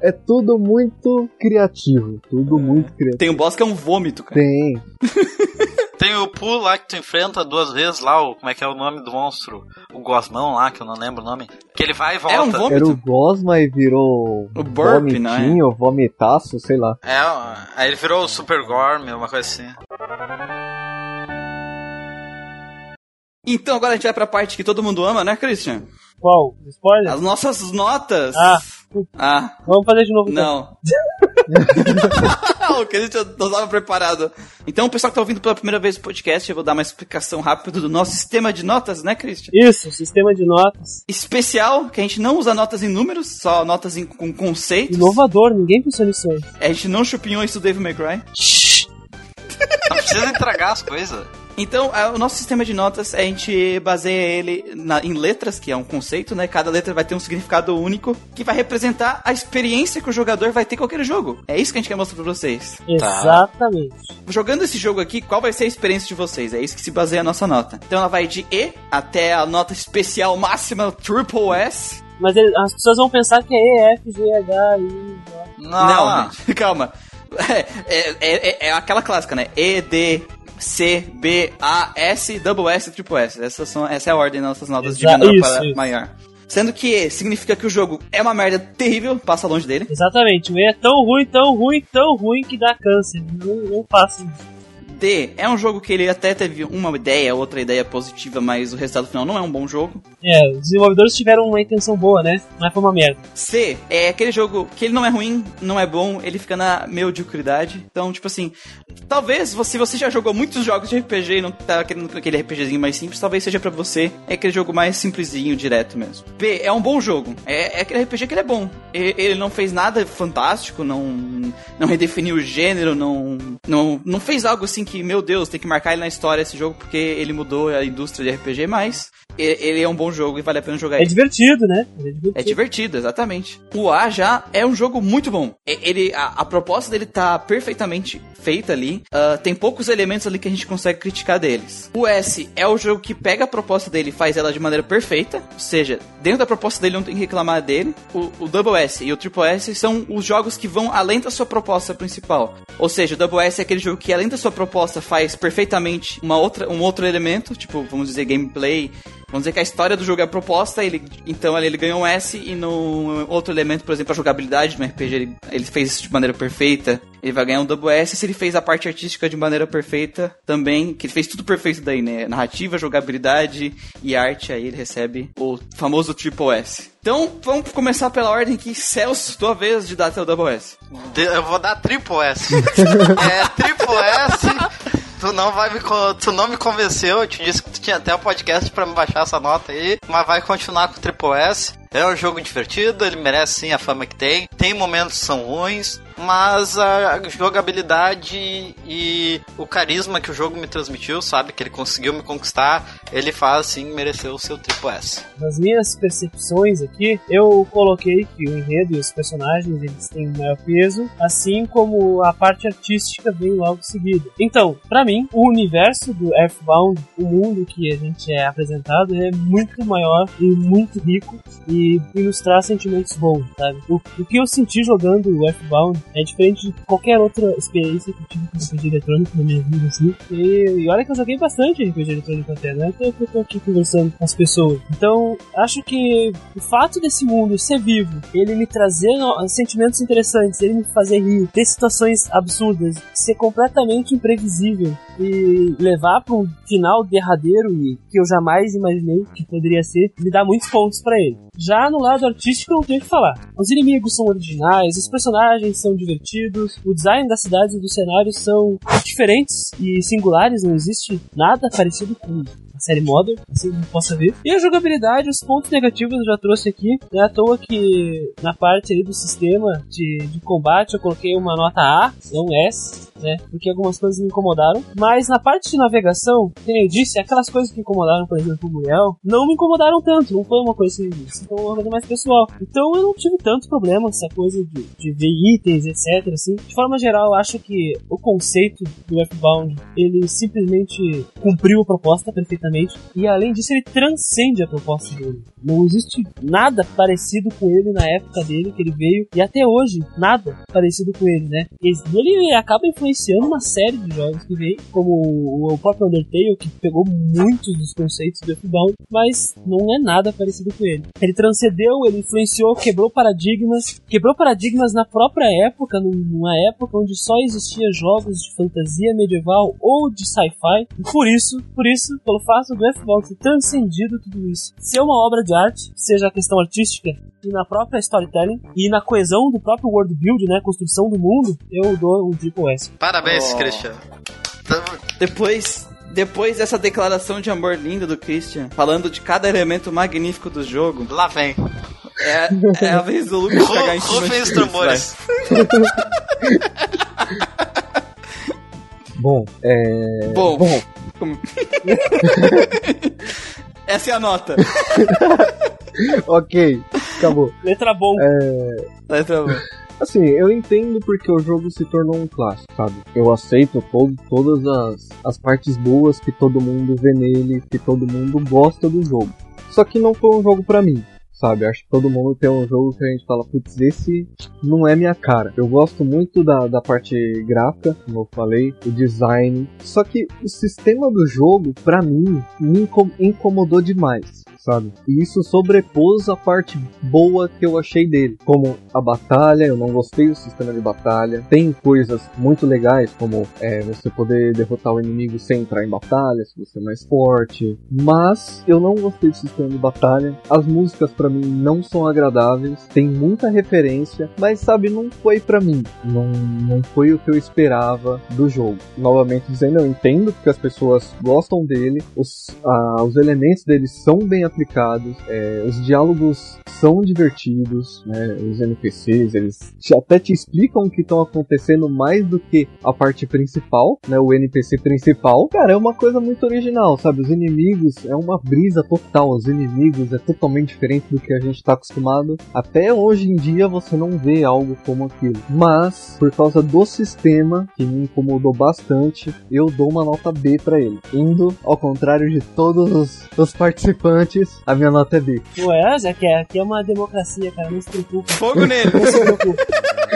É tudo muito criativo. Tudo muito criativo. Tem um boss que é um vômito, cara. Tem. (laughs) Tem o Poo lá que tu enfrenta duas vezes lá, o, como é que é o nome do monstro? O Gosmão lá, que eu não lembro o nome. Que ele vai e volta. É um vômito. Era o Gosma e virou O burp, não é? vomitinho, vomitaço, sei lá. É, aí ele virou o Super Gorm, uma coisa assim. Então agora a gente vai pra parte que todo mundo ama, né, Christian? Qual? Spoiler? As nossas notas. Ah. Ah, Vamos fazer de novo. então. não. (laughs) (laughs) o Christian não estava preparado. Então, o pessoal que tá ouvindo pela primeira vez o podcast, eu vou dar uma explicação rápida do nosso sistema de notas, né, Christian? Isso, sistema de notas. Especial, que a gente não usa notas em números, só notas em, com conceitos. Inovador, ninguém pensou nisso antes. A gente não chupinhou isso do Dave Cry. Não precisa entregar as coisas. Então, a- o nosso sistema de notas, a gente baseia ele na- em letras, que é um conceito, né? Cada letra vai ter um significado único, que vai representar a experiência que o jogador vai ter com aquele jogo. É isso que a gente quer mostrar pra vocês. Exatamente. Jogando esse jogo aqui, qual vai ser a experiência de vocês? É isso que se baseia a nossa nota. Então ela vai de E até a nota especial máxima Triple S. Mas ele- as pessoas vão pensar que é E, F, G, H, I. Não, Não, gente, (laughs) calma. É, é, é- é aquela clássica, né? E, D, C, B, A, S, double S, triple S. Essas são, essa é a ordem das nossas notas de Exa- menor isso, para isso. maior. Sendo que E significa que o jogo é uma merda terrível, passa longe dele. Exatamente. O E é tão ruim, tão ruim, tão ruim que dá câncer. Não, não isso. D é um jogo que ele até teve uma ideia, outra ideia positiva, mas o resultado final não é um bom jogo. É, os desenvolvedores tiveram uma intenção boa, né? Mas foi uma merda. C é aquele jogo que ele não é ruim, não é bom, ele fica na mediocridade. Então, tipo assim, talvez se você já jogou muitos jogos de RPG e não tá querendo aquele RPGzinho mais simples, talvez seja pra você é aquele jogo mais simplesinho, direto mesmo. B é um bom jogo, é, é aquele RPG que ele é bom. E- Ele não fez nada fantástico, não, não redefiniu o gênero, não, não, não fez algo assim que, meu Deus, tem que marcar ele na história esse jogo porque ele mudou a indústria de RPG, mas ele é um bom jogo e vale a pena jogar É ele. divertido, né? É divertido. É divertido, exatamente. O A já é um jogo muito bom. Ele, a, a proposta dele tá perfeitamente feita ali. Ah, tem poucos elementos ali que a gente consegue criticar deles. O S é o jogo que pega a proposta dele e faz ela de maneira perfeita. Ou seja, dentro da proposta dele não tem que reclamar dele. O, o Double S e o Triple S são os jogos que vão além da sua proposta principal. Ou seja, o Double S é aquele jogo que além da sua proposta faz perfeitamente uma outra, um outro elemento, tipo, vamos dizer, gameplay, Vamos dizer que a história do jogo é a proposta, ele, então ali ele ganhou um S e no outro elemento, por exemplo, a jogabilidade no RPG, ele, ele fez isso de maneira perfeita. Ele vai ganhar um double S se ele fez a parte artística de maneira perfeita também, que ele fez tudo perfeito daí, né? Narrativa, jogabilidade e arte, aí ele recebe o famoso triple S. Então, vamos começar pela ordem que Celso, tua vez de dar teu double S. Eu vou dar triple S. (laughs) é triple S. tu não vai me tu não me convenceu, eu te disse que tu tinha até o um podcast para me baixar essa nota aí, mas vai continuar com o Triple S. É um jogo divertido, ele merece sim a fama que tem. Tem momentos que são ruins, mas a jogabilidade e o carisma que o jogo me transmitiu, sabe? Que ele conseguiu me conquistar, ele faz sim merecer o seu Triple S. Nas minhas percepções aqui, eu coloquei que o enredo e os personagens eles têm maior peso, assim como a parte artística vem logo seguida. Então, para mim, o universo do Earthbound, o mundo que a gente é apresentado, é muito maior e muito rico e ilustrar sentimentos bons, sabe? O, o que eu senti jogando o Earthbound é diferente de qualquer outra experiência que eu tive com RPG eletrônico na minha vida, assim. E, e olha que eu joguei bastante RPG eletrônico até, né? Então eu tô aqui conversando com as pessoas. Então, acho que o fato desse mundo ser vivo, ele me trazer sentimentos interessantes, ele me fazer rir, ter situações absurdas, ser completamente imprevisível e levar para um final derradeiro e que eu jamais imaginei que poderia ser, me dá muitos pontos para ele. Já no lado artístico não tenho o que falar. Os inimigos são originais, os personagens são divertidos, o design das cidades e dos cenários são diferentes e singulares, não existe nada parecido com a série Modern, assim como possa ver. E a jogabilidade, os pontos negativos eu já trouxe aqui. Não é à toa que na parte aí do sistema de, de combate eu coloquei uma nota A, não S, né? Porque algumas coisas me incomodaram. Mas na parte de navegação, como eu disse, aquelas coisas que incomodaram, por exemplo, o Muriel, não me incomodaram tanto. Não foi uma coisa assim, foi uma coisa mais pessoal. Então eu não tive tanto problema essa coisa de, de ver itens, etc. Assim. De forma geral, eu acho que o conceito do F-Bound, ele simplesmente cumpriu a proposta perfeitamente e além disso, ele transcende a proposta dele. Não existe nada parecido com ele na época dele que ele veio, e até hoje, nada parecido com ele, né? Ele acaba influenciando uma série de jogos que veio, como o próprio Undertale, que pegou muitos dos conceitos do Earthbound, mas não é nada parecido com ele. Ele transcendeu, ele influenciou, quebrou paradigmas, quebrou paradigmas na própria época, numa época onde só existia jogos de fantasia medieval ou de sci-fi. Por isso, por isso, pelo fato fato do F-Box ter transcendido tudo isso, ser uma obra de arte, seja a questão artística e na própria storytelling e na coesão do próprio world build, né, construção do mundo, eu dou um triple S. Parabéns, oh. Christian. Depois depois dessa declaração de amor linda do Christian, falando de cada elemento magnífico do jogo. Lá vem. É, é a vez do Lucas cagar em cima os tambores. (laughs) Bom, é. Bom. Bom. (laughs) Essa é a nota. (laughs) ok, acabou. Letra bom. É... Letra bom. Assim, eu entendo porque o jogo se tornou um clássico, sabe? Eu aceito todo, todas as, as partes boas que todo mundo vê nele, que todo mundo gosta do jogo. Só que não foi um jogo para mim sabe? Acho que todo mundo tem um jogo que a gente fala, putz, esse não é minha cara. Eu gosto muito da, da parte gráfica, como eu falei, o design. Só que o sistema do jogo, para mim, me incomodou demais sabe? E isso sobrepôs a parte boa que eu achei dele, como a batalha, eu não gostei do sistema de batalha. Tem coisas muito legais, como é, você poder derrotar o inimigo sem entrar em batalha, se você é mais forte. Mas eu não gostei do sistema de batalha. As músicas para mim não são agradáveis, tem muita referência, mas sabe, não foi para mim. Não, não foi o que eu esperava do jogo. Novamente dizendo, eu entendo porque as pessoas gostam dele, os, ah, os elementos dele são bem aplicados é, os diálogos são divertidos, né? Os NPCs, eles te, até te explicam o que estão acontecendo mais do que a parte principal, né? O NPC principal. Cara, é uma coisa muito original, sabe? Os inimigos é uma brisa total. Os inimigos é totalmente diferente do que a gente está acostumado. Até hoje em dia você não vê algo como aquilo. Mas, por causa do sistema, que me incomodou bastante, eu dou uma nota B para ele. Indo ao contrário de todos os, os participantes, a minha nota é B. Ué, aqui é, aqui é uma democracia, cara. Não se preocupe. Fogo nele. Não se preocupe.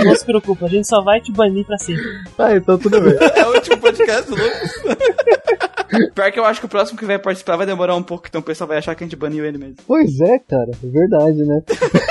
Não se preocupe, a gente só vai te banir pra sempre. Ah, então tudo bem. É o último podcast do Lucas. Pior que eu acho que o próximo que vai participar vai demorar um pouco, então o pessoal vai achar que a gente baniu ele mesmo. Pois é, cara, é verdade, né?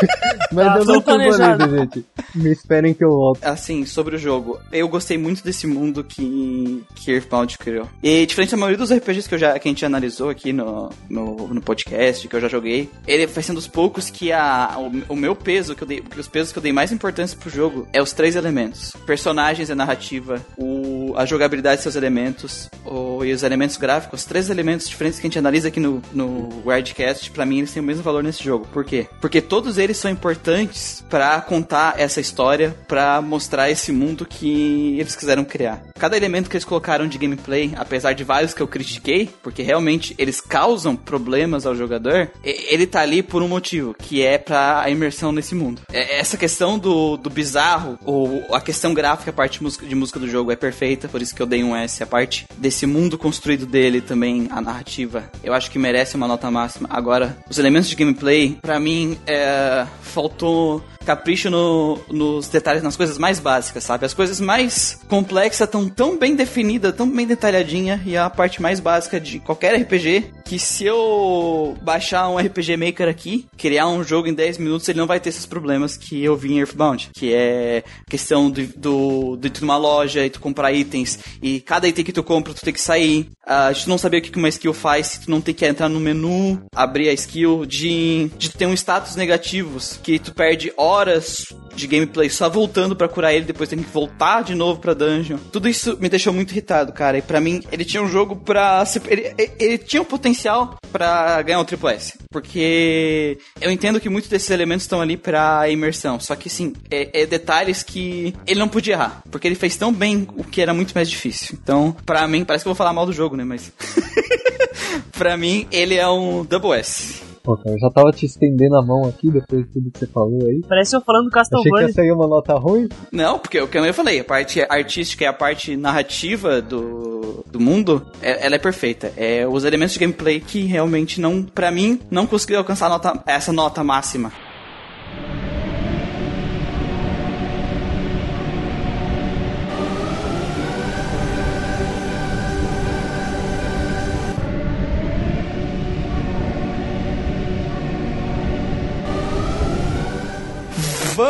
(laughs) Mas ah, eu não tô banido, gente. Me esperem que eu volto. Assim, sobre o jogo, eu gostei muito desse mundo que, que Earthbound criou. E diferente da maioria dos RPGs que, eu já, que a gente analisou aqui no, no, no podcast, que eu já joguei, ele vai sendo dos poucos que a, o, o, meu peso, que eu dei, os pesos que eu dei mais importância pro jogo é os três elementos: personagens e narrativa, o o, a jogabilidade de seus elementos o, e os elementos gráficos, três elementos diferentes que a gente analisa aqui no, no Wildcast, pra mim eles têm o mesmo valor nesse jogo. Por quê? Porque todos eles são importantes para contar essa história, para mostrar esse mundo que eles quiseram criar. Cada elemento que eles colocaram de gameplay, apesar de vários que eu critiquei, porque realmente eles causam problemas ao jogador, ele tá ali por um motivo, que é para a imersão nesse mundo. Essa questão do, do bizarro, ou a questão gráfica, a parte de música do jogo é perfeita, por isso que eu dei um S. A parte desse mundo construído dele também, a narrativa, eu acho que merece uma nota máxima. Agora, os elementos de gameplay, para mim, é, faltou capricho no, nos detalhes, nas coisas mais básicas, sabe? As coisas mais complexas estão tão bem definidas, tão bem detalhadinha, e é a parte mais básica de qualquer RPG, que se eu baixar um RPG Maker aqui, criar um jogo em 10 minutos, ele não vai ter esses problemas que eu vi em Earthbound, que é questão do, do, de tu numa loja e tu comprar itens, e cada item que tu compra, tu tem que sair, de tu não saber o que uma skill faz, se tu não tem que entrar no menu, abrir a skill, de, de ter um status negativos, que tu perde horas horas de gameplay só voltando para curar ele, depois tem que voltar de novo pra dungeon. Tudo isso me deixou muito irritado, cara. E para mim, ele tinha um jogo pra. Ele, ele tinha um potencial para ganhar um Triple S. Porque eu entendo que muitos desses elementos estão ali pra imersão. Só que, sim, é, é, detalhes que ele não podia errar. Porque ele fez tão bem o que era muito mais difícil. Então, pra mim, parece que eu vou falar mal do jogo, né? Mas. (laughs) pra mim, ele é um Double S. Pô, cara, eu já tava te estendendo a mão aqui depois de tudo que você falou aí. Parece eu falando do Castlevania. Achei que aí é uma nota ruim. Não, porque o que eu falei, a parte artística e a parte narrativa do, do mundo, é, ela é perfeita. É os elementos de gameplay que realmente não, para mim, não conseguiu alcançar nota, essa nota máxima.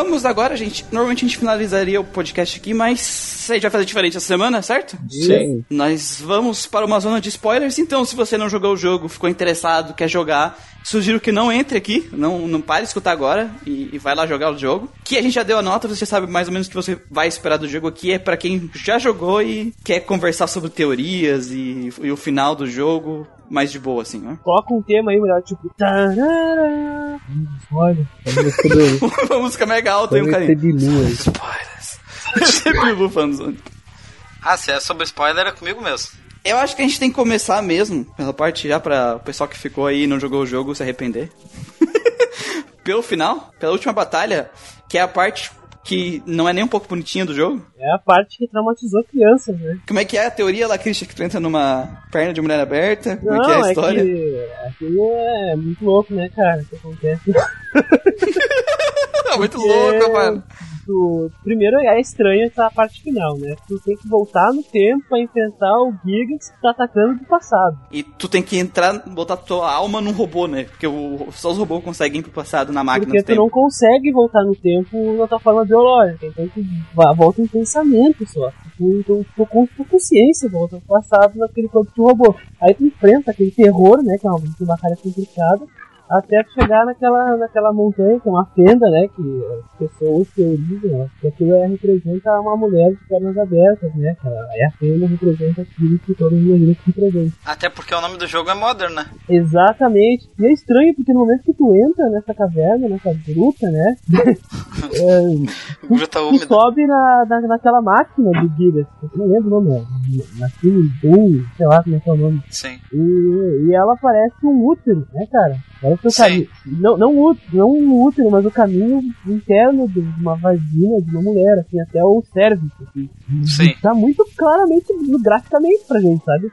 Vamos agora, gente. Normalmente a gente finalizaria o podcast aqui, mas a gente vai fazer diferente essa semana, certo? Sim. Nós vamos para uma zona de spoilers, então se você não jogou o jogo, ficou interessado, quer jogar, sugiro que não entre aqui, não, não pare de escutar agora e, e vai lá jogar o jogo. Que a gente já deu a nota, você sabe mais ou menos o que você vai esperar do jogo aqui, é para quem já jogou e quer conversar sobre teorias e, e o final do jogo mais de boa, assim, né? Coloca um tema aí, melhor, tipo. Tarará. Olha, (laughs) Uma música mega alta aí, um carinho. Spoilers. (laughs) Bilu falando. Ah, se é sobre spoiler, é comigo mesmo. Eu acho que a gente tem que começar mesmo, pela parte já pra o pessoal que ficou aí e não jogou o jogo se arrepender. (laughs) Pelo final, pela última batalha, que é a parte que não é nem um pouco bonitinha do jogo. É a parte que traumatizou crianças, né? Como é que é a teoria lá, Christian, que tu entra numa perna de mulher aberta? Como não, é que é a história? É que aquilo é muito louco, né, cara? O que acontece? é (laughs) muito louco, mano tu. Primeiro é estranha essa parte final, né? Tu tem que voltar no tempo pra enfrentar o Gigas que tá atacando do passado. E tu tem que entrar, botar tua alma num robô, né? Porque o, só os robôs conseguem ir pro passado na máquina. Porque tu não consegue voltar no tempo na tua forma biológica. Então tu volta em pensamento só. Tu, tu, tu com tua consciência volta no passado naquele corpo de robô. Aí tu enfrenta aquele terror, né? Que é uma, uma batalha complicada até chegar naquela, naquela montanha, que é uma fenda, né? Que as pessoas teorizam, né, que aquilo é, representa uma mulher de pernas abertas, né? Que ela, é a fenda representa aquilo que todos os guerreiros representam. Até porque o nome do jogo é Modern, né? Exatamente. E é estranho, porque no momento que tu entra nessa caverna, nessa gruta, né? (laughs) é, gruta tu, úmida. Tu sobe na, na, naquela máquina do Gigas, eu não lembro o nome, naquele Boom, sei lá como é que é o nome. Sim. E, e ela parece um útero, né, cara? Parece o caminho. Não, não, não um útero, mas o caminho interno de uma vagina de uma mulher, assim, até o cérebro. Assim. Sim. Tá muito claramente, graficamente pra gente, sabe?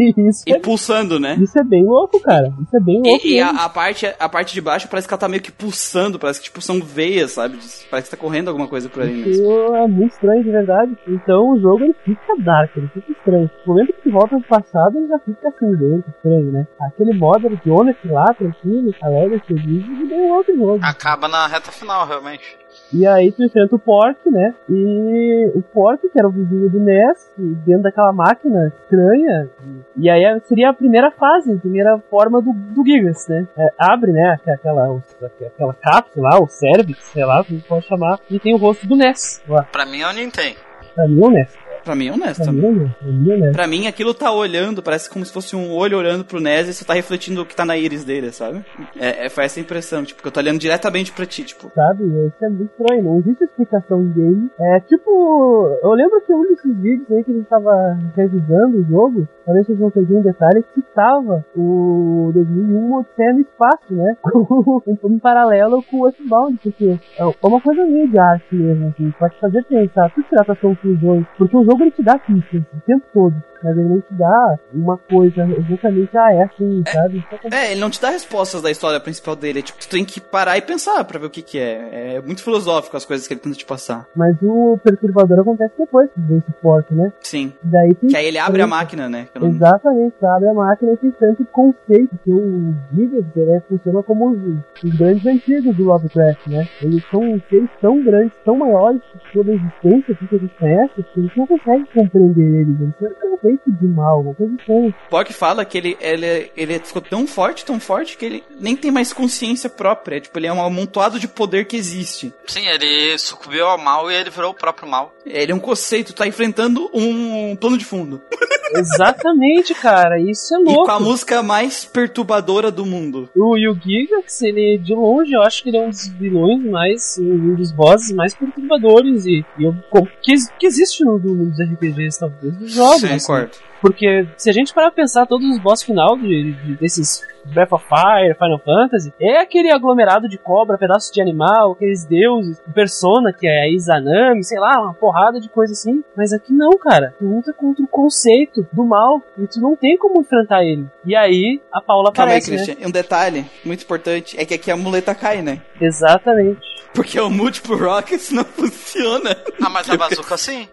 (laughs) isso e é, pulsando, né? Isso é bem louco, cara. Isso é bem louco. E, e a, a, parte, a parte de baixo parece que ela tá meio que pulsando, parece que tipo são veias, sabe? Parece que tá correndo alguma coisa por isso mesmo. é muito estranho, de verdade. Então o jogo ele fica dark, ele fica estranho. No momento que tu volta no passado, ele já fica cinzento, estranho, né? Aquele modo de Jonas lá, tranquilo, alegre, feliz, e deu outro jogo. Acaba na reta final, realmente. E aí tu enfrenta o Pork, né? E o Pork, que era o vizinho do Ness, dentro daquela máquina estranha. E aí seria a primeira fase, a primeira forma do, do Gigas, né? É, abre, né? Aquela, aquela cápsula lá, o Cervix, sei lá, como pode chamar. E tem o rosto do Ness lá. Pra mim é o Nintendo. Pra mim é o Ness. Pra mim é honesto. Pra mim? Pra mim, né? Pra mim, aquilo tá olhando, parece como se fosse um olho olhando pro Ness e você tá refletindo o que tá na íris dele, sabe? É, é, foi essa impressão, tipo, que eu tô olhando diretamente pra ti, tipo. Sabe? Isso é muito estranho. Não existe explicação em game. É tipo. Eu lembro que um desses vídeos aí que a gente tava revisando o jogo, talvez vocês não perdi um detalhe, que citava o 2001 Odisseia no Espaço, né? (laughs) um, um paralelo com o Earthbound, porque é uma coisa meio de arte mesmo, assim, pode fazer pensar, tu tirar tuas conclusões, porque o jogo ele te dá pistas o tempo todo mas ele não te dá uma coisa exatamente a essa, assim, sabe? É, ele não te dá respostas da história principal dele. É, tipo, tu tem que parar e pensar pra ver o que que é. É muito filosófico as coisas que ele tenta te passar. Mas o perturbador acontece depois que vem esse forte, né? Sim. Daí tem que aí ele abre a máquina, né? Não... Exatamente, abre a máquina e tem tanto conceito que o Gigas, ele funciona como os, os, grandes antigos do Lovecraft, né? Eles são seres tão grandes, tão maiores que toda a existência que a gente conhece, que a gente não consegue compreender eles. Eles são conceito de mal, uma coisa assim. Spock fala que ele, ele, ele ficou tão forte, tão forte, que ele nem tem mais consciência própria. Tipo, ele é um amontoado de poder que existe. Sim, ele sucumbiu ao mal e ele virou o próprio mal. Ele é um conceito, tá enfrentando um plano de fundo. (laughs) Exatamente, cara, isso é louco. E com a música mais perturbadora do mundo. O Yu Gigax, ele, de longe, eu acho que ele é um dos vilões mais, um dos bosses mais perturbadores e, e eu, que, que existe no, no, nos RPGs, talvez, dos jogos. Sim, assim. Porque se a gente parar pra pensar todos os boss final de, de, desses Breath of Fire, Final Fantasy, é aquele aglomerado de cobra, pedaços de animal, aqueles deuses, Persona, que é a Izanami, sei lá, uma porrada de coisa assim. Mas aqui não, cara. Tu luta contra o conceito do mal e tu não tem como enfrentar ele. E aí a Paula Calma aparece, aí, Christian. Né? Um detalhe muito importante é que aqui a muleta cai, né? Exatamente. Porque o Multiple Rockets não (laughs) funciona. Ah, mas a bazuca sim.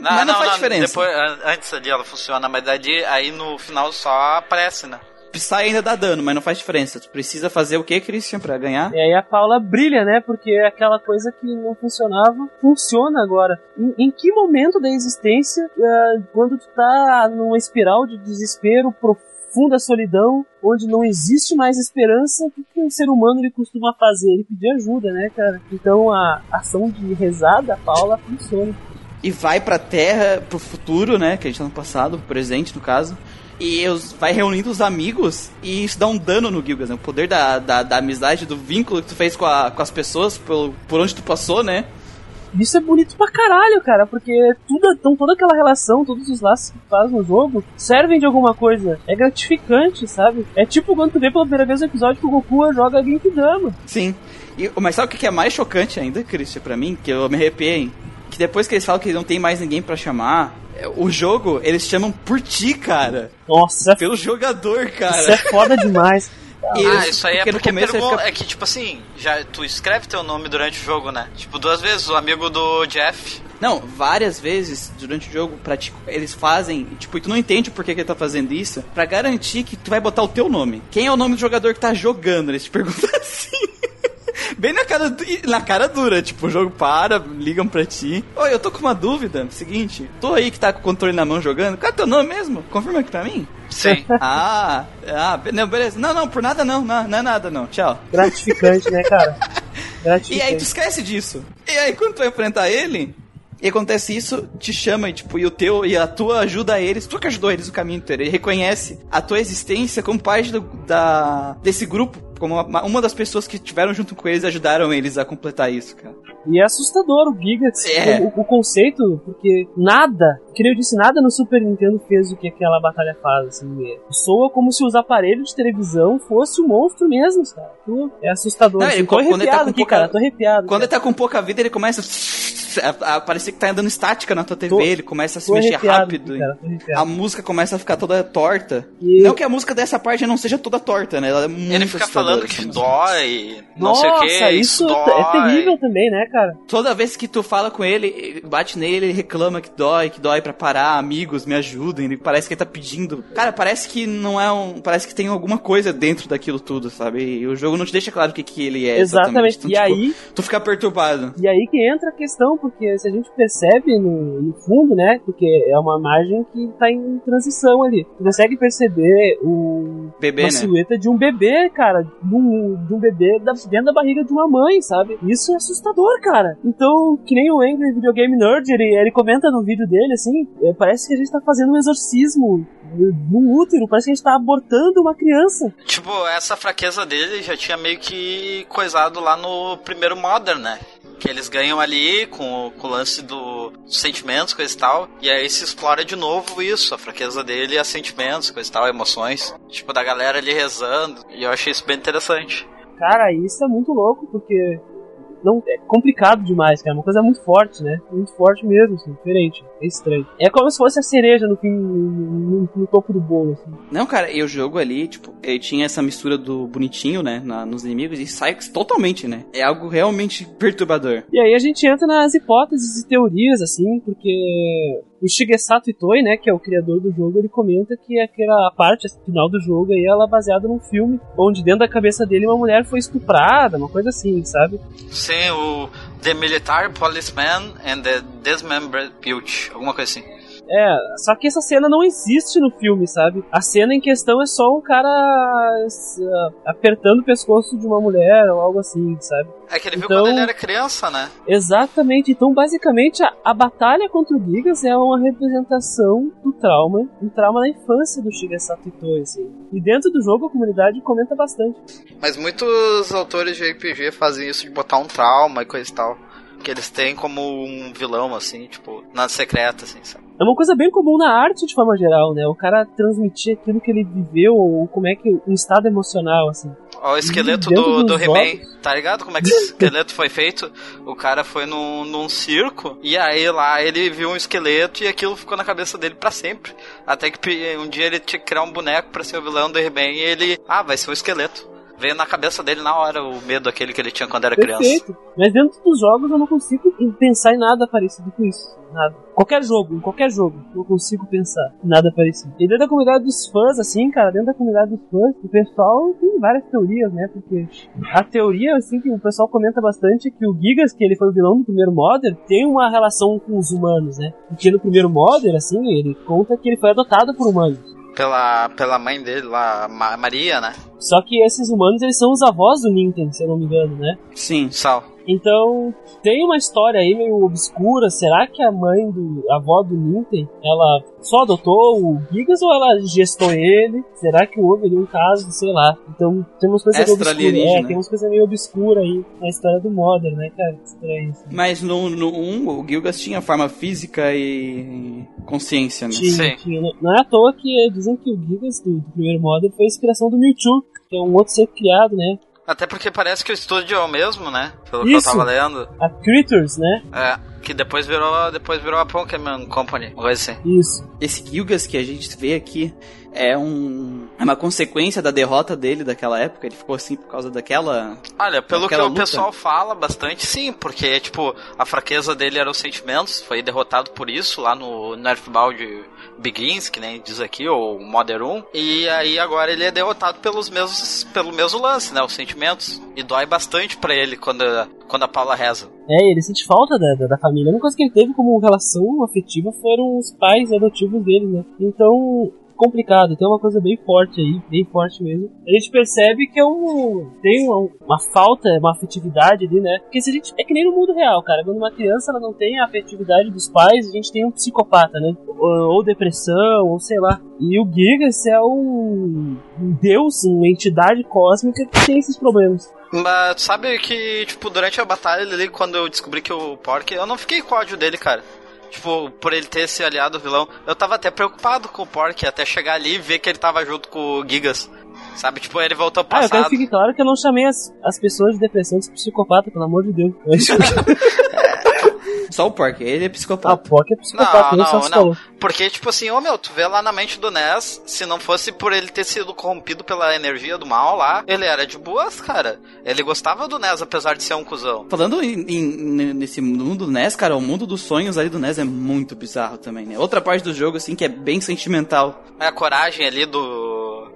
Não, mas não, não faz não, diferença. Depois, antes ali ela funciona, mas daí aí no final só aparece, né? Psy ainda dá dano, mas não faz diferença. Tu precisa fazer o que, Christian, pra ganhar? E aí a Paula brilha, né? Porque é aquela coisa que não funcionava, funciona agora. Em, em que momento da existência, uh, quando tu tá numa espiral de desespero profunda solidão, onde não existe mais esperança, o que um ser humano ele costuma fazer? Ele pedir ajuda, né, cara? Então a ação de rezar da Paula funciona e vai pra Terra, pro futuro, né? Que a gente tá no passado, presente no caso. E os, vai reunindo os amigos e isso dá um dano no Gilgas, né? O poder da, da, da amizade, do vínculo que tu fez com, a, com as pessoas, por, por onde tu passou, né? Isso é bonito pra caralho, cara, porque tudo, então, toda aquela relação, todos os laços que tu faz no jogo servem de alguma coisa. É gratificante, sabe? É tipo quando tu vê pela primeira vez o episódio que o Goku joga Genkidama. Sim. E, mas sabe o que é mais chocante ainda, Christian, pra mim? Que eu me arrepiei, que depois que eles falam que não tem mais ninguém para chamar, o jogo, eles chamam por ti, cara. Nossa. Pelo jogador, cara. Isso é foda demais. (laughs) ah, isso aí é porque, porque fica... é que, tipo assim, já tu escreve teu nome durante o jogo, né? Tipo, duas vezes, o amigo do Jeff. Não, várias vezes durante o jogo, pra ti, eles fazem, tipo, e tu não entende por que, que ele tá fazendo isso, para garantir que tu vai botar o teu nome. Quem é o nome do jogador que tá jogando? Eles te perguntam (laughs) assim. (laughs) Bem na cara, na cara dura, tipo, o jogo para, ligam pra ti. Oi, eu tô com uma dúvida. Seguinte, tô aí que tá com o controle na mão jogando. Qual é teu nome mesmo? Confirma aqui pra mim. Sim. (laughs) ah, ah, não, beleza. Não, não, por nada não, não, não é nada não. Tchau. Gratificante, né, cara? Gratificante. (laughs) E aí tu esquece disso. E aí quando tu vai enfrentar ele, e acontece isso, te chama, e, tipo, e o teu, e a tua ajuda eles, tu que ajudou eles o caminho inteiro. Ele reconhece a tua existência como parte do, da, desse grupo, como uma, uma das pessoas que tiveram junto com eles ajudaram eles a completar isso, cara. E é assustador o Gigax, é. o, o, conceito, porque nada, que eu disse, nada no Super Nintendo fez o que aquela batalha faz, assim. É, soa como se os aparelhos de televisão fossem um monstro mesmo, cara. É assustador. Não, assim, ele, tô arrepiado ele tá com aqui, pouca, cara, tô arrepiado. Quando cara. ele tá com pouca vida, ele começa a, a parecer que tá andando estática na tua TV, tô, ele começa a se mexer rápido. Aqui, cara, a música começa a ficar toda torta. E... Não que a música dessa parte não seja toda torta, né? Ela é muito Ele fica falando que dói, não Nossa, sei o que. Isso, isso é terrível também, né, cara? Toda vez que tu fala com ele, bate nele, ele reclama que dói, que dói para parar, amigos, me ajudem. Ele parece que ele tá pedindo. Cara, parece que não é um. Parece que tem alguma coisa dentro daquilo tudo, sabe? E o jogo não te deixa claro o que, que ele é. Exatamente. Então, e tipo, aí. Tu fica perturbado. E aí que entra a questão, porque se a gente percebe no, no fundo, né? Porque é uma imagem que tá em transição ali. Tu consegue perceber o, Bebê, uma né? silhueta de um bebê, cara. Um, de um bebê dentro da barriga de uma mãe, sabe? Isso é assustador, cara. Então, que nem o Angry Video Game Nerd, ele, ele comenta no vídeo dele, assim, é, parece que a gente tá fazendo um exorcismo no útero, parece que a gente tá abortando uma criança. Tipo, essa fraqueza dele já tinha meio que coisado lá no primeiro Modern, né? Que eles ganham ali com, com o lance do, dos sentimentos, coisa e tal. E aí se explora de novo isso, a fraqueza dele a sentimentos, coisa e tal, emoções. Tipo, da galera ali rezando. E eu achei isso bem interessante. Cara, isso é muito louco, porque não é complicado demais, cara. É uma coisa muito forte, né? Muito forte mesmo, assim, diferente. É estranho. É como se fosse a cereja no fim, no, no- no topo do bolo, assim. Não, cara, e o jogo ali, tipo, ele tinha essa mistura do bonitinho, né, na- nos inimigos e sai totalmente, né? É algo realmente (laughs) perturbador. E aí a gente entra nas hipóteses e teorias, assim, porque o Shigesato Itoi, né, que é o criador do jogo, ele comenta que aquela parte final do jogo aí, ela é baseada num filme onde dentro da cabeça dele uma mulher foi estuprada, uma coisa assim, sabe? Sim, o The Military Policeman and the Dismembered Beauty, alguma coisa assim. É, só que essa cena não existe no filme, sabe? A cena em questão é só um cara s- apertando o pescoço de uma mulher ou algo assim, sabe? É que ele viu Então- quando ele era criança, né? Exatamente. Então, basicamente, a, a batalha contra o Gigas é uma representação do trauma, um trauma na infância do Shigesato Itoi, assim. E dentro do jogo a comunidade comenta bastante. Mas muitos autores de RPG fazem isso de botar um trauma e coisa e tal. Que eles têm como um vilão, assim, tipo, nada secreto, assim, sabe? É uma coisa bem comum na arte de forma geral, né? O cara transmitir aquilo que ele viveu ou como é que um estado emocional, assim. Ó, o esqueleto do, do He-Man, tá ligado como é que esse (laughs) esqueleto foi feito? O cara foi num, num circo e aí lá ele viu um esqueleto e aquilo ficou na cabeça dele pra sempre. Até que um dia ele tinha que criar um boneco pra ser o vilão do He-Man e ele, ah, vai ser um esqueleto. Veio na cabeça dele na hora o medo aquele que ele tinha quando era criança. Perfeito. Mas dentro dos jogos eu não consigo pensar em nada parecido com isso. Nada. Qualquer jogo, em qualquer jogo, eu consigo pensar em nada parecido. E dentro da comunidade dos fãs, assim, cara, dentro da comunidade dos fãs, o pessoal tem várias teorias, né? Porque a teoria, assim, que o pessoal comenta bastante é que o Gigas, que ele foi o vilão do primeiro Modern, tem uma relação com os humanos, né? Porque no primeiro Modern, assim, ele conta que ele foi adotado por humanos. Pela, pela mãe dele lá, Ma- Maria, né? Só que esses humanos, eles são os avós do Nintendo, se eu não me engano, né? Sim. Sal. Então, tem uma história aí meio obscura. Será que a mãe do. a avó do Ninten, ela só adotou o Gigas ou ela gestou ele? Será que houve ali um caso, sei lá. Então, tem umas coisas meio obscuras. É, Extra-alienígena. tem umas coisas meio obscuras aí na história do Modern, né, cara? Estranho isso. Mas no, no 1, o Gilgas tinha forma física e consciência, né? Tinha, Sim. tinha. Não- é à toa que dizem que o Gigas do, do primeiro Modern foi a inspiração do Mewtwo, que é um outro ser criado, né? Até porque parece que o estúdio é o mesmo, né? Pelo Isso. que eu tava lendo. A Critters, né? É, que depois virou, depois virou a Pokémon Company, uma coisa assim. Isso. Esse Gilgas que a gente vê aqui é um é uma consequência da derrota dele daquela época. Ele ficou assim por causa daquela. Olha, pelo que Aquela o luta. pessoal fala bastante, sim, porque, tipo, a fraqueza dele era os sentimentos, foi derrotado por isso lá no Nerfball de Begins, que nem diz aqui, ou Modern 1, e aí agora ele é derrotado pelos mesmos, pelo mesmo lance, né, os sentimentos, e dói bastante pra ele quando, quando a Paula reza. É, ele sente falta da, da, da família. A única coisa que ele teve como relação afetiva foram os pais adotivos dele, né? Então, complicado. Tem uma coisa bem forte aí, bem forte mesmo. A gente percebe que é um, tem uma, uma falta, uma afetividade ali, né? Porque se a gente. É que nem no mundo real, cara. Quando uma criança ela não tem a afetividade dos pais, a gente tem um psicopata, né? Ou, ou depressão, ou sei lá. E o Gigas é um, um deus, uma entidade cósmica que tem esses problemas. Mas sabe que, tipo, durante a batalha ali, quando eu descobri que o Pork, eu não fiquei com ódio dele, cara. Tipo, por ele ter se aliado ao vilão. Eu tava até preocupado com o Pork, até chegar ali e ver que ele tava junto com o Gigas. Sabe, tipo, ele voltou pro Ah, eu quero passado. que fique claro que eu não chamei as, as pessoas de depressão de psicopata, pelo amor de Deus. (laughs) Só o Pork, ele é psicopata. POC é psicopata, Não, só não, se não. falou. Porque, tipo assim, ô meu, tu vê lá na mente do Ness, se não fosse por ele ter sido corrompido pela energia do mal lá, ele era de boas, cara. Ele gostava do Ness, apesar de ser um cuzão. Falando em, em- nesse mundo do NES, cara, o mundo dos sonhos ali do NES é muito bizarro também, né? Outra parte do jogo, assim, que é bem sentimental. É a coragem ali do.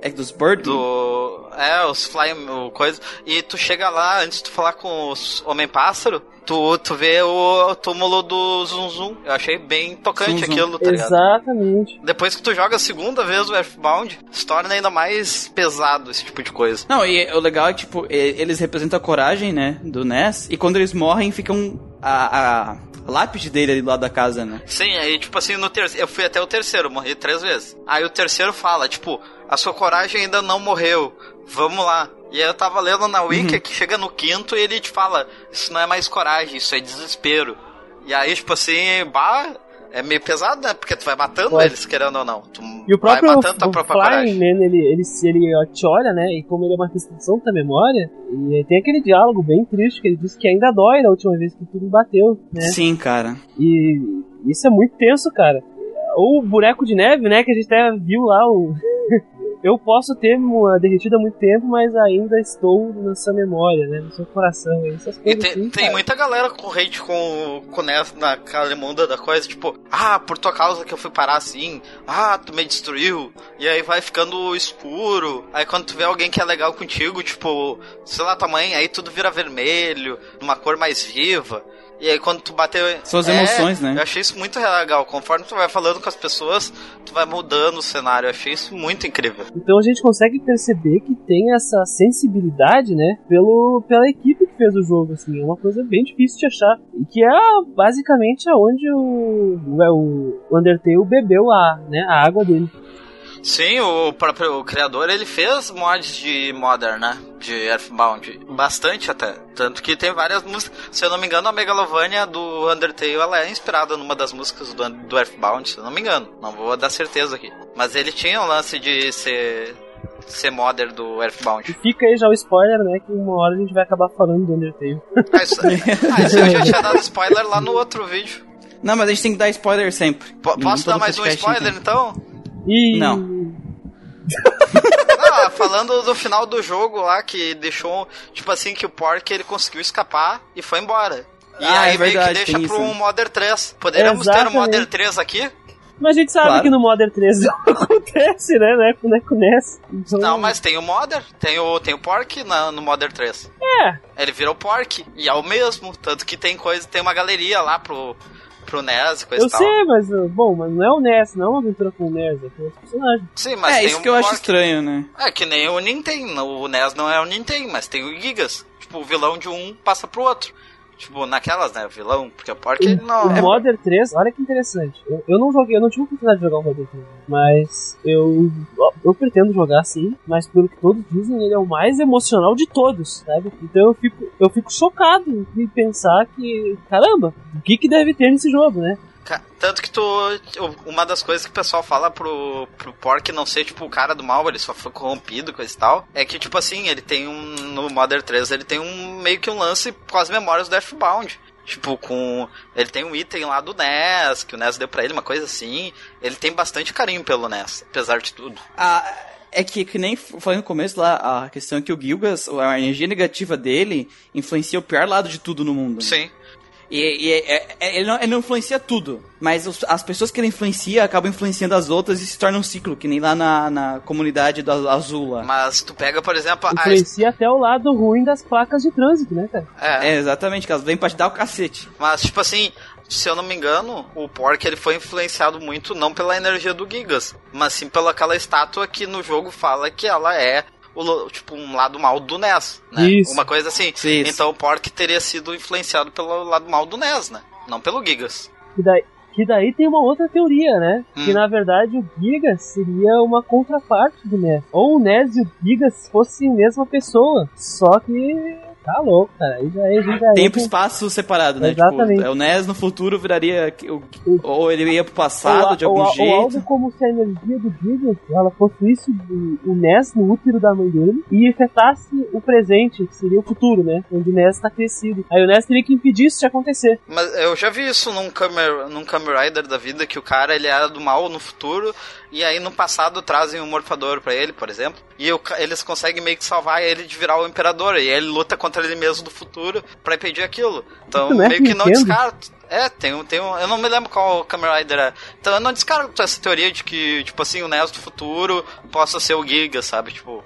É dos Bird? do. É, os fly, o coisa. E tu chega lá, antes de tu falar com os Homem-Pássaro, tu, tu vê o túmulo do Zum Zum. Eu achei bem tocante Zum aquilo, tá ligado? Exatamente. Depois que tu joga a segunda vez o Earthbound, se torna ainda mais pesado esse tipo de coisa. Não, e o legal é que, tipo, e- eles representam a coragem, né, do Ness, e quando eles morrem, ficam a, a lápide dele ali do lado da casa, né? Sim, aí, tipo assim, no terceiro. Eu fui até o terceiro, morri três vezes. Aí o terceiro fala, tipo, a sua coragem ainda não morreu. Vamos lá. E aí eu tava lendo na Wiki que chega no quinto e ele te fala, isso não é mais coragem, isso é desespero. E aí, tipo assim, bah, é meio pesado, né? Porque tu vai matando Pode. eles, querendo ou não. Tu E o próprio vai matando tua o própria Flying coragem. Man, ele, ele, ele te olha, né? E como ele é uma restrição da memória, e tem aquele diálogo bem triste que ele diz que ainda dói da última vez que tu me bateu, né? Sim, cara. E isso é muito tenso, cara. Ou o boneco de neve, né? Que a gente até viu lá o. Eu posso ter uma derretido há muito tempo, mas ainda estou na sua memória, né? No seu coração. Essas E coisas tem, assim, tem muita galera com hate com, com Ness na cara imunda da coisa, tipo, ah, por tua causa que eu fui parar assim, ah, tu me destruiu, e aí vai ficando escuro, aí quando tu vê alguém que é legal contigo, tipo, sei lá, tua mãe, aí tudo vira vermelho, numa cor mais viva. E aí quando tu bateu. São as É, emoções, né? Eu achei isso muito legal. Conforme tu vai falando com as pessoas, tu vai mudando o cenário. Eu achei isso muito incrível. Então a gente consegue perceber que tem essa sensibilidade, né, pelo, pela equipe que fez o jogo, assim, é uma coisa bem difícil de achar. E que é basicamente aonde o, o, o Undertale bebeu a, né, a água dele. Sim, o próprio o criador ele fez mods de Modern, né? De Earthbound. Bastante até. Tanto que tem várias músicas. Se eu não me engano, a Megalovania do Undertale ela é inspirada numa das músicas do, do Earthbound, se eu não me engano. Não vou dar certeza aqui. Mas ele tinha o lance de ser. ser modder do E Earthbound. fica aí já o spoiler, né, que uma hora a gente vai acabar falando do Undertale. (laughs) Ah, isso, ah, isso eu já tinha dado spoiler lá no outro vídeo. Não, mas a gente tem que dar spoiler sempre. Em posso dar mais um spoiler então. E... Não. (laughs) Ah, falando do final do jogo lá, que deixou, tipo assim, que o Pork ele conseguiu escapar e foi embora. E Ah, aí é meio verdade, que deixa pro isso. Modern 3. Poderíamos ter um Exatamente. Modern 3 aqui? Mas a gente sabe Claro. que no Modern 3 não (laughs) acontece, né, né, com o NES. Então, Não, mas tem o Modern, tem o, tem o Pork na, no Modern 3. É, Ele virou Pork, e é o mesmo, tanto que tem coisa, tem uma galeria lá pro, pro NES e coisa eu tal. sei, mas, uh, bom, mas não é o NES, não é uma aventura com o NES, é com outro personagem. Sim, mas é, tem isso um que eu acho estranho, né? É que nem o Nintendo, o NES não é o Nintendo, mas tem o Gigas. Tipo, o vilão de um passa pro outro. Tipo, naquelas, né, o vilão, porque o Pork ele não... O Modern 3, olha que interessante. Eu, eu não joguei, eu não tive oportunidade de jogar o Modern 3, mas eu, eu pretendo jogar sim, mas pelo que todos dizem, ele é o mais emocional de todos, sabe? Então eu fico, eu fico chocado em pensar que, caramba, o que que deve ter nesse jogo, né? Tanto que tu. Uma das coisas que o pessoal fala pro, pro Pork não ser, tipo, o cara do mal, ele só foi corrompido, coisa e tal. É que, tipo assim, ele tem um. No Modern 3, ele tem um meio que um lance com as memórias do Earthbound. Tipo, com. Ele tem um item lá do NES, que o NES deu pra ele, uma coisa assim. Ele tem bastante carinho pelo NES, apesar de tudo. Ah, é que, que nem falei no começo lá, a questão é que o Gilgas, a energia negativa dele, influencia o pior lado de tudo no mundo. né? Sim. E, e- é- é- ele, não, ele não influencia tudo, mas os- as pessoas que ele influencia acabam influenciando as outras e se torna um ciclo, que nem lá na, na comunidade do Azul lá. Mas tu pega, por exemplo, a. Influencia até o lado ruim das placas de trânsito, né, cara? É, É, exatamente, que elas vêm pra te dar o cacete. Mas, tipo assim, se eu não me engano, o Pork ele foi influenciado muito não pela energia do Gigas, mas sim pela aquela estátua que no jogo fala que ela é o, tipo um lado mal do NES, né? Isso. Uma coisa assim. Isso. Então o Pork teria sido influenciado pelo lado mal do NES, né? Não pelo Gigas. Que daí, que daí tem uma outra teoria, né? Hum. Que na verdade o Gigas seria uma contraparte do NES. Ou o NES e o Gigas fossem a mesma pessoa. Só que. Tá louco, cara. Aí já, aí já Tempo e espaço separado, né? Exatamente. Tipo, é, o NES no futuro viraria. que o- Ou ele ia pro passado ou, de algum ou, a- ou jeito. algo como se a energia do Gigas ela possuísse o, o NES no útero da mãe dele e afetasse o presente, que seria o futuro, né? Onde o NES tá crescido. Aí o NES teria que impedir isso de acontecer. Mas eu já vi isso num Kamen, num Kamen Rider da vida, que o cara ele era do mal no futuro, e aí no passado trazem um morfador pra ele, por exemplo, e ca- eles conseguem meio que salvar ele de virar o imperador, e aí ele luta contra ele mesmo do futuro pra impedir aquilo. Então é meio que não descarto. É, tem um, tem um. Eu não me lembro qual Kamen Rider é. Então eu não descarto essa teoria de que, tipo assim, o NES do futuro possa ser o Giga, sabe? Tipo.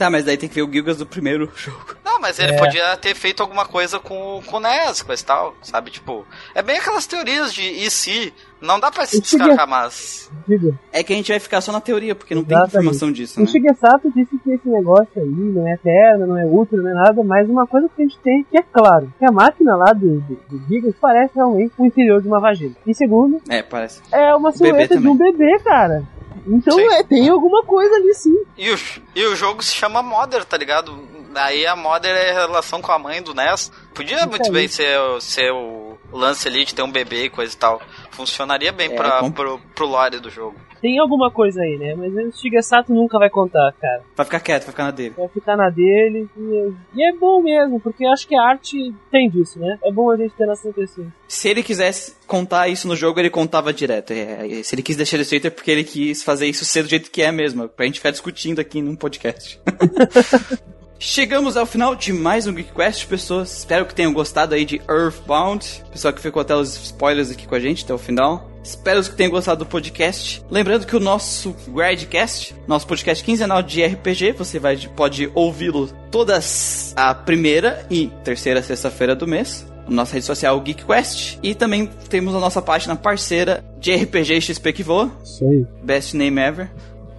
Tá, mas daí tem que ver o Gilgas do primeiro (laughs) jogo. Não, mas ele É. podia ter feito alguma coisa com, com o NES, coisa e tal, sabe? Tipo, é bem aquelas teorias de e se. Não dá pra se descartar, mas. Diga. É que a gente vai ficar só na teoria, porque não tem Exatamente. informação disso, O né? Shigesato disse que esse negócio aí não é eterno, não é útil, não é nada, mas uma coisa que a gente tem que é claro, que a máquina lá do, do, do Gigas parece realmente o interior de uma vagina. E segundo, É, parece. é uma silhueta de um bebê, cara. Então Sim. é, tem alguma coisa ali sim. E o, e o jogo se chama Mother, tá ligado? Daí a Mother é a relação com a mãe do NES. Podia Isso muito aí. bem ser, o- ser o lance ali de ter um bebê e coisa e tal. Funcionaria bem É, pra, com- pro, pro lore do jogo. Tem alguma coisa aí, né? Mas o Shigesato nunca vai contar, cara. Vai ficar quieto, vai ficar na dele. Vai ficar na dele. E, e é bom mesmo, porque eu acho que a arte tem disso, né? É bom a gente ter nossa impressão. Se ele quisesse contar isso no jogo, ele contava direto. É, se ele quis deixar desse jeito é porque ele quis fazer isso ser do jeito que é mesmo. Pra gente ficar discutindo aqui num podcast. (laughs) Chegamos ao final de mais um Geek Quest, pessoas. Espero que tenham gostado aí de Earthbound. Pessoal que ficou até os spoilers aqui com a gente até o final. Espero que tenham gostado do podcast. Lembrando que o nosso Gradcast, nosso podcast quinzenal de RPG, você vai, pode ouvi-lo todas a primeira e terceira sexta-feira do mês. Nossa rede social GeekQuest. E também temos a nossa página parceira de RPG XP que voa. Isso aí. Best name ever.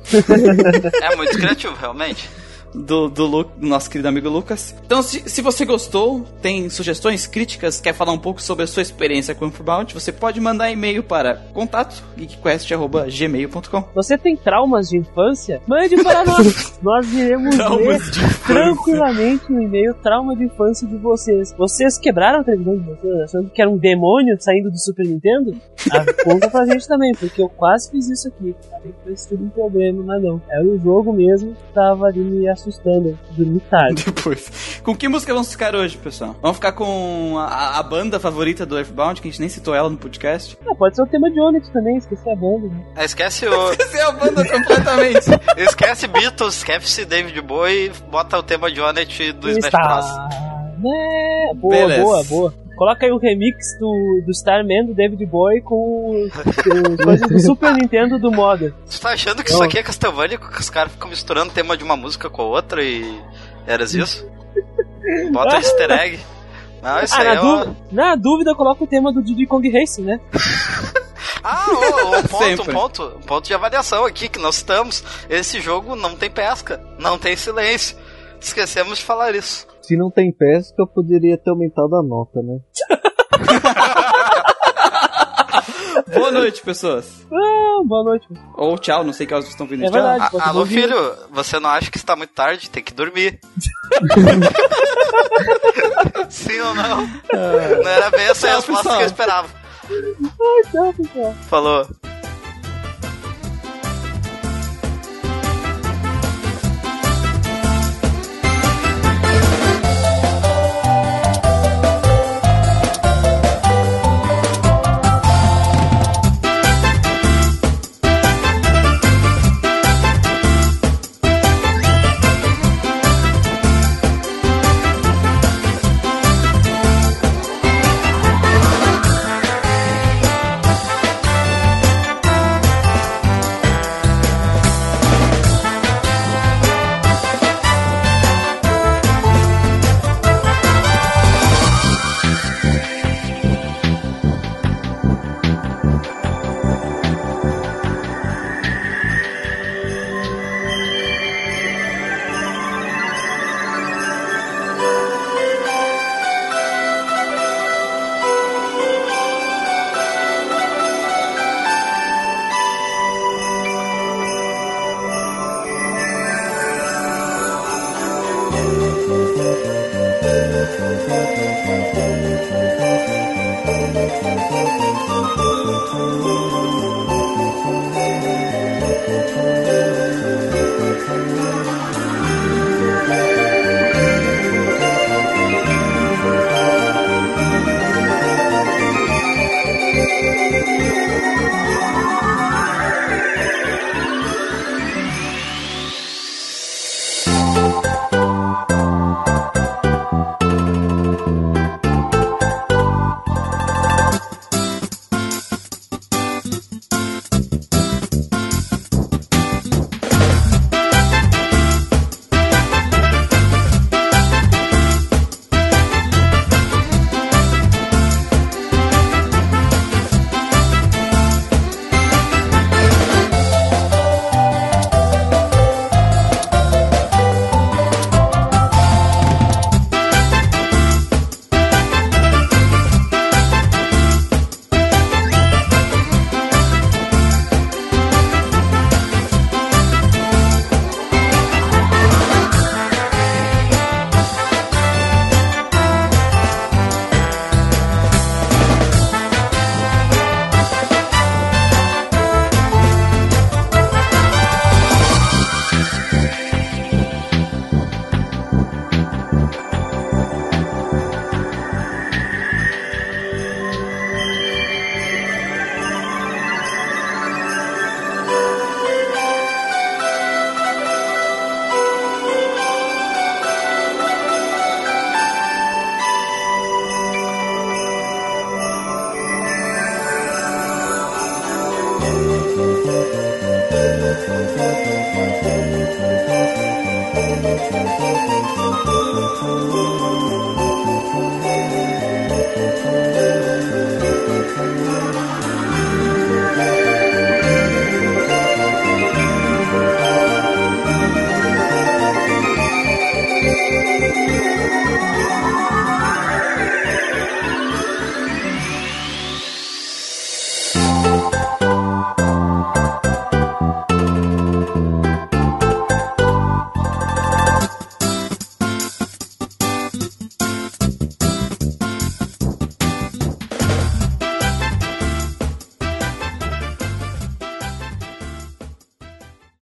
(laughs) É muito criativo, realmente. Do, do, Lu- do nosso querido amigo Lucas. Então, se, se você gostou, tem sugestões, críticas, quer falar um pouco sobre a sua experiência com o Infobound, você pode mandar e-mail para contato geekquest.gmail.com. Você tem traumas de infância? Mande para (laughs) nós. nós iremos ler tranquilamente no e-mail trauma de infância de vocês. Vocês quebraram a televisão de vocês achando que era um demônio saindo do Super Nintendo? Ah, conta pra gente também, porque eu quase fiz isso aqui. Falei que foi tudo um problema, mas não. Era o jogo mesmo que tava ali me assustando. Dormi tarde. (laughs) Depois. Com que música vamos ficar hoje, pessoal? Vamos ficar com a, a banda favorita do Earthbound, que a gente nem citou ela no podcast. Ah, pode ser o tema de Onyx também, esqueci a banda. Né? Ah, Esquece o. (laughs) É a banda completamente. (laughs) esquece Beatles, esquece David Bowie, bota o tema de Onet do Smash Bros. Né? Boa, Beleza. boa, boa. Coloca aí o remix do, do Starman do David Bowie com, com coisas do Super Nintendo do Modern. Tu tá achando que Não. isso aqui é Castlevania, que os caras ficam misturando o tema de uma música com a outra e. Eras isso? Bota easter egg. Não, isso Ah, aí na, é uma... dúvida, na dúvida, coloca o tema do Diddy Kong Racing, né? (laughs) Ah, ô, um ponto, Sempre. um ponto, um ponto de avaliação aqui que nós estamos. Esse jogo não tem pesca, não tem silêncio. Esquecemos de falar isso. Se não tem pesca, eu poderia ter aumentado a nota, né? (laughs) Boa noite, pessoas. Ah, boa noite. Ou tchau, não sei que horas vocês estão vindo. É Tchau. verdade. A- pode alô, ouvir. filho, você não acha que está muito tarde? Tem que dormir. (laughs) Sim ou não? Não era bem essa a Tchau, resposta pessoal. que eu esperava. Tchau, pessoal. Falou.